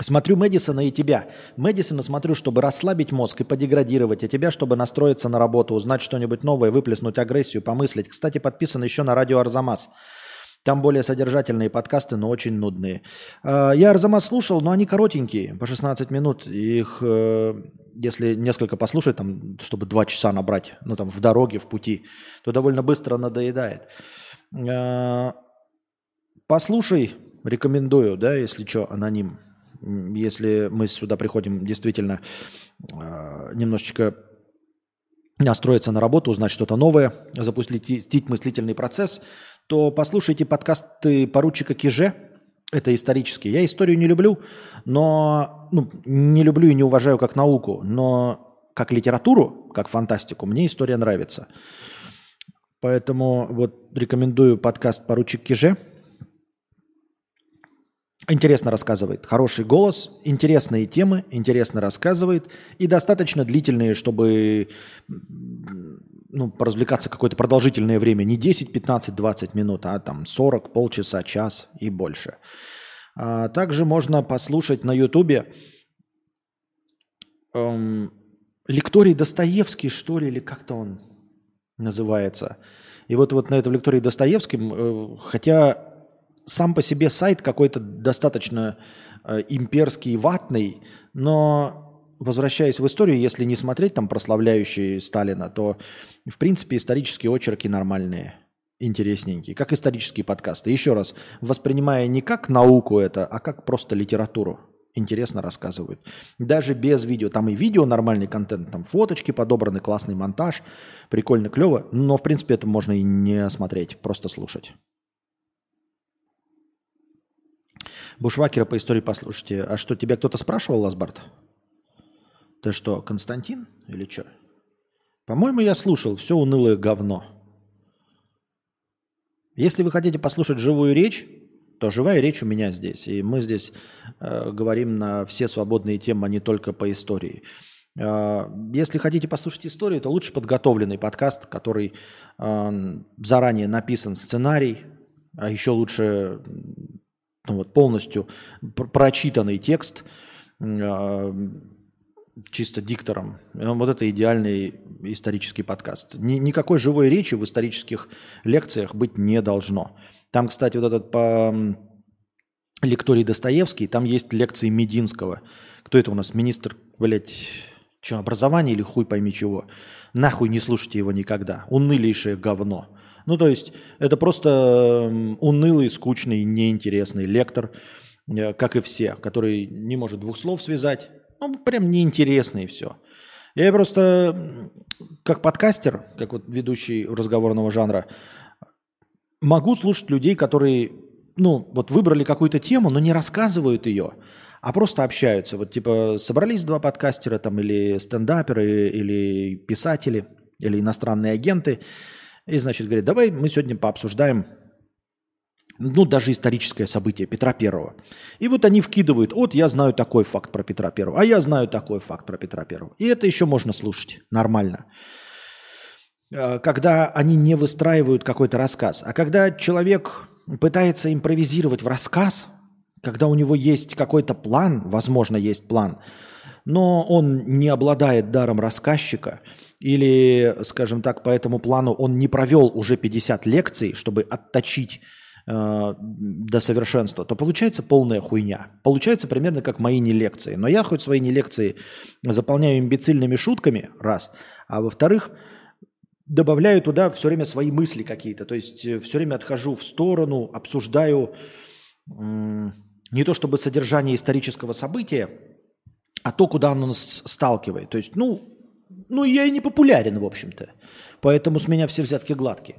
Смотрю Мэдисона и тебя. Мэдисона смотрю, чтобы расслабить мозг и подеградировать, а тебя, чтобы настроиться на работу, узнать что-нибудь новое, выплеснуть агрессию, помыслить. Кстати, подписан еще на радио Арзамас. Там более содержательные подкасты, но очень нудные. А, Я Арзамас слушал, но они коротенькие, по 16 минут. Их, э, если несколько послушать, там, чтобы два часа набрать, ну там в дороге, в пути, то довольно быстро надоедает. А, Послушай, рекомендую, да, если что, аноним. Если мы сюда приходим действительно э, немножечко настроиться на работу, узнать что-то новое, запустить мыслительный процесс, то послушайте подкасты поручика Киже. Это исторический. Я историю не люблю, но ну, не люблю и не уважаю как науку, но как литературу, как фантастику, мне история нравится. Поэтому вот рекомендую подкаст «Поручик Киже». Интересно рассказывает. Хороший голос, интересные темы, интересно рассказывает. И достаточно длительные, чтобы ну, поразвлекаться какое-то продолжительное время. Не 10, 15, 20 минут, а там 40, полчаса, час и больше. А также можно послушать на Ютубе эм, лекторий Достоевский, что ли, или как-то он называется. И вот, вот на этом лектории Достоевским, э, хотя сам по себе сайт какой-то достаточно э, имперский, ватный, но возвращаясь в историю, если не смотреть там прославляющие Сталина, то в принципе исторические очерки нормальные, интересненькие, как исторические подкасты. Еще раз, воспринимая не как науку это, а как просто литературу. Интересно рассказывают. Даже без видео. Там и видео нормальный контент, там фоточки подобраны, классный монтаж, прикольно, клево. Но в принципе это можно и не смотреть, просто слушать. Бушвакера по истории послушайте. А что, тебя кто-то спрашивал, Ласбарт? Ты что, Константин или что? По-моему, я слушал. Все унылое говно. Если вы хотите послушать живую речь, то живая речь у меня здесь. И мы здесь э, говорим на все свободные темы, а не только по истории. Э, если хотите послушать историю, то лучше подготовленный подкаст, который э, заранее написан сценарий, а еще лучше ну, вот, полностью пр- прочитанный текст э, чисто диктором. Э, Вот это идеальный исторический подкаст. Ни- никакой живой речи в исторических лекциях быть не должно. Там, кстати, вот этот по м, лекторий Достоевский, там есть лекции Мединского. Кто это у нас? Министр, блядь, что, образование или хуй пойми чего? Нахуй не слушайте его никогда. Унылейшее говно. Ну, то есть, это просто м, унылый, скучный, неинтересный лектор, э, как и все, который не может двух слов связать. Ну, прям неинтересный и все. Я просто, как подкастер, как вот ведущий разговорного жанра, могу слушать людей, которые, ну, вот выбрали какую-то тему, но не рассказывают ее, а просто общаются. Вот типа собрались два подкастера там или стендаперы, или писатели, или иностранные агенты, и, значит, говорят, давай мы сегодня пообсуждаем ну, даже историческое событие Петра Первого. И вот они вкидывают, вот я знаю такой факт про Петра Первого, а я знаю такой факт про Петра Первого. И это еще можно слушать нормально. э, когда они не выстраивают какой-то рассказ. А когда человек пытается импровизировать в рассказ, когда у него есть какой-то план, возможно, есть план, но он не обладает даром рассказчика, или, скажем так, по этому плану он не провел уже 50 лекций, чтобы отточить э, до совершенства, то получается полная хуйня. Получается примерно как мои не лекции. Но я хоть свои не лекции заполняю имбецильными шутками, раз, а во-вторых, добавляю туда все время свои мысли какие-то. То есть э, все время отхожу в сторону, обсуждаю м, не то чтобы содержание исторического события, а то, куда оно нас сталкивает. То есть, ну, ну, я и не популярен, в общем-то. Поэтому с меня все взятки гладкие.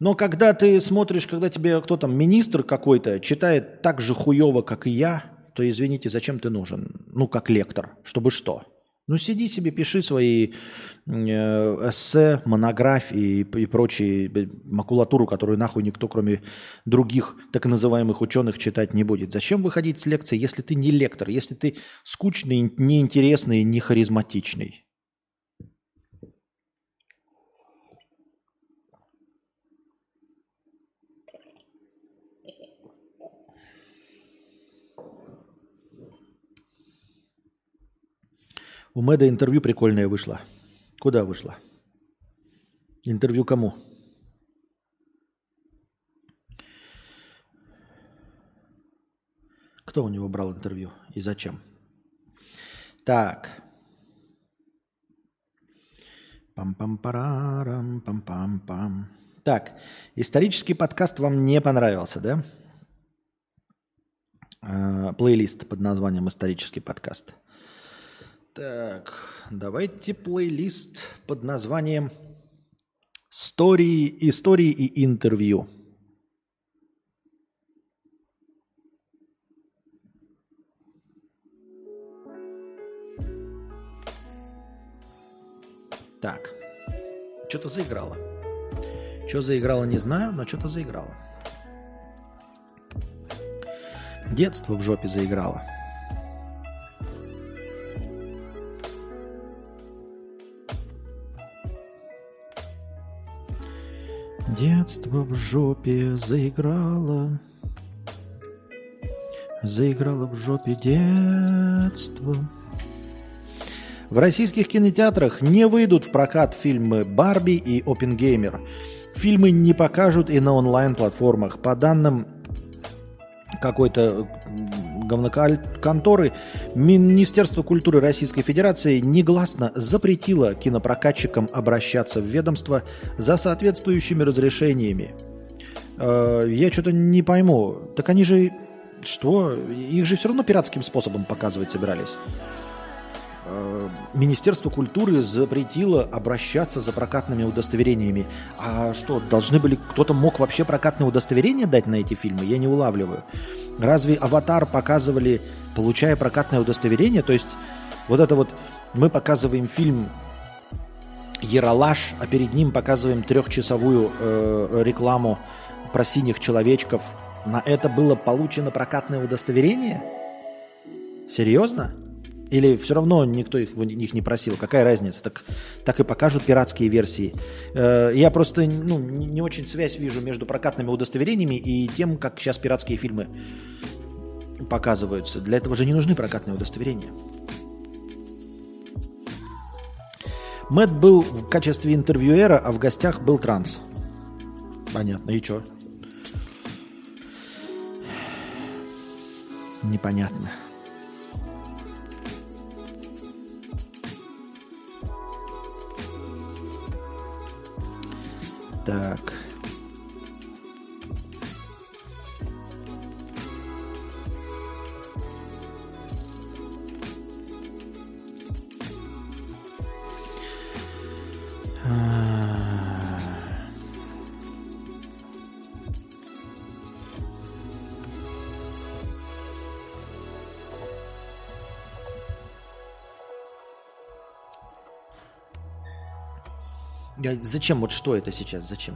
Но когда ты смотришь, когда тебе кто там, министр какой-то, читает так же хуево, как и я, то, извините, зачем ты нужен? Ну, как лектор. Чтобы что? Ну, сиди себе, пиши свои э, эссе, монографии и, прочие макулатуру, которую нахуй никто, кроме других так называемых ученых, читать не будет. Зачем выходить с лекции, если ты не лектор, если ты скучный, неинтересный, не харизматичный? У Мэда интервью прикольное вышло. Куда вышло? Интервью кому? Кто у него брал интервью и зачем? Так. Пам-пам-парарам, пам-пам-пам. Так, исторический подкаст вам не понравился, да? Э, плейлист под названием «Исторический подкаст». Так, давайте плейлист под названием «Истории, истории и интервью». Так, что-то заиграло. Что заиграло, не знаю, но что-то заиграло. Детство в жопе заиграло. Детство в жопе заиграло. Заиграло в жопе детство. В российских кинотеатрах не выйдут в прокат фильмы «Барби» и «Опенгеймер». Фильмы не покажут и на онлайн-платформах. По данным какой-то говноконторы, Министерство культуры Российской Федерации негласно запретило кинопрокатчикам обращаться в ведомство за соответствующими разрешениями. Э, я что-то не пойму. Так они же... Что? Их же все равно пиратским способом показывать собирались. Э, Министерство культуры запретило обращаться за прокатными удостоверениями. А что, должны были... Кто-то мог вообще прокатное удостоверение дать на эти фильмы? Я не улавливаю. Разве «Аватар» показывали, получая прокатное удостоверение? То есть вот это вот мы показываем фильм «Ералаш», а перед ним показываем трехчасовую э, рекламу про синих человечков. На это было получено прокатное удостоверение? Серьезно? Или все равно никто их, них не просил? Какая разница? Так, так и покажут пиратские версии. Э, я просто ну, не очень связь вижу между прокатными удостоверениями и тем, как сейчас пиратские фильмы показываются. Для этого же не нужны прокатные удостоверения. Мэтт был в качестве интервьюера, а в гостях был транс. Понятно. И что? Непонятно. Так. Я, зачем? Вот что это сейчас? Зачем?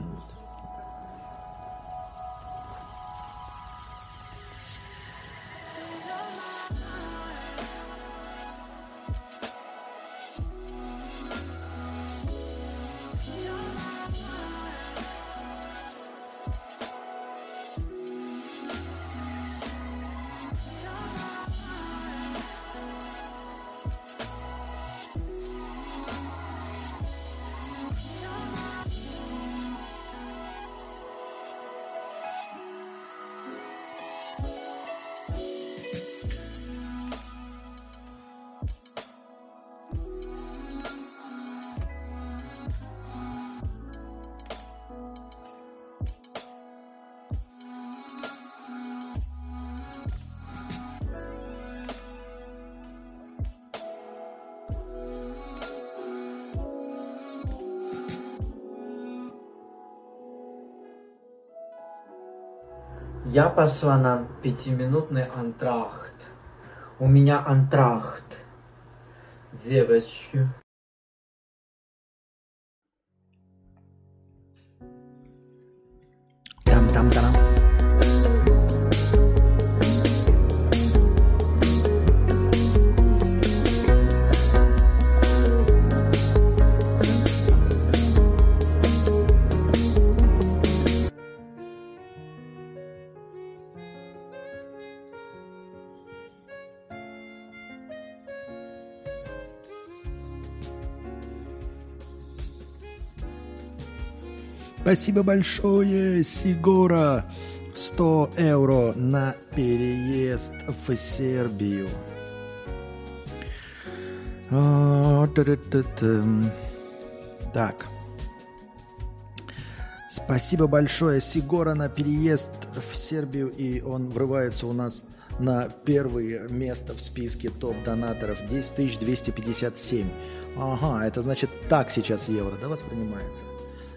Пошла пятиминутный антрахт. У меня антрахт. Девочки. Там-там-тарам. Спасибо большое, Сигора. 100 евро на переезд в Сербию. А. Так. Спасибо большое, Сигора, на переезд в Сербию. И он врывается у нас на первое место в списке топ-донаторов. 10 257. Ага, это значит так сейчас евро, да, воспринимается?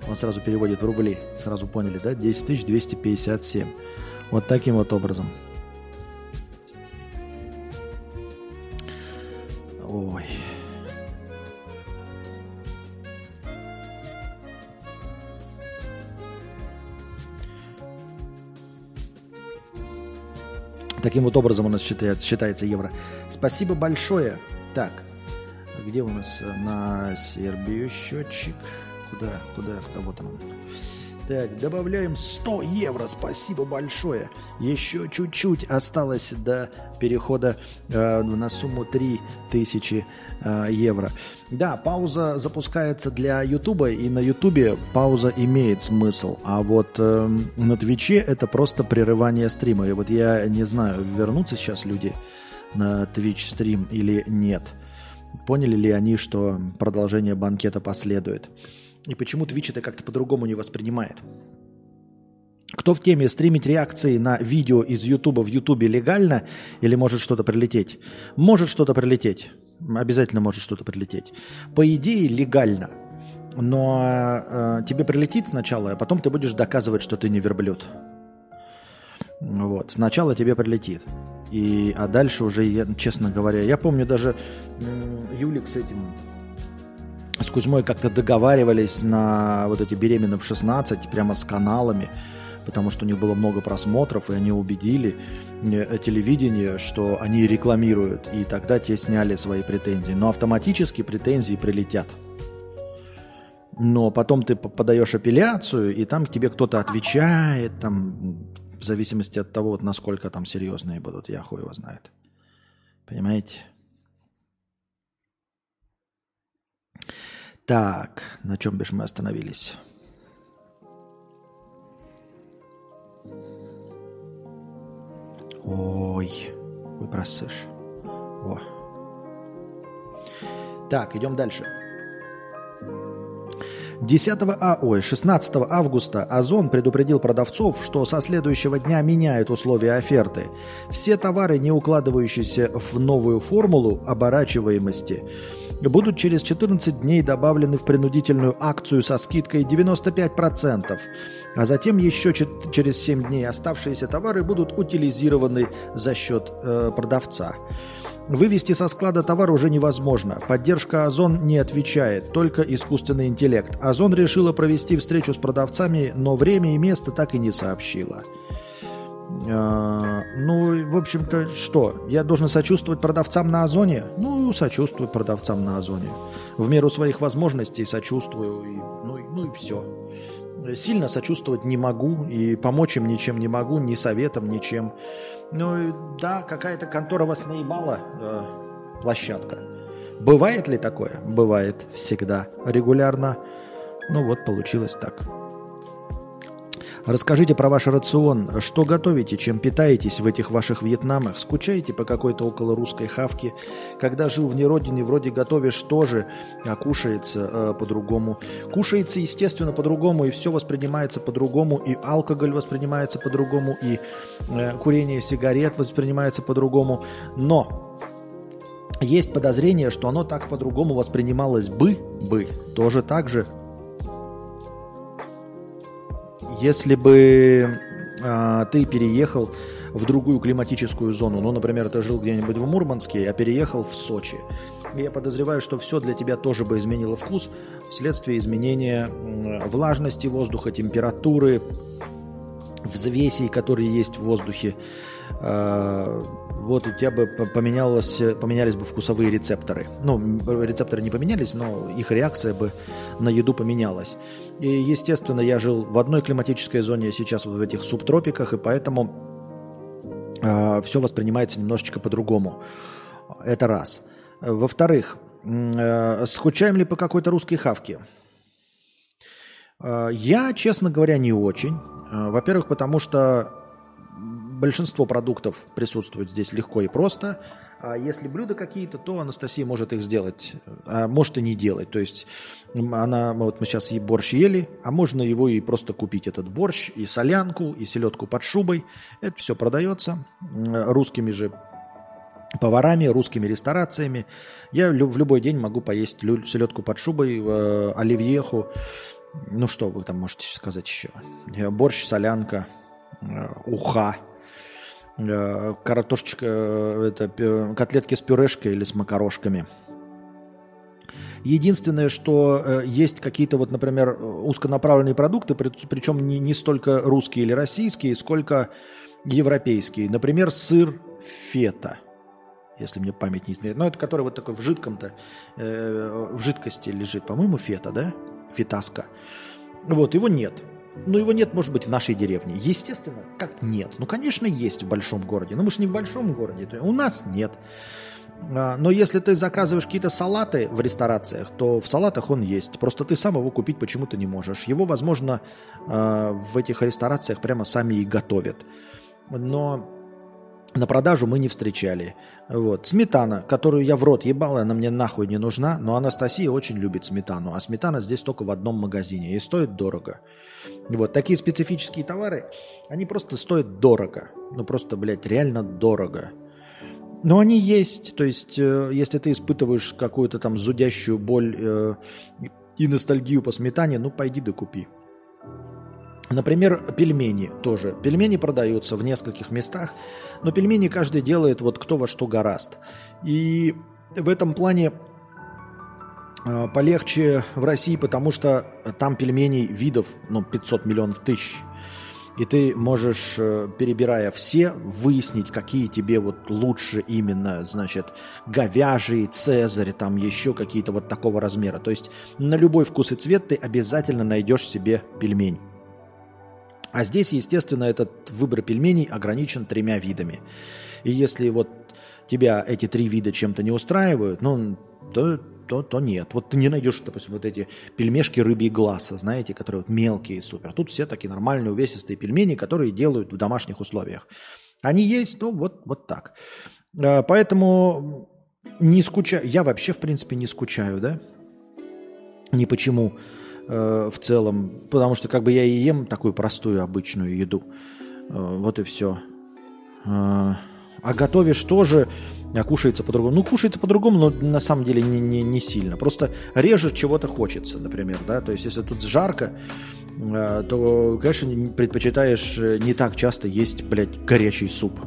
Он сразу переводит в рубли. Сразу поняли, да? 10 257. Вот таким вот образом. Ой. Таким вот образом у нас считает, считается евро. Спасибо большое. Так, где у нас э, на Сербию счетчик? Куда, куда, вот он. Так, добавляем 100 евро, спасибо большое. Еще чуть-чуть осталось до перехода э, на сумму 3000 э, евро. Да, пауза запускается для Ютуба, и на Ютубе пауза имеет смысл. А вот э, на Твиче это просто прерывание стрима. И вот я не знаю, вернутся сейчас люди на Twitch стрим или нет. Поняли ли они, что продолжение банкета последует? И почему Twitch это как-то по-другому не воспринимает? Кто в теме стримить реакции на видео из Ютуба в Ютубе легально или может что-то прилететь? Может что-то прилететь. Обязательно может что-то прилететь. По идее легально. Но э, тебе прилетит сначала, а потом ты будешь доказывать, что ты не верблюд. Вот. Сначала тебе прилетит. И, а дальше уже, я, честно говоря, я помню даже м, Юлик с этим с Кузьмой как-то договаривались на вот эти беременные в 16, прямо с каналами, потому что у них было много просмотров, и они убедили э, телевидение, что они рекламируют, и тогда те сняли свои претензии. Но автоматически претензии прилетят. Но потом ты подаешь апелляцию, и там тебе кто-то отвечает, там, в зависимости от того, вот насколько там серьезные будут, я хуй его знает. Понимаете? Так, на чем бишь мы остановились? Ой, вы просышь. О. Так, идем дальше. 10 а, ой, 16 августа Озон предупредил продавцов, что со следующего дня меняет условия оферты. Все товары, не укладывающиеся в новую формулу оборачиваемости, будут через 14 дней добавлены в принудительную акцию со скидкой 95%, а затем еще через 7 дней оставшиеся товары будут утилизированы за счет э, продавца. Вывести со склада товар уже невозможно. Поддержка Озон не отвечает, только искусственный интеллект. Озон решила провести встречу с продавцами, но время и место так и не сообщила. А, ну, в общем-то, что? Я должен сочувствовать продавцам на Озоне? Ну, сочувствую продавцам на Озоне. В меру своих возможностей сочувствую. И, ну, ну и все. Сильно сочувствовать не могу и помочь им ничем не могу, ни советом, ничем. Ну да, какая-то контора вас наебала, э, площадка. Бывает ли такое? Бывает всегда, регулярно. Ну вот, получилось так. Расскажите про ваш рацион. Что готовите, чем питаетесь в этих ваших Вьетнамах? Скучаете по какой-то около русской хавке? Когда жил вне родины, вроде готовишь тоже, а кушается э, по-другому. Кушается, естественно, по-другому, и все воспринимается по-другому, и алкоголь воспринимается по-другому, и э, курение сигарет воспринимается по-другому. Но есть подозрение, что оно так по-другому воспринималось бы, бы, тоже так же если бы а, ты переехал в другую климатическую зону. Ну, например, ты жил где-нибудь в Мурманске, а переехал в Сочи. Я подозреваю, что все для тебя тоже бы изменило вкус вследствие изменения влажности воздуха, температуры, взвесей, которые есть в воздухе. А, Вот у тебя бы по- поменялось, поменялись бы вкусовые рецепторы. Ну, рецепторы не поменялись, но их реакция бы на еду поменялась. И, естественно, я жил в одной климатической зоне, а сейчас вот в этих субтропиках, и поэтому все воспринимается немножечко по-другому. Это раз. Во-вторых, э, скучаем ли по какой-то русской хавке? Э, Я, честно говоря, не очень. Э, Во-первых, потому что большинство продуктов присутствует здесь легко и просто. А если блюда какие-то, то Анастасия может их сделать, а может и не делать. То есть она, вот мы сейчас и борщ ели, а можно его и просто купить, этот борщ, и солянку, и селедку под шубой. Это все продается русскими же поварами, русскими ресторациями. Я в любой день могу поесть селедку под шубой, э, оливьеху. Ну что вы там можете сказать еще? Э, Борщ, солянка, э, уха, картошечка, э, это, котлетки с пюрешкой или с макарошками. Единственное, что э, есть какие-то вот, например, узконаправленные продукты, при- причем не, не столько русские или российские, сколько европейские. Например, сыр фета, если мне память не изменяет. Но это который вот такой в жидком-то, э, в жидкости лежит, по-моему, фета, да? Фетаска. Вот, его нет. Но его нет, может быть, в нашей деревне. Естественно, как нет? Ну, конечно, есть в большом городе. Но мы же не в большом городе. У нас нет. А, Но если ты заказываешь какие-то салаты в ресторациях, то в салатах он есть. Просто ты сам его купить почему-то не можешь. Его, возможно, а, в этих ресторациях прямо сами и готовят. Но на продажу мы не встречали. Вот. Сметана, которую я в рот ебал, она мне нахуй не нужна, но Анастасия очень любит сметану. А сметана здесь только в одном магазине и стоит дорого. Вот. Такие специфические товары, они просто стоят дорого. Ну просто, блядь, реально дорого. Но они есть. То есть, э, если ты испытываешь какую-то там зудящую боль э, и ностальгию по сметане, ну пойди да купи. Например, пельмени тоже. Пельмени продаются в нескольких местах, но пельмени каждый делает вот кто во что гораст. И в этом плане э, полегче в России, потому что там пельменей видов, ну, 500 миллионов тысяч. И ты можешь, э, перебирая все, выяснить, какие тебе вот лучше именно, значит, говяжий, цезарь, там еще какие-то вот такого размера. То есть на любой вкус и цвет ты обязательно найдешь себе пельмень. А здесь, естественно, этот выбор пельменей ограничен тремя видами. И если вот тебя эти три вида чем-то не устраивают, ну, то, то, то нет. Вот ты не найдешь, допустим, вот эти пельмешки рыбий глаза, знаете, которые вот мелкие супер. Тут все такие нормальные увесистые пельмени, которые делают в домашних условиях. Они есть, ну вот, вот так. А, Поэтому не скучаю. Я вообще, в принципе, не скучаю, да? Ни почему э, в целом. Потому что как бы я и ем такую простую обычную еду. Э, вот и все. Э, а готовишь тоже, а кушается по-другому. Ну, кушается по-другому, но на самом деле не, не, не сильно. Просто реже чего-то хочется, например, да. То есть, если тут жарко, э, то, конечно, не- предпочитаешь э, не так часто есть, блядь, горячий суп.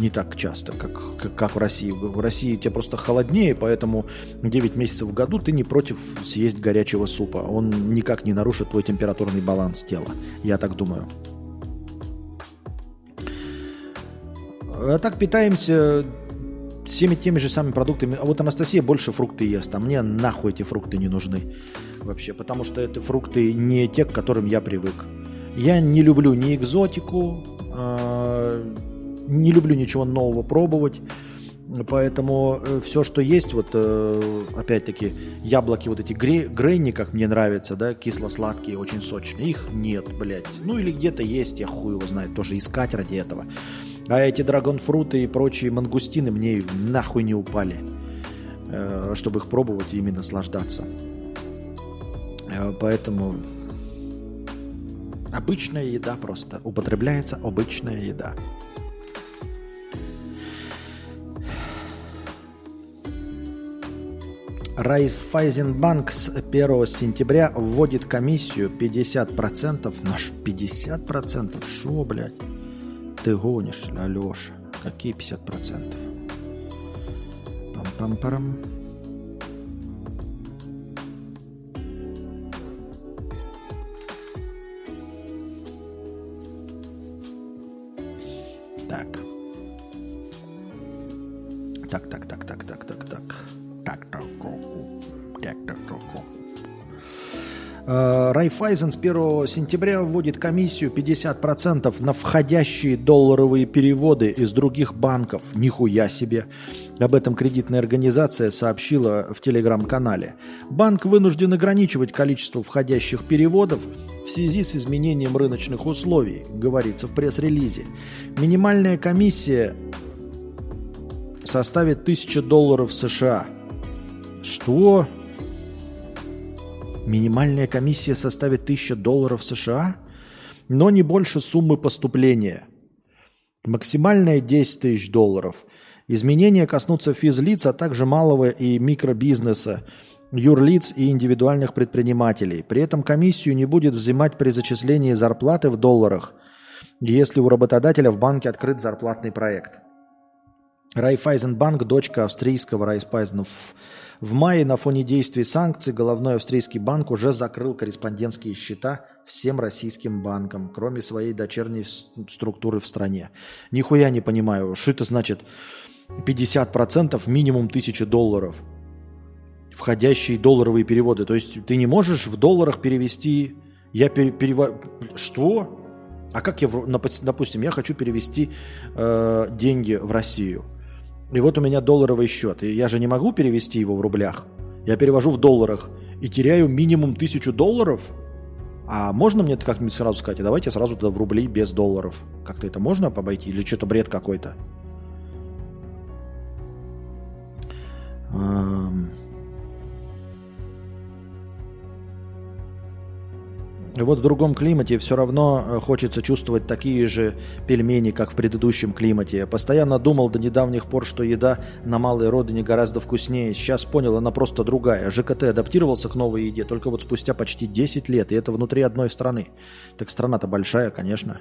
Не так часто, как, как, как в России. В России тебе просто холоднее, поэтому 9 месяцев в году ты не против съесть горячего супа. Он никак не нарушит твой температурный баланс тела. Я так думаю. А так питаемся всеми теми же самыми продуктами. А вот Анастасия больше фрукты ест, а мне нахуй эти фрукты не нужны вообще, потому что это фрукты не те, к которым я привык. Я не люблю ни экзотику, э, не люблю ничего нового пробовать, поэтому все, что есть, вот э, опять-таки яблоки вот эти гре- гренни, как мне нравятся, да, кисло-сладкие, очень сочные, их нет, блядь. Ну или где-то есть, я хуй его знает, тоже искать ради этого. А эти драгонфруты и прочие мангустины мне нахуй не упали, э, чтобы их пробовать и ими наслаждаться. Э, Поэтому обычная еда просто. Употребляется обычная еда. Райфайзенбанк с 1 сентября вводит комиссию 50%. Наш 50%? Шо, блядь? Ты гонишь, Алеша. Какие 50%? Пам-пам-парам. Так. Так, так, так, так. Райфайзен с 1 сентября вводит комиссию 50% на входящие долларовые переводы из других банков. Нихуя себе. Об этом кредитная организация сообщила в телеграм-канале. Банк вынужден ограничивать количество входящих переводов в связи с изменением рыночных условий, говорится в пресс-релизе. Минимальная комиссия составит 1000 долларов США. Что? Минимальная комиссия составит 1000 долларов США, но не больше суммы поступления. Максимальная 10 тысяч долларов. Изменения коснутся физлиц, а также малого и микробизнеса, юрлиц и индивидуальных предпринимателей. При этом комиссию не будет взимать при зачислении зарплаты в долларах, если у работодателя в банке открыт зарплатный проект. Райфайзенбанк, дочка австрийского Райфайзена. В, мае на фоне действий санкций головной австрийский банк уже закрыл корреспондентские счета всем российским банкам, кроме своей дочерней структуры в стране. Нихуя не понимаю, что это значит 50% минимум 1000 долларов. Входящие долларовые переводы. То есть ты не можешь в долларах перевести... Я пере, перева- Что? А как я, допустим, я хочу перевести э, деньги в Россию. И вот у меня долларовый счет. И я же не могу перевести его в рублях. Я перевожу в долларах и теряю минимум тысячу долларов. А можно мне это как-нибудь сразу сказать? А давайте сразу туда в рубли без долларов. Как-то это можно обойти? Или что-то бред какой-то? И вот в другом климате все равно э, хочется чувствовать такие же пельмени, как в предыдущем климате. Я постоянно думал до недавних пор, что еда на малой родине гораздо вкуснее. Сейчас понял, она просто другая. ЖКТ адаптировался к новой еде только вот спустя почти 10 лет, и это внутри одной страны. Так страна-то большая, конечно.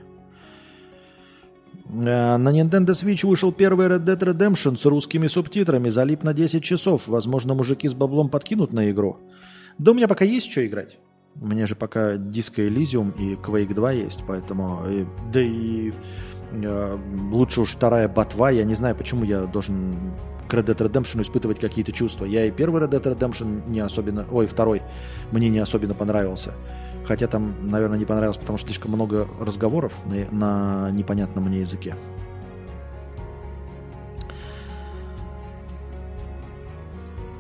Э, На Nintendo Switch вышел первый Red Dead Redemption с русскими субтитрами. Залип на 10 часов. Возможно, мужики с баблом подкинут на игру. Да у меня пока есть что играть. У меня же пока Disco Elysium и Quake 2 есть, поэтому... э, Да и э, лучше уж вторая ботва. Я не знаю, почему я должен к Red Dead Redemption испытывать какие-то чувства. Я и первый Red Dead Redemption не особенно... Ой, второй мне не особенно понравился. Хотя там, наверное, не понравился, потому что слишком много разговоров на, на непонятном мне языке.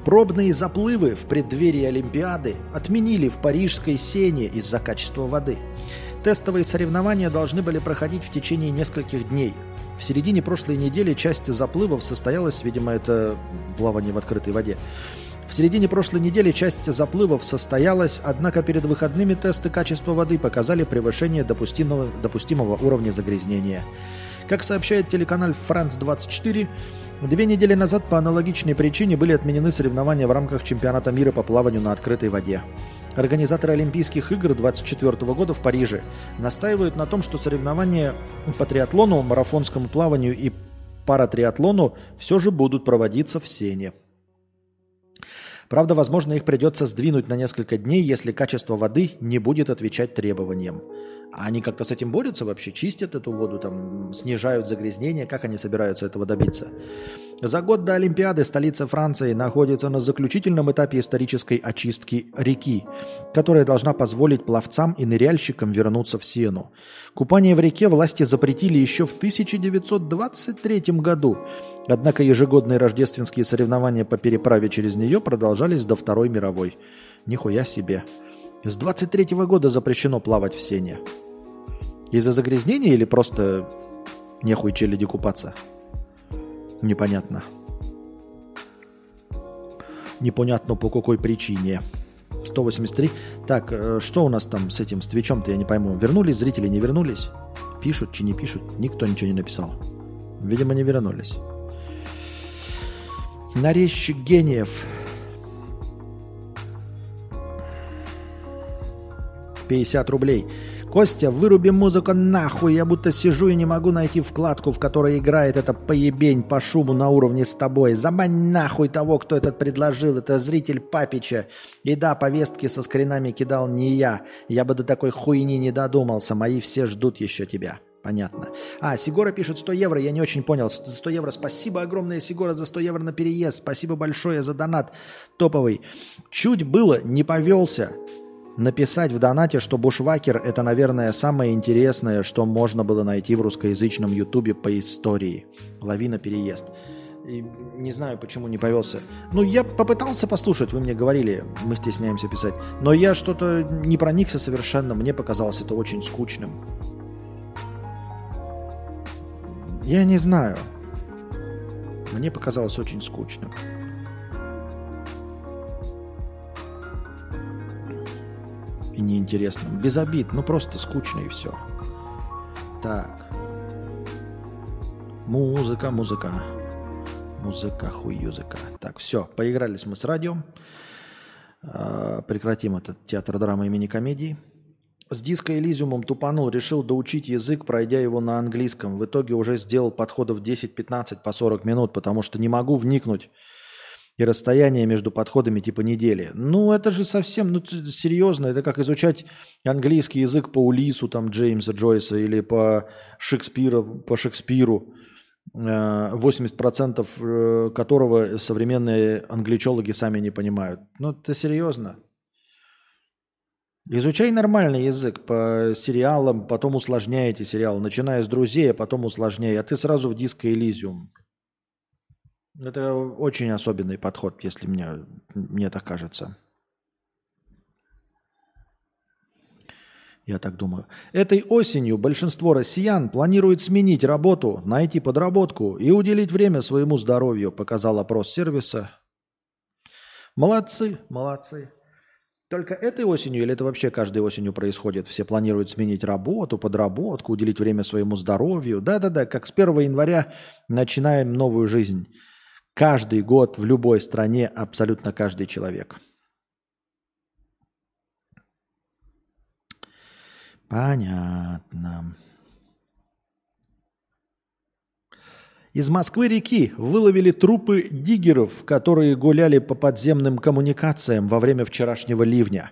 Пробные заплывы в преддверии Олимпиады отменили в Парижской сене из-за качества воды. Тестовые соревнования должны были проходить в течение нескольких дней. В середине прошлой недели часть заплывов состоялась, видимо, это плавание в открытой воде. В середине прошлой недели часть заплывов состоялась, однако перед выходными тесты качества воды показали превышение допустимого, допустимого уровня загрязнения. Как сообщает телеканал France 24, две недели назад по аналогичной причине были отменены соревнования в рамках чемпионата мира по плаванию на открытой воде. Организаторы Олимпийских игр 2024 года в Париже настаивают на том, что соревнования по триатлону, марафонскому плаванию и паратриатлону все же будут проводиться в Сене. Правда, возможно, их придется сдвинуть на несколько дней, если качество воды не будет отвечать требованиям. А они как-то с этим борются вообще? Чистят эту воду, там, снижают загрязнение? Как они собираются этого добиться? За год до Олимпиады столица Франции находится на заключительном этапе исторической очистки реки, которая должна позволить пловцам и ныряльщикам вернуться в Сену. Купание в реке власти запретили еще в 1923 году, однако ежегодные рождественские соревнования по переправе через нее продолжались до Второй мировой. Нихуя себе. С 23 года запрещено плавать в Сене. Из-за загрязнения или просто нехуй челяди купаться? Непонятно. Непонятно по какой причине. 183. Так, э, что у нас там с этим, с Твичом-то я не пойму. Вернулись зрители, не вернулись? Пишут, чи не пишут? Никто ничего не написал. Видимо, не вернулись. Нарезчик гениев. 50 рублей. Костя, выруби музыку нахуй, я будто сижу и не могу найти вкладку, в которой играет эта поебень по шуму на уровне с тобой. Забань нахуй того, кто этот предложил, это зритель Папича. И да, повестки со скринами кидал не я. Я бы до такой хуйни не додумался, мои все ждут еще тебя. Понятно. А, Сигора пишет 100 евро, я не очень понял. 100 евро, спасибо огромное, Сигора, за 100 евро на переезд. Спасибо большое за донат топовый. Чуть было, не повелся написать в донате, что Бушвакер – это, наверное, самое интересное, что можно было найти в русскоязычном ютубе по истории. Лавина переезд. И не знаю, почему не повелся. Ну, я попытался послушать, вы мне говорили, мы стесняемся писать. Но я что-то не проникся совершенно, мне показалось это очень скучным. Я не знаю. Мне показалось очень скучным. И неинтересным. Без обид, ну просто скучно и все. Так. Музыка, музыка. Музыка, хуй языка. Так, все, поигрались мы с радио. А, Прекратим этот театр драмы имени комедии. С диска Элизиумом тупанул, решил доучить язык, пройдя его на английском. В итоге уже сделал подходов 10-15 по 40 минут, потому что не могу вникнуть. И расстояние между подходами типа недели. Ну, это же совсем, ну, серьезно, это как изучать английский язык по Улису, там, Джеймса Джойса, или по Шекспиру, по Шекспиру, э, 80% э, которого современные англичологи сами не понимают. Ну, это серьезно. Изучай нормальный язык по сериалам, потом усложняй эти сериалы, начиная с друзей, а потом усложняй, а ты сразу в диско Элизиум. Это очень особенный подход, если мне, мне так кажется. Я так думаю. Этой осенью большинство россиян планирует сменить работу, найти подработку и уделить время своему здоровью, показал опрос сервиса. Молодцы, молодцы. Только этой осенью или это вообще каждой осенью происходит? Все планируют сменить работу, подработку, уделить время своему здоровью. Да-да-да, как с 1 января начинаем новую жизнь. Каждый год в любой стране абсолютно каждый человек. Понятно. Из Москвы-реки выловили трупы диггеров, которые гуляли по подземным коммуникациям во время вчерашнего ливня.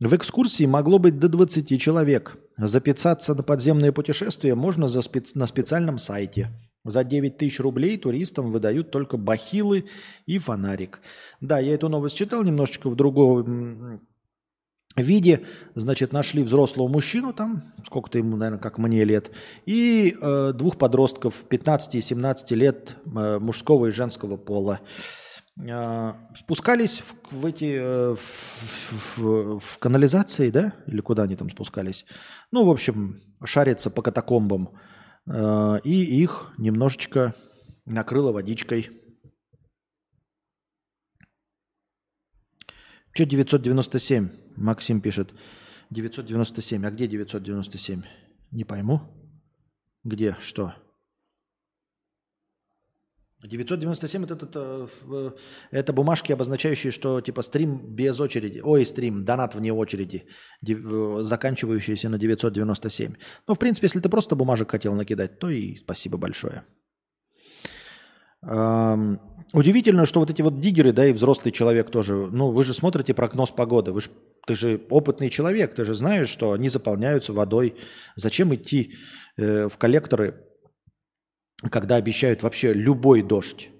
В экскурсии могло быть до 20 человек. Записаться на подземное путешествие можно за спец- на специальном сайте. За 9 тысяч рублей туристам выдают только бахилы и фонарик. Да, я эту новость читал немножечко в другом виде. Значит, нашли взрослого мужчину там, сколько-то ему, наверное, как мне лет, и э, двух подростков 15 и 17 лет э, мужского и женского пола. Э, спускались в, в эти э, в, в- в канализации, да, или куда они там спускались? Ну, в общем, шариться по катакомбам. Э, и их немножечко накрыло водичкой. Че 997? Максим пишет. 997. А где 997? Не пойму. Где? Что? 997 это, это, в- это бумажки, обозначающие, что типа стрим без очереди. Ой, стрим, донат вне очереди, э, заканчивающийся на 997. Ну, в принципе, если ты просто бумажек хотел накидать, то и спасибо большое. Ам, Удивительно, что вот эти вот диггеры, да, и взрослый человек тоже, ну, вы же смотрите прогноз погоды, вы ж, ты же опытный человек, ты же знаешь, что они заполняются водой. Зачем идти э, в коллекторы, когда обещают вообще любой дождь?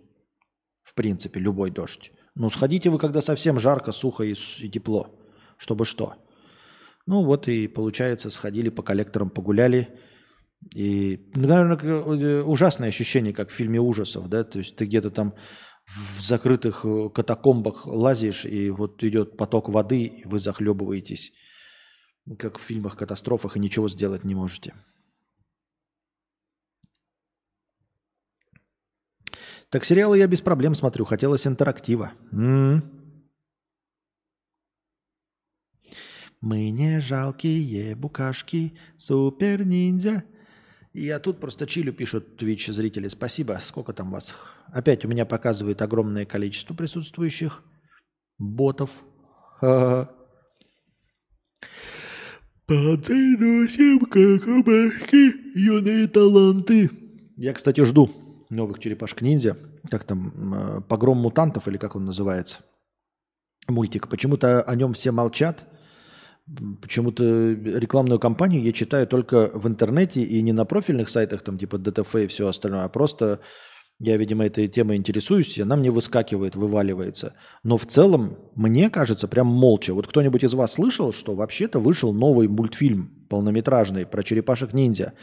В принципе, любой дождь. Ну, сходите вы, когда совсем жарко, сухо и, и тепло. Чтобы что? Ну, вот и получается, сходили по коллекторам, погуляли. И, ну, наверное, ужасное ощущение, как в фильме ужасов, да, то есть ты где-то там в закрытых э, катакомбах лазишь, и вот идет поток воды, и вы захлебываетесь, как в фильмах катастрофах, и ничего сделать не можете. Так сериалы я без проблем смотрю, хотелось интерактива. М. Мы не жалкие букашки, супер ниндзя. И я тут просто чилю, пишут Twitch зрители. Спасибо. Сколько там вас? Опять у меня показывает огромное количество присутствующих ботов. Пацану семка кабашки, юные таланты. Я, кстати, жду новых черепашек-ниндзя. Как там, э, «Погром мутантов» или как он называется? Мультик. Почему-то о нем все молчат. Почему-то рекламную кампанию я читаю только в интернете и не на профильных сайтах, там типа DTF и все остальное, а просто я, видимо, этой темой интересуюсь, и она мне выскакивает, вываливается. Но в целом, мне кажется, прям молча. Вот кто-нибудь из вас слышал, что вообще-то вышел новый мультфильм полнометражный про черепашек-ниндзя?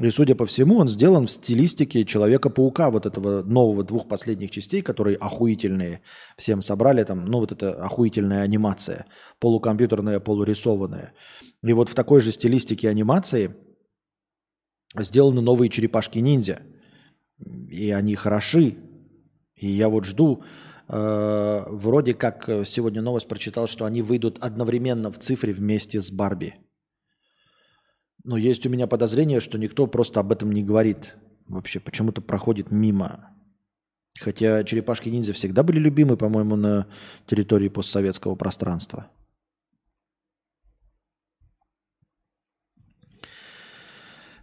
И, судя по всему, он сделан в стилистике Человека-паука, вот этого нового двух последних частей, которые охуительные. Всем собрали там, ну вот это охуительная анимация, полукомпьютерная, полурисованная. И вот в такой же стилистике анимации сделаны новые черепашки-ниндзя. И они хороши. И я вот жду, э, вроде как сегодня новость прочитал, что они выйдут одновременно в цифре вместе с Барби. Но есть у меня подозрение, что никто просто об этом не говорит. Вообще почему-то проходит мимо. Хотя черепашки-ниндзя всегда были любимы, по-моему, на территории постсоветского пространства.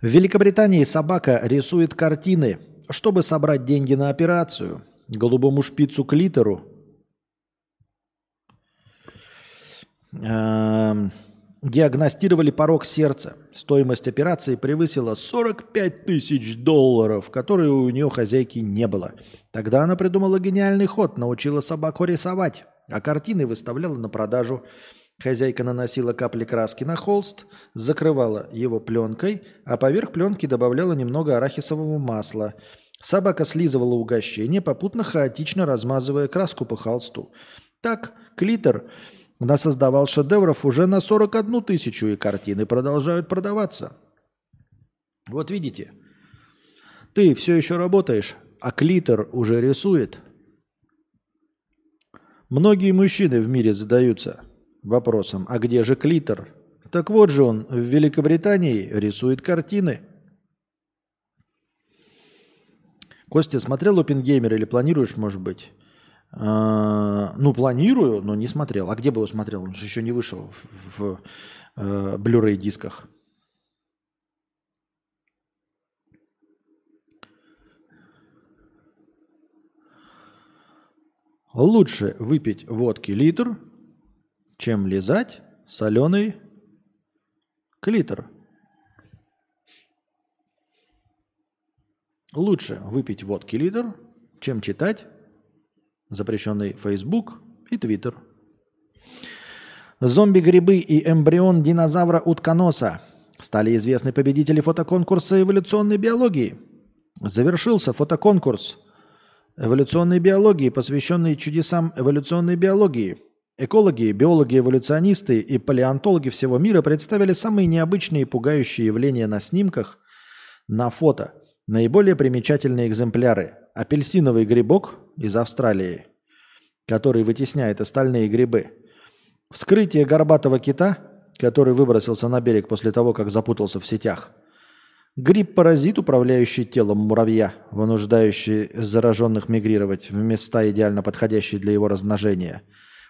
В Великобритании собака рисует картины, чтобы собрать деньги на операцию. Голубому шпицу к литеру. Эм, Диагностировали порог сердца. Стоимость операции превысила 45 тысяч долларов, которые у нее хозяйки не было. Тогда она придумала гениальный ход, научила собаку рисовать, а картины выставляла на продажу. Хозяйка наносила капли краски на холст, закрывала его пленкой, а поверх пленки добавляла немного арахисового масла. Собака слизывала угощение, попутно хаотично размазывая краску по холсту. Так, клитор насоздавал шедевров уже на 41 тысячу, и картины продолжают продаваться. Вот видите, ты все еще работаешь, а клитор уже рисует. Многие мужчины в мире задаются вопросом, а где же клитор? Так вот же он в Великобритании рисует картины. Костя, смотрел Опенгеймер или планируешь, может быть? А, ну, планирую, но не смотрел. А где бы его смотрел? Он же еще не вышел в, в э, Blu-ray дисках. Лучше выпить водки литр, чем лизать соленый клитор. Лучше выпить водки литр, чем читать запрещенный Facebook и Twitter. Зомби-грибы и эмбрион динозавра-утконоса стали известны победители фотоконкурса эволюционной биологии. Завершился фотоконкурс эволюционной биологии, посвященный чудесам эволюционной биологии. Экологи, биологи, эволюционисты и палеонтологи всего мира представили самые необычные и пугающие явления на снимках, на фото. Наиболее примечательные экземпляры. Апельсиновый грибок из Австралии, который вытесняет остальные грибы. Вскрытие горбатого кита, который выбросился на берег после того, как запутался в сетях. Гриб-паразит, управляющий телом муравья, вынуждающий зараженных мигрировать в места, идеально подходящие для его размножения.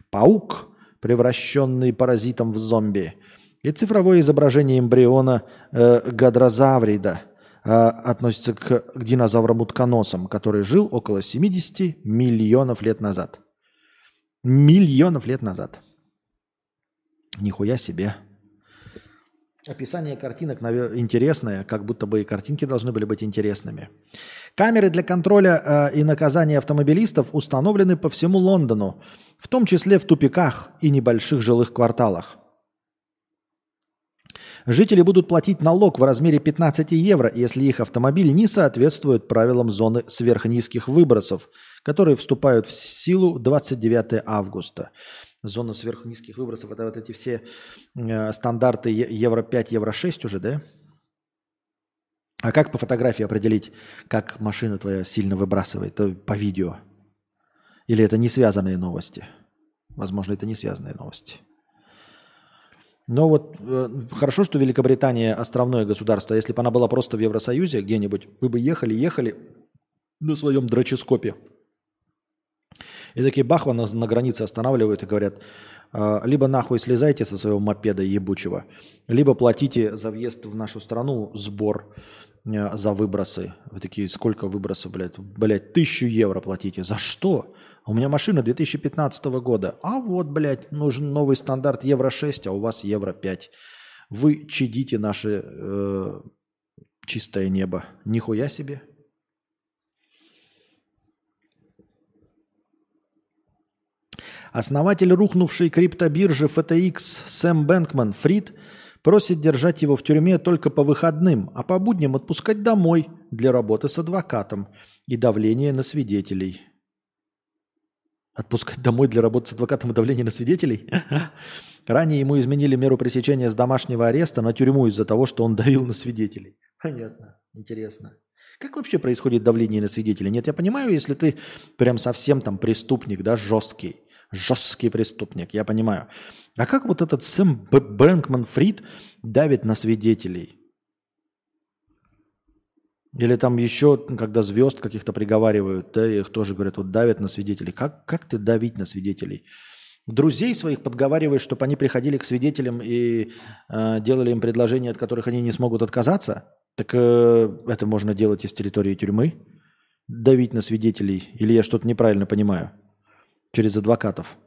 Паук, превращенный паразитом в зомби. И цифровое изображение эмбриона э, гадрозаврида – относится к, к динозаврам-утконосам, который жил около 70 миллионов лет назад. Миллионов лет назад. Нихуя себе. Описание картинок интересное, как будто бы и картинки должны были быть интересными. Камеры для контроля э, и наказания автомобилистов установлены по всему Лондону, в том числе в тупиках и небольших жилых кварталах. Жители будут платить налог в размере 15 евро, если их автомобиль не соответствует правилам зоны сверхнизких выбросов, которые вступают в силу 29 августа. Зона сверхнизких выбросов – это вот эти все э, стандарты Евро 5, Евро 6 уже, да? А как по фотографии определить, как машина твоя сильно выбрасывает? По видео. Или это не связанные новости? Возможно, это не связанные новости. Но вот э, хорошо, что Великобритания островное государство. Если бы она была просто в Евросоюзе где-нибудь, вы бы ехали, ехали на своем дроческопе И такие бахва на границе останавливают и говорят, «А, либо нахуй слезайте со своего мопеда ебучего, либо платите за въезд в нашу страну сбор э, за выбросы. Вы такие, сколько выбросов, блядь? Блядь, тысячу евро платите. За что? У меня машина 2015 года. А вот, блядь, нужен новый стандарт евро 6, а у вас евро 5. Вы чадите наше э, чистое небо. Нихуя себе. Основатель рухнувшей криптобиржи FTX Сэм Бэнкман Фрид просит держать его в тюрьме только по выходным, а по будням отпускать домой для работы с адвокатом и давления на свидетелей. Отпускать домой для работы с адвокатом и давления на свидетелей? Ранее ему изменили меру пресечения с домашнего ареста на тюрьму из-за того, что он давил на свидетелей. Понятно. Интересно. Как вообще происходит давление на свидетелей? Нет, я понимаю, если ты прям совсем там преступник, да, жесткий, жесткий преступник, я понимаю. А как вот этот Сэм Брэнкман Фрид давит на свидетелей? Или там еще, когда звезд каких-то приговаривают, да, их тоже говорят, вот давят на свидетелей. Как, как ты давить на свидетелей? Друзей своих подговариваешь, чтобы они приходили к свидетелям и э, делали им предложения, от которых они не смогут отказаться? Так э, это можно делать из территории тюрьмы? Давить на свидетелей? Или я что-то неправильно понимаю? Через адвокатов.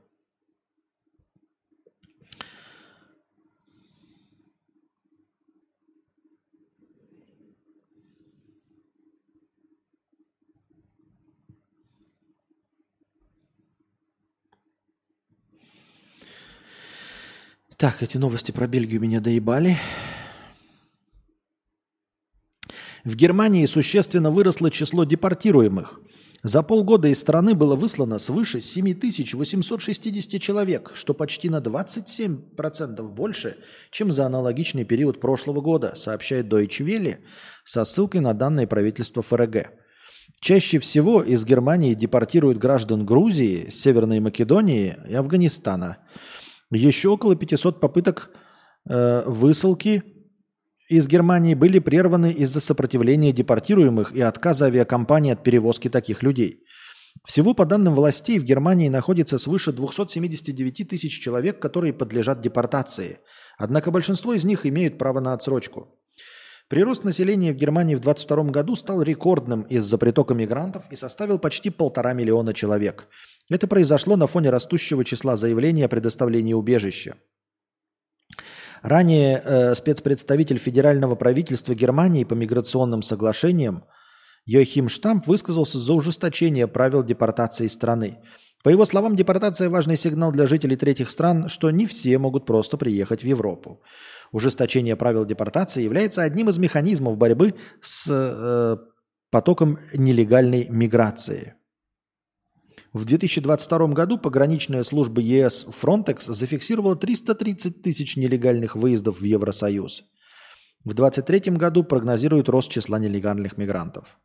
Так, эти новости про Бельгию меня доебали. В Германии существенно выросло число депортируемых. За полгода из страны было выслано свыше 7860 человек, что почти на 27% больше, чем за аналогичный период прошлого года, сообщает Deutsche Welle со ссылкой на данные правительства ФРГ. Чаще всего из Германии депортируют граждан Грузии, Северной Македонии и Афганистана. Еще около 500 попыток э, высылки из Германии были прерваны из-за сопротивления депортируемых и отказа авиакомпании от перевозки таких людей. Всего по данным властей в Германии находится свыше 279 тысяч человек, которые подлежат депортации. Однако большинство из них имеют право на отсрочку. Прирост населения в Германии в 2022 году стал рекордным из-за притока мигрантов и составил почти полтора миллиона человек. Это произошло на фоне растущего числа заявлений о предоставлении убежища. Ранее э, спецпредставитель федерального правительства Германии по миграционным соглашениям Йохим Штамп высказался за ужесточение правил депортации страны. По его словам, депортация – важный сигнал для жителей третьих стран, что не все могут просто приехать в Европу. Ужесточение правил депортации является одним из механизмов борьбы с э, потоком нелегальной миграции. В 2022 году пограничная служба ЕС Frontex зафиксировала 330 тысяч нелегальных выездов в Евросоюз. В 2023 году прогнозируют рост числа нелегальных мигрантов.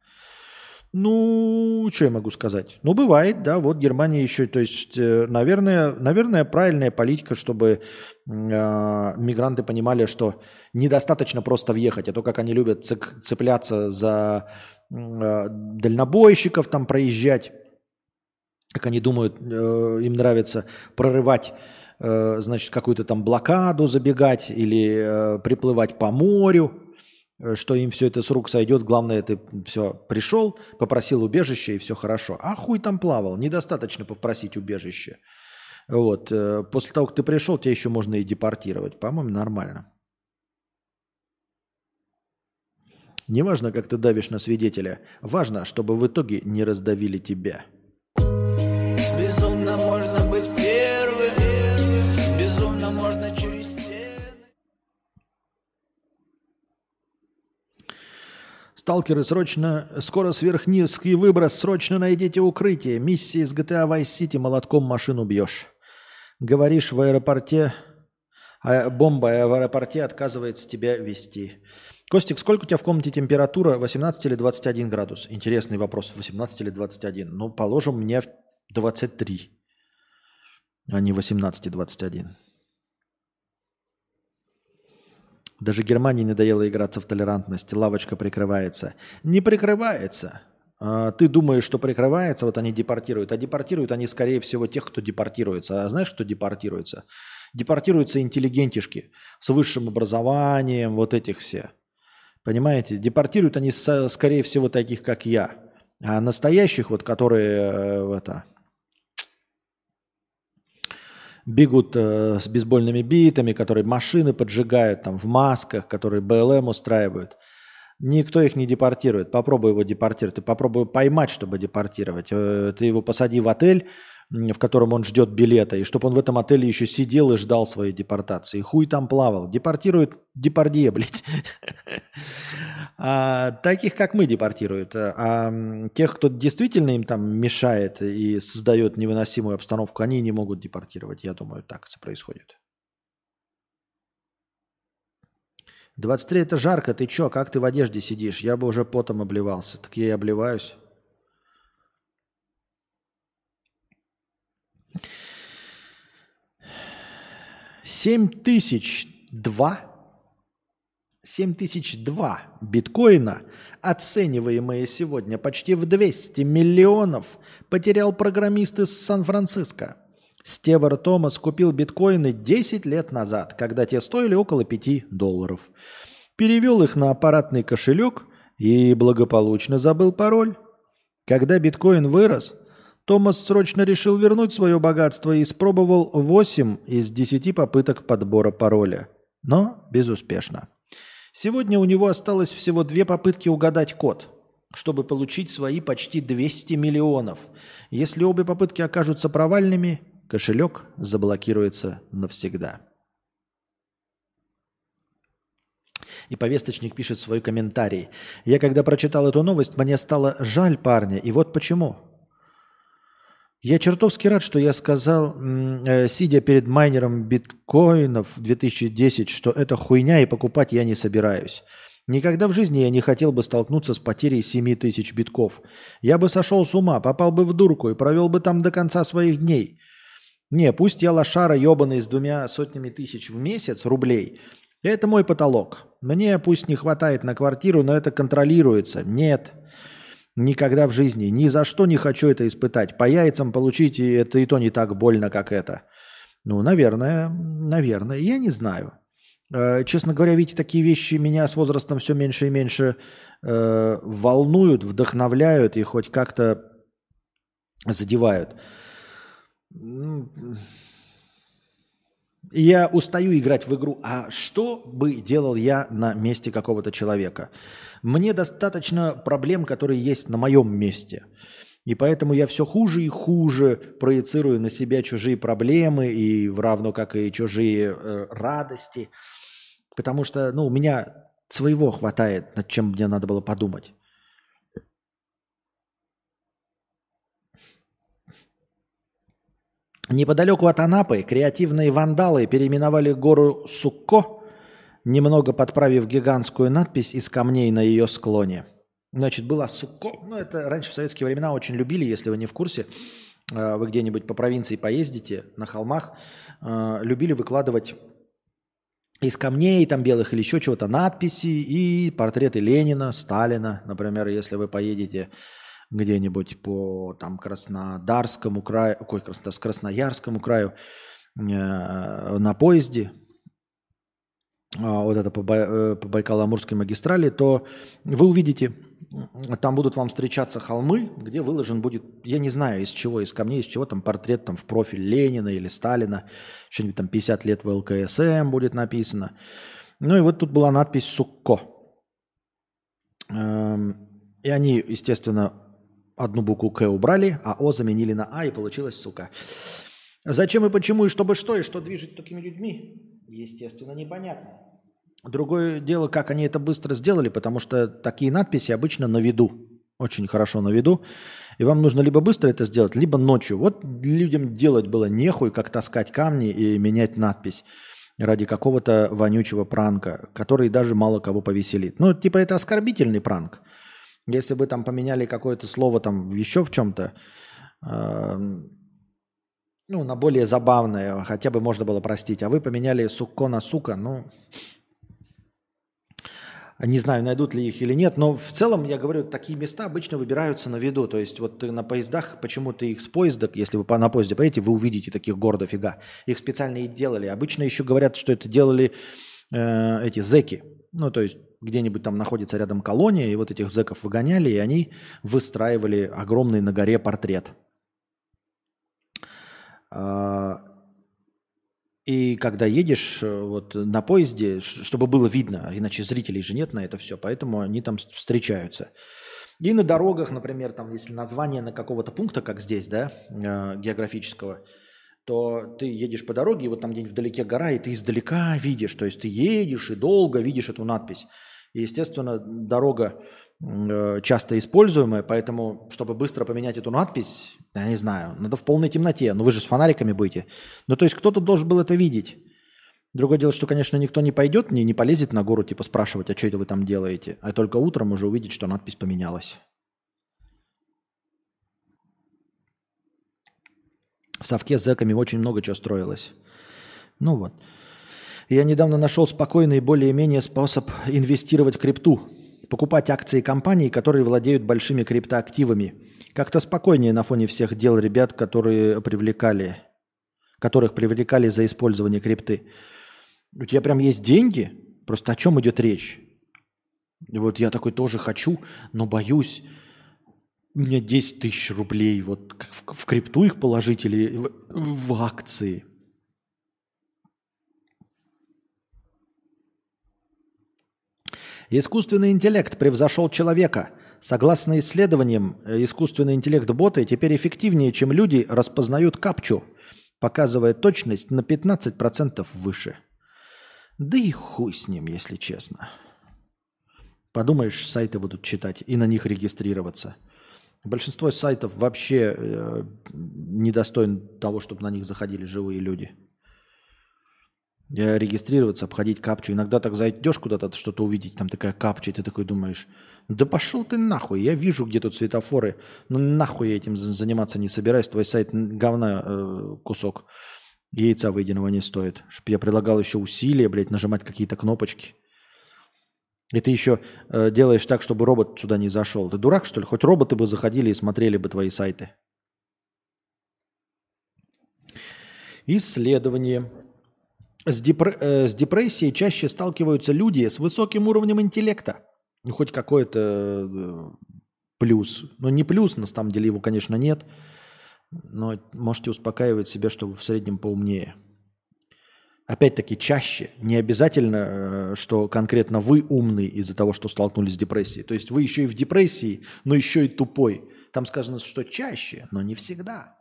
Ну, что я могу сказать? Ну, бывает, да, вот Германия еще, то есть, э, наверное, наверное правильная политика, чтобы э, мигранты понимали, что недостаточно просто въехать, а то, как они любят цепляться за э, дальнобойщиков, там проезжать, как они думают, э, им нравится прорывать, э, значит, какую-то там блокаду забегать или э, приплывать по морю, что им все это с рук сойдет. Главное, ты все пришел, попросил убежище и все хорошо. А хуй там плавал, недостаточно попросить убежище. Вот. э, После того, как ты пришел, тебя еще можно и депортировать. По-моему, нормально. Неважно, как ты давишь на свидетеля. Важно, чтобы в итоге не раздавили тебя. Сталкеры, срочно, скоро сверхнизкий выброс, срочно найдите укрытие. Миссия из GTA Vice City, молотком машину бьешь. Говоришь в аэропорте, а бомба в аэропорте отказывается тебя вести. Костик, сколько у тебя в комнате температура? 18 или 21 градус? Интересный вопрос. 18 или 21? Ну, положим, мне в 23, а не 18 и 21. Даже Германии надоело играться в толерантность. Лавочка прикрывается. Не прикрывается. А, Ты думаешь, что прикрывается, вот они депортируют, а депортируют они, скорее всего, тех, кто депортируется. А знаешь, кто депортируется? Депортируются интеллигентишки с высшим образованием, вот этих все. Понимаете? Депортируют они, скорее всего, таких, как я. А настоящих, вот, которые э, это, бегут э, с бейсбольными битами, которые машины поджигают там в масках, которые БЛМ устраивают. Никто их не депортирует. Попробуй его депортировать. Ты попробуй поймать, чтобы депортировать. Э, Ты его посади в отель, в котором он ждет билета, и чтобы он в этом отеле еще сидел и ждал своей депортации. Хуй там плавал. Депортируют депардье, блядь. А таких, как мы, депортируют. А тех, кто действительно им там мешает и создает невыносимую обстановку, они не могут депортировать. Я думаю, так это происходит. 23 это жарко, ты чё, как ты в одежде сидишь? Я бы уже потом обливался. Так я и обливаюсь. Семь тысяч два 7002 биткоина, оцениваемые сегодня почти в 200 миллионов, потерял программист из Сан-Франциско. Стевар Томас купил биткоины 10 лет назад, когда те стоили около 5 долларов. Перевел их на аппаратный кошелек и благополучно забыл пароль. Когда биткоин вырос, Томас срочно решил вернуть свое богатство и испробовал 8 из 10 попыток подбора пароля. Но безуспешно. Сегодня у него осталось всего две попытки угадать код, чтобы получить свои почти 200 миллионов. Если обе попытки окажутся провальными, кошелек заблокируется навсегда. И повесточник пишет свой комментарий. Я когда прочитал эту новость, мне стало жаль парня. И вот почему. Я чертовски рад, что я сказал, э, сидя перед майнером биткоинов 2010, что это хуйня и покупать я не собираюсь. Никогда в жизни я не хотел бы столкнуться с потерей 7 тысяч битков. Я бы сошел с ума, попал бы в дурку и провел бы там до конца своих дней. Не, пусть я лошара ебаный с двумя сотнями тысяч в месяц рублей. Это мой потолок. Мне пусть не хватает на квартиру, но это контролируется. Нет, никогда в жизни, ни за что не хочу это испытать. По яйцам получить это и то не так больно, как это. Ну, наверное, наверное. Я не знаю. Э, Честно говоря, видите, такие вещи меня с возрастом все меньше и меньше э, волнуют, вдохновляют и хоть как-то задевают. Я устаю играть в игру. А что бы делал я на месте какого-то человека? Мне достаточно проблем, которые есть на моем месте. И поэтому я все хуже и хуже проецирую на себя чужие проблемы и равно как и чужие э, радости. Потому что ну, у меня своего хватает, над чем мне надо было подумать. Неподалеку от Анапы креативные вандалы переименовали гору Сукко, немного подправив гигантскую надпись из камней на ее склоне. Значит, была Сукко, ну это раньше в советские времена очень любили, если вы не в курсе, э, вы где-нибудь по провинции поездите на холмах, э, любили выкладывать из камней там белых или еще чего-то надписи и портреты Ленина, Сталина, например, если вы поедете где-нибудь по там Краснодарскому краю, ой, Красно- Красноярскому краю э, на поезде, а, вот это по, э, по Байкало-Амурской магистрали, то вы увидите, там будут вам встречаться холмы, где выложен будет, я не знаю из чего, из камней, из чего там портрет там в профиль Ленина или Сталина, что-нибудь там 50 лет в ЛКСМ будет написано. Ну и вот тут была надпись «Сукко». Эм, И они, естественно, одну букву «К» убрали, а «О» заменили на «А» и получилось «сука». Зачем и почему, и чтобы что, и что движет такими людьми, естественно, непонятно. Другое дело, как они это быстро сделали, потому что такие надписи обычно на виду, очень хорошо на виду, и вам нужно либо быстро это сделать, либо ночью. Вот людям делать было нехуй, как таскать камни и менять надпись ради какого-то вонючего пранка, который даже мало кого повеселит. Ну, типа это оскорбительный пранк. Если бы там поменяли какое-то слово там еще в чем-то, эм, ну, на более забавное, хотя бы можно было простить. А вы поменяли сукко на сука, ну... Не знаю, найдут ли их или нет, но в целом, я говорю, такие места обычно выбираются на виду. То есть вот ты на поездах, почему-то их с поезда, если вы на поезде поедете, вы увидите таких гор дофига. Их специально и делали. Обычно еще говорят, что это делали э, эти зеки. Ну, то есть где-нибудь там находится рядом колония, и вот этих зеков выгоняли, и они выстраивали огромный на горе портрет. А, И когда едешь э, вот на поезде, чтобы было видно, иначе зрителей же нет на это все, поэтому они там встречаются. И на дорогах, например, там, если название на какого-то пункта, как здесь, да, э, географического, то ты едешь по дороге, и вот там где-нибудь вдалеке гора, и ты издалека видишь, то есть ты едешь и долго видишь эту надпись. И, естественно, дорога э, часто используемая, поэтому, чтобы быстро поменять эту надпись, я не знаю, надо в полной темноте, ну вы же с фонариками будете. Ну, то есть кто-то должен был это видеть. Другое дело, что, конечно, никто не пойдет, не, не полезет на гору, типа спрашивать, а что это вы там делаете, а только утром уже увидеть, что надпись поменялась. В совке с зэками очень много чего строилось. Ну вот. Я недавно нашел спокойный и более-менее способ инвестировать в крипту. Покупать акции компаний, которые владеют большими криптоактивами. Как-то спокойнее на фоне всех дел ребят, которые привлекали, которых привлекали за использование крипты. У тебя прям есть деньги? Просто о чем идет речь? И вот я такой тоже хочу, но боюсь. У меня 10 тысяч рублей. Вот в, в крипту их положить или в, в акции? Искусственный интеллект превзошел человека. Согласно исследованиям, э, искусственный интеллект боты теперь эффективнее, чем люди распознают капчу, показывая точность на 15% выше. Да и хуй с ним, если честно. Подумаешь, сайты будут читать и на них регистрироваться. Большинство сайтов вообще э, недостоин того, чтобы на них заходили живые люди. Э, Регистрироваться, обходить капчу. Иногда так зайдешь куда-то, что-то увидеть, там такая капча, и ты такой думаешь, да пошел ты нахуй, я вижу, где тут светофоры, ну нахуй я этим за- заниматься не собираюсь, твой сайт говна э, кусок, яйца выеденного не стоит. Чтоб я предлагал еще усилия, блядь, нажимать какие-то кнопочки. И ты еще э, делаешь так, чтобы робот сюда не зашел. Ты дурак, что ли? Хоть роботы бы заходили и смотрели бы твои сайты. Исследование. С, депр- э, с депрессией чаще сталкиваются люди с высоким уровнем интеллекта. Ну, хоть какой-то э, плюс. Но не плюс, на самом деле его, конечно, нет. Но можете успокаивать себя, что вы в среднем поумнее. Опять-таки чаще. Не обязательно, э, что конкретно вы умный из-за того, что столкнулись с депрессией. То есть вы еще и в депрессии, но еще и тупой. Там сказано, что чаще, но не всегда.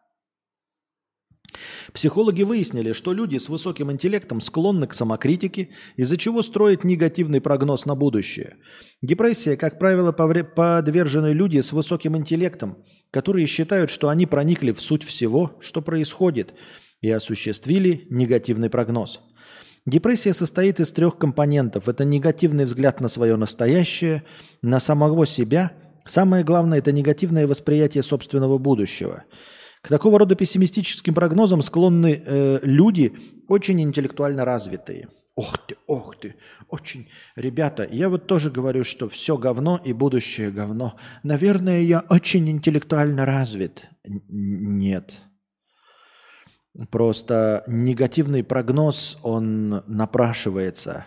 Психологи выяснили, что люди с высоким интеллектом склонны к самокритике, из-за чего строят негативный прогноз на будущее. Депрессия, как правило, подвержены люди с высоким интеллектом, которые считают, что они проникли в суть всего, что происходит, и осуществили негативный прогноз. Депрессия состоит из трех компонентов. Это негативный взгляд на свое настоящее, на самого себя. Самое главное – это негативное восприятие собственного будущего. К такого рода пессимистическим прогнозам склонны э, люди, очень интеллектуально развитые. Ох ты, ох ты, очень. Ребята, я вот тоже говорю, что все говно и будущее говно. Наверное, я очень интеллектуально развит. Н- Нет. Просто негативный прогноз, он напрашивается.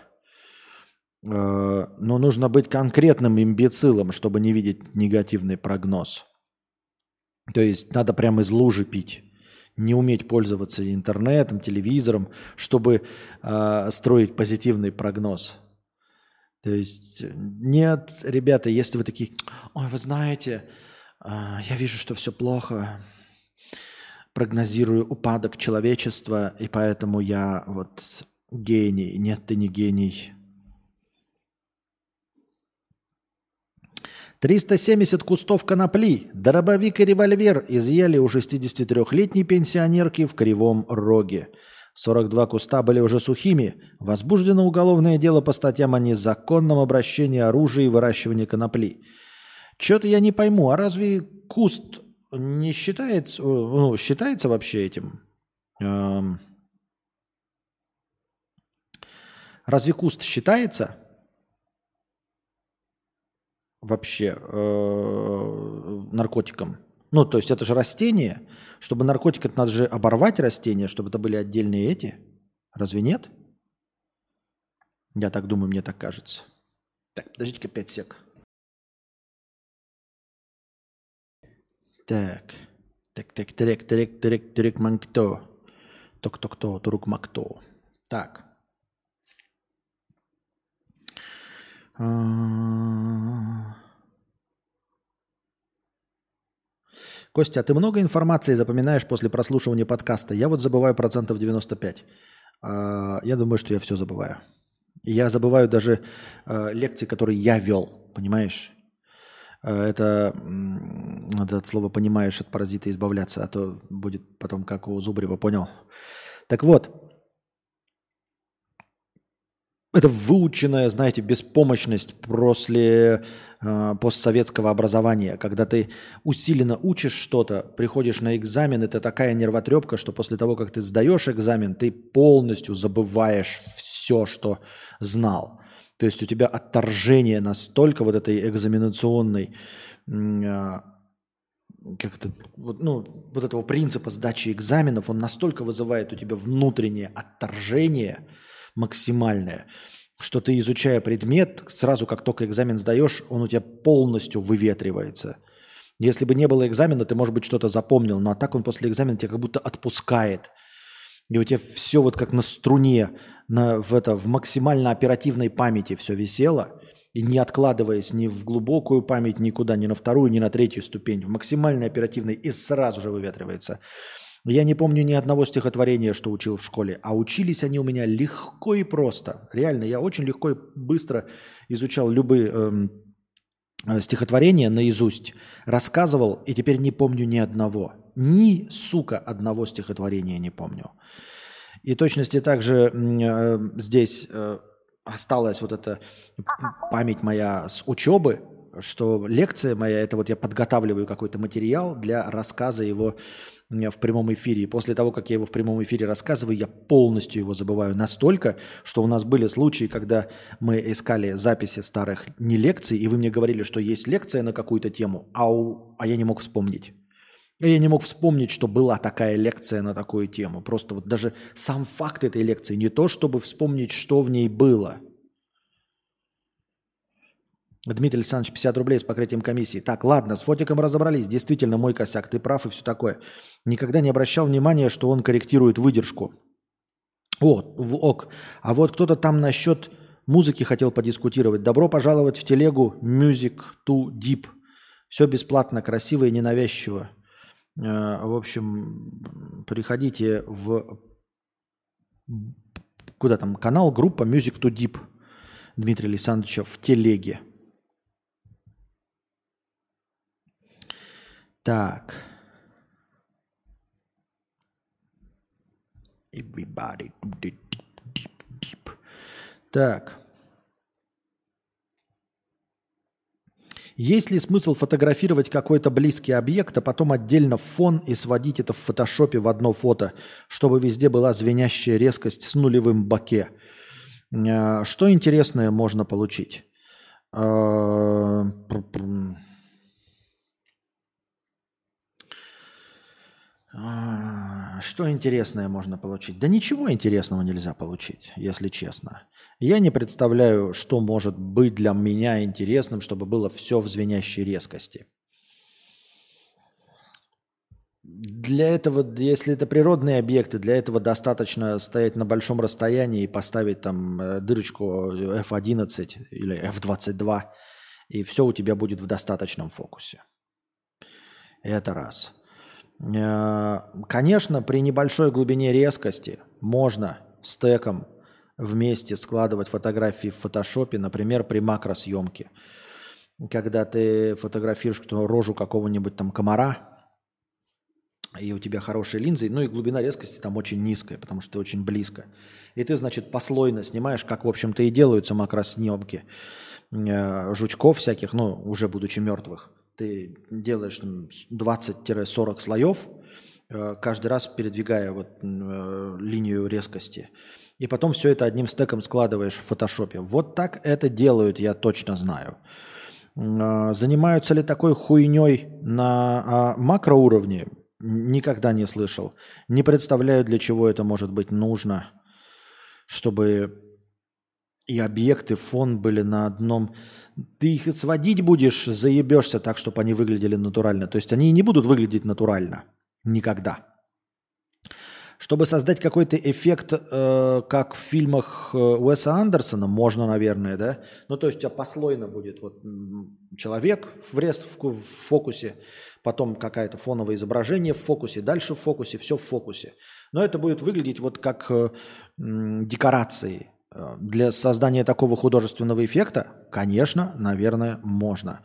Э, Но нужно быть конкретным имбецилом, чтобы не видеть негативный прогноз. То есть надо прямо из лужи пить. Не уметь пользоваться интернетом, телевизором, чтобы э, строить позитивный прогноз. То есть э, нет, ребята, если вы такие, ой, вы знаете, э, я вижу, что все плохо, прогнозирую упадок человечества, и поэтому я вот гений. Нет, ты не гений. 370 кустов конопли, дробовик и револьвер изъяли у 63-летней пенсионерки в Кривом Роге. 42 куста были уже сухими. Возбуждено уголовное дело по статьям о незаконном обращении оружия и выращивании конопли. Что-то я не пойму, а разве куст не считается, ну, считается вообще этим? Эм, разве куст считается? Вообще э, наркотиком? Ну, то есть это же растение. Чтобы наркотик, это надо же оборвать растение, чтобы это были отдельные эти. Разве нет? Я так думаю, мне так кажется. Так, подождите-ка 5 сек. Так. Так, так, трек, трек, трек, трек, манкто. Ток, ток, то, турук, макто. Так. А. Костя, а ты много информации запоминаешь после прослушивания подкаста? Я вот забываю процентов 95. А, Я думаю, что я все забываю. Я забываю даже э, лекции, которые я вел, понимаешь? Это надо от слова понимаешь от паразита избавляться, а то будет потом как у Зубрева, понял? Так вот, это выученная, знаете, беспомощность после э, постсоветского образования, когда ты усиленно учишь что-то, приходишь на экзамен, это такая нервотрепка, что после того, как ты сдаешь экзамен, ты полностью забываешь все, что знал. То есть у тебя отторжение настолько вот этой экзаменационной, а, как это, вот, ну, вот этого принципа сдачи экзаменов, он настолько вызывает у тебя внутреннее отторжение максимальное, что ты, изучая предмет, сразу как только экзамен сдаешь, он у тебя полностью выветривается. Если бы не было экзамена, ты, может быть, что-то запомнил, но а так он после экзамена тебя как будто отпускает. И у тебя все вот как на струне, на, в, это, в максимально оперативной памяти все висело, и не откладываясь ни в глубокую память, никуда, ни на вторую, ни на третью ступень, в максимально оперативной, и сразу же выветривается. Я не помню ни одного стихотворения, что учил в школе, а учились они у меня легко и просто. Реально, я очень легко и быстро изучал любые эм, э, стихотворения наизусть, рассказывал, и теперь не помню ни одного. Ни, сука, одного стихотворения не помню. И точности также э, здесь э, осталась вот эта память моя с учебы, что лекция моя, это вот я подготавливаю какой-то материал для рассказа его в прямом эфире. И после того, как я его в прямом эфире рассказываю, я полностью его забываю настолько, что у нас были случаи, когда мы искали записи старых не лекций, и вы мне говорили, что есть лекция на какую-то тему, а, у- а я не мог вспомнить. Я не мог вспомнить, что была такая лекция на такую тему. Просто вот даже сам факт этой лекции, не то чтобы вспомнить, что в ней было. Дмитрий Александрович, 50 рублей с покрытием комиссии. Так, ладно, с фотиком разобрались. Действительно, мой косяк, ты прав и все такое. Никогда не обращал внимания, что он корректирует выдержку. О, ок. А вот кто-то там насчет музыки хотел подискутировать. Добро пожаловать в телегу Music to Deep. Все бесплатно, красиво и ненавязчиво. Э, В общем, приходите в куда там канал, группа Music to Deep Дмитрия Александровича в телеге. Так. Everybody deep, deep, deep. Так. Есть ли смысл фотографировать какой-то близкий объект, а потом отдельно в фон и сводить это в фотошопе в одно фото, чтобы везде была звенящая резкость с нулевым боке? Э, Что интересное можно получить? Э, пр- пр- А, Что интересное можно получить? Да ничего интересного нельзя получить, если честно. Я не представляю, что может быть для меня интересным, чтобы было все в звенящей резкости. Для этого, если это природные объекты, для этого достаточно стоять на большом расстоянии и поставить там э, дырочку F11 или F22, и все у тебя будет в достаточном фокусе. Это раз. Э, Конечно, при небольшой глубине резкости можно стеком вместе складывать фотографии в фотошопе, например, при макросъемке. Когда ты фотографируешь рожу какого-нибудь там комара, и у тебя хорошие линзы, ну и глубина резкости там очень низкая, потому что ты очень близко. И ты, значит, послойно снимаешь, как, в общем-то, и делаются макросъемки э, жучков всяких, ну, уже будучи мертвых. Ты делаешь там, с 20-40 слоев, э, каждый раз передвигая вот э, линию резкости. И потом все это одним стеком складываешь в фотошопе. Вот так это делают, я точно знаю. А, Занимаются ли такой хуйней на а, макроуровне? Никогда не слышал. Не представляю, для чего это может быть нужно, чтобы и объекты, фон были на одном. Ты их сводить будешь, заебешься так, чтобы они выглядели натурально. То есть они не будут выглядеть натурально. Никогда. Чтобы создать какой-то эффект, э, как в фильмах э, Уэса Андерсона, можно, наверное, да? Ну, то есть у тебя послойно будет вот человек в, рез, в, в фокусе, потом какое-то фоновое изображение в фокусе, дальше в фокусе, все в фокусе. Но это будет выглядеть вот как э, м, декорации. Э, Для создания такого художественного эффекта, конечно, наверное, можно.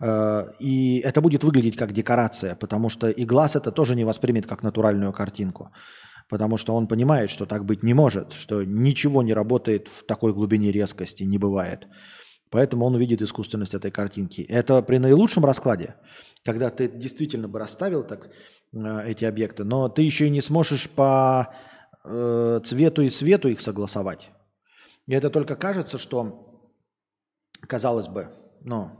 Э, И это будет выглядеть как декорация, потому что и глаз это тоже не воспримет как натуральную картинку. Потому что он понимает, что так быть не может, что ничего не работает в такой глубине резкости, не бывает. Поэтому он увидит искусственность этой картинки. Это при наилучшем раскладе, когда ты действительно бы расставил так э, эти объекты, но ты еще и не сможешь по цвету и свету их согласовать. И это только кажется, что, казалось бы, ну,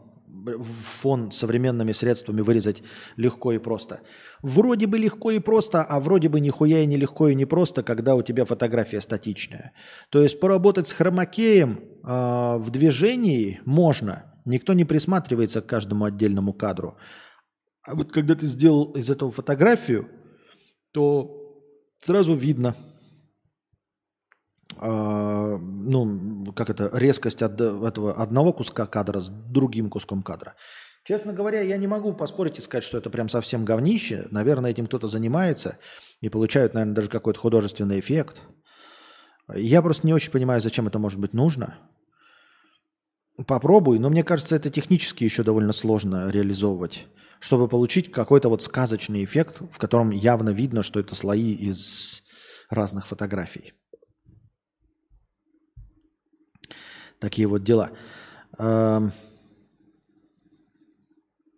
фон современными средствами вырезать легко и просто. Вроде бы легко и просто, а вроде бы нихуя и не легко и не просто, когда у тебя фотография статичная. То есть поработать с хромакеем а, в движении можно. Никто не присматривается к каждому отдельному кадру. А вот когда ты сделал из этого фотографию, то сразу видно, а, ну, как это, резкость от этого одного куска кадра с другим куском кадра. Честно говоря, я не могу поспорить и сказать, что это прям совсем говнище. Наверное, этим кто-то занимается и получают, наверное, даже какой-то художественный эффект. Я просто не очень понимаю, зачем это может быть нужно. Попробуй, но мне кажется, это технически еще довольно сложно реализовывать, чтобы получить какой-то вот сказочный эффект, в котором явно видно, что это слои из разных фотографий. Такие вот дела. Эм.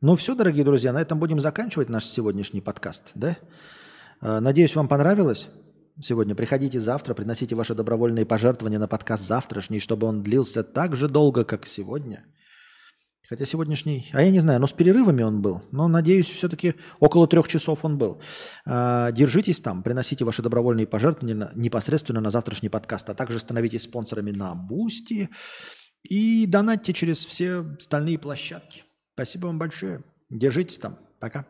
Ну все, дорогие друзья, на этом будем заканчивать наш сегодняшний подкаст, да? Э, Надеюсь, вам понравилось сегодня. Приходите завтра, приносите ваши добровольные пожертвования на подкаст завтрашний, чтобы он длился так же долго, как сегодня. Хотя сегодняшний, а я не знаю, но с перерывами он был. Но, надеюсь, все-таки около трех часов он был. А, Держитесь там, приносите ваши добровольные пожертвования непосредственно на завтрашний подкаст, а также становитесь спонсорами на Бусти и донатьте через все остальные площадки. Спасибо вам большое. Держитесь там. Пока.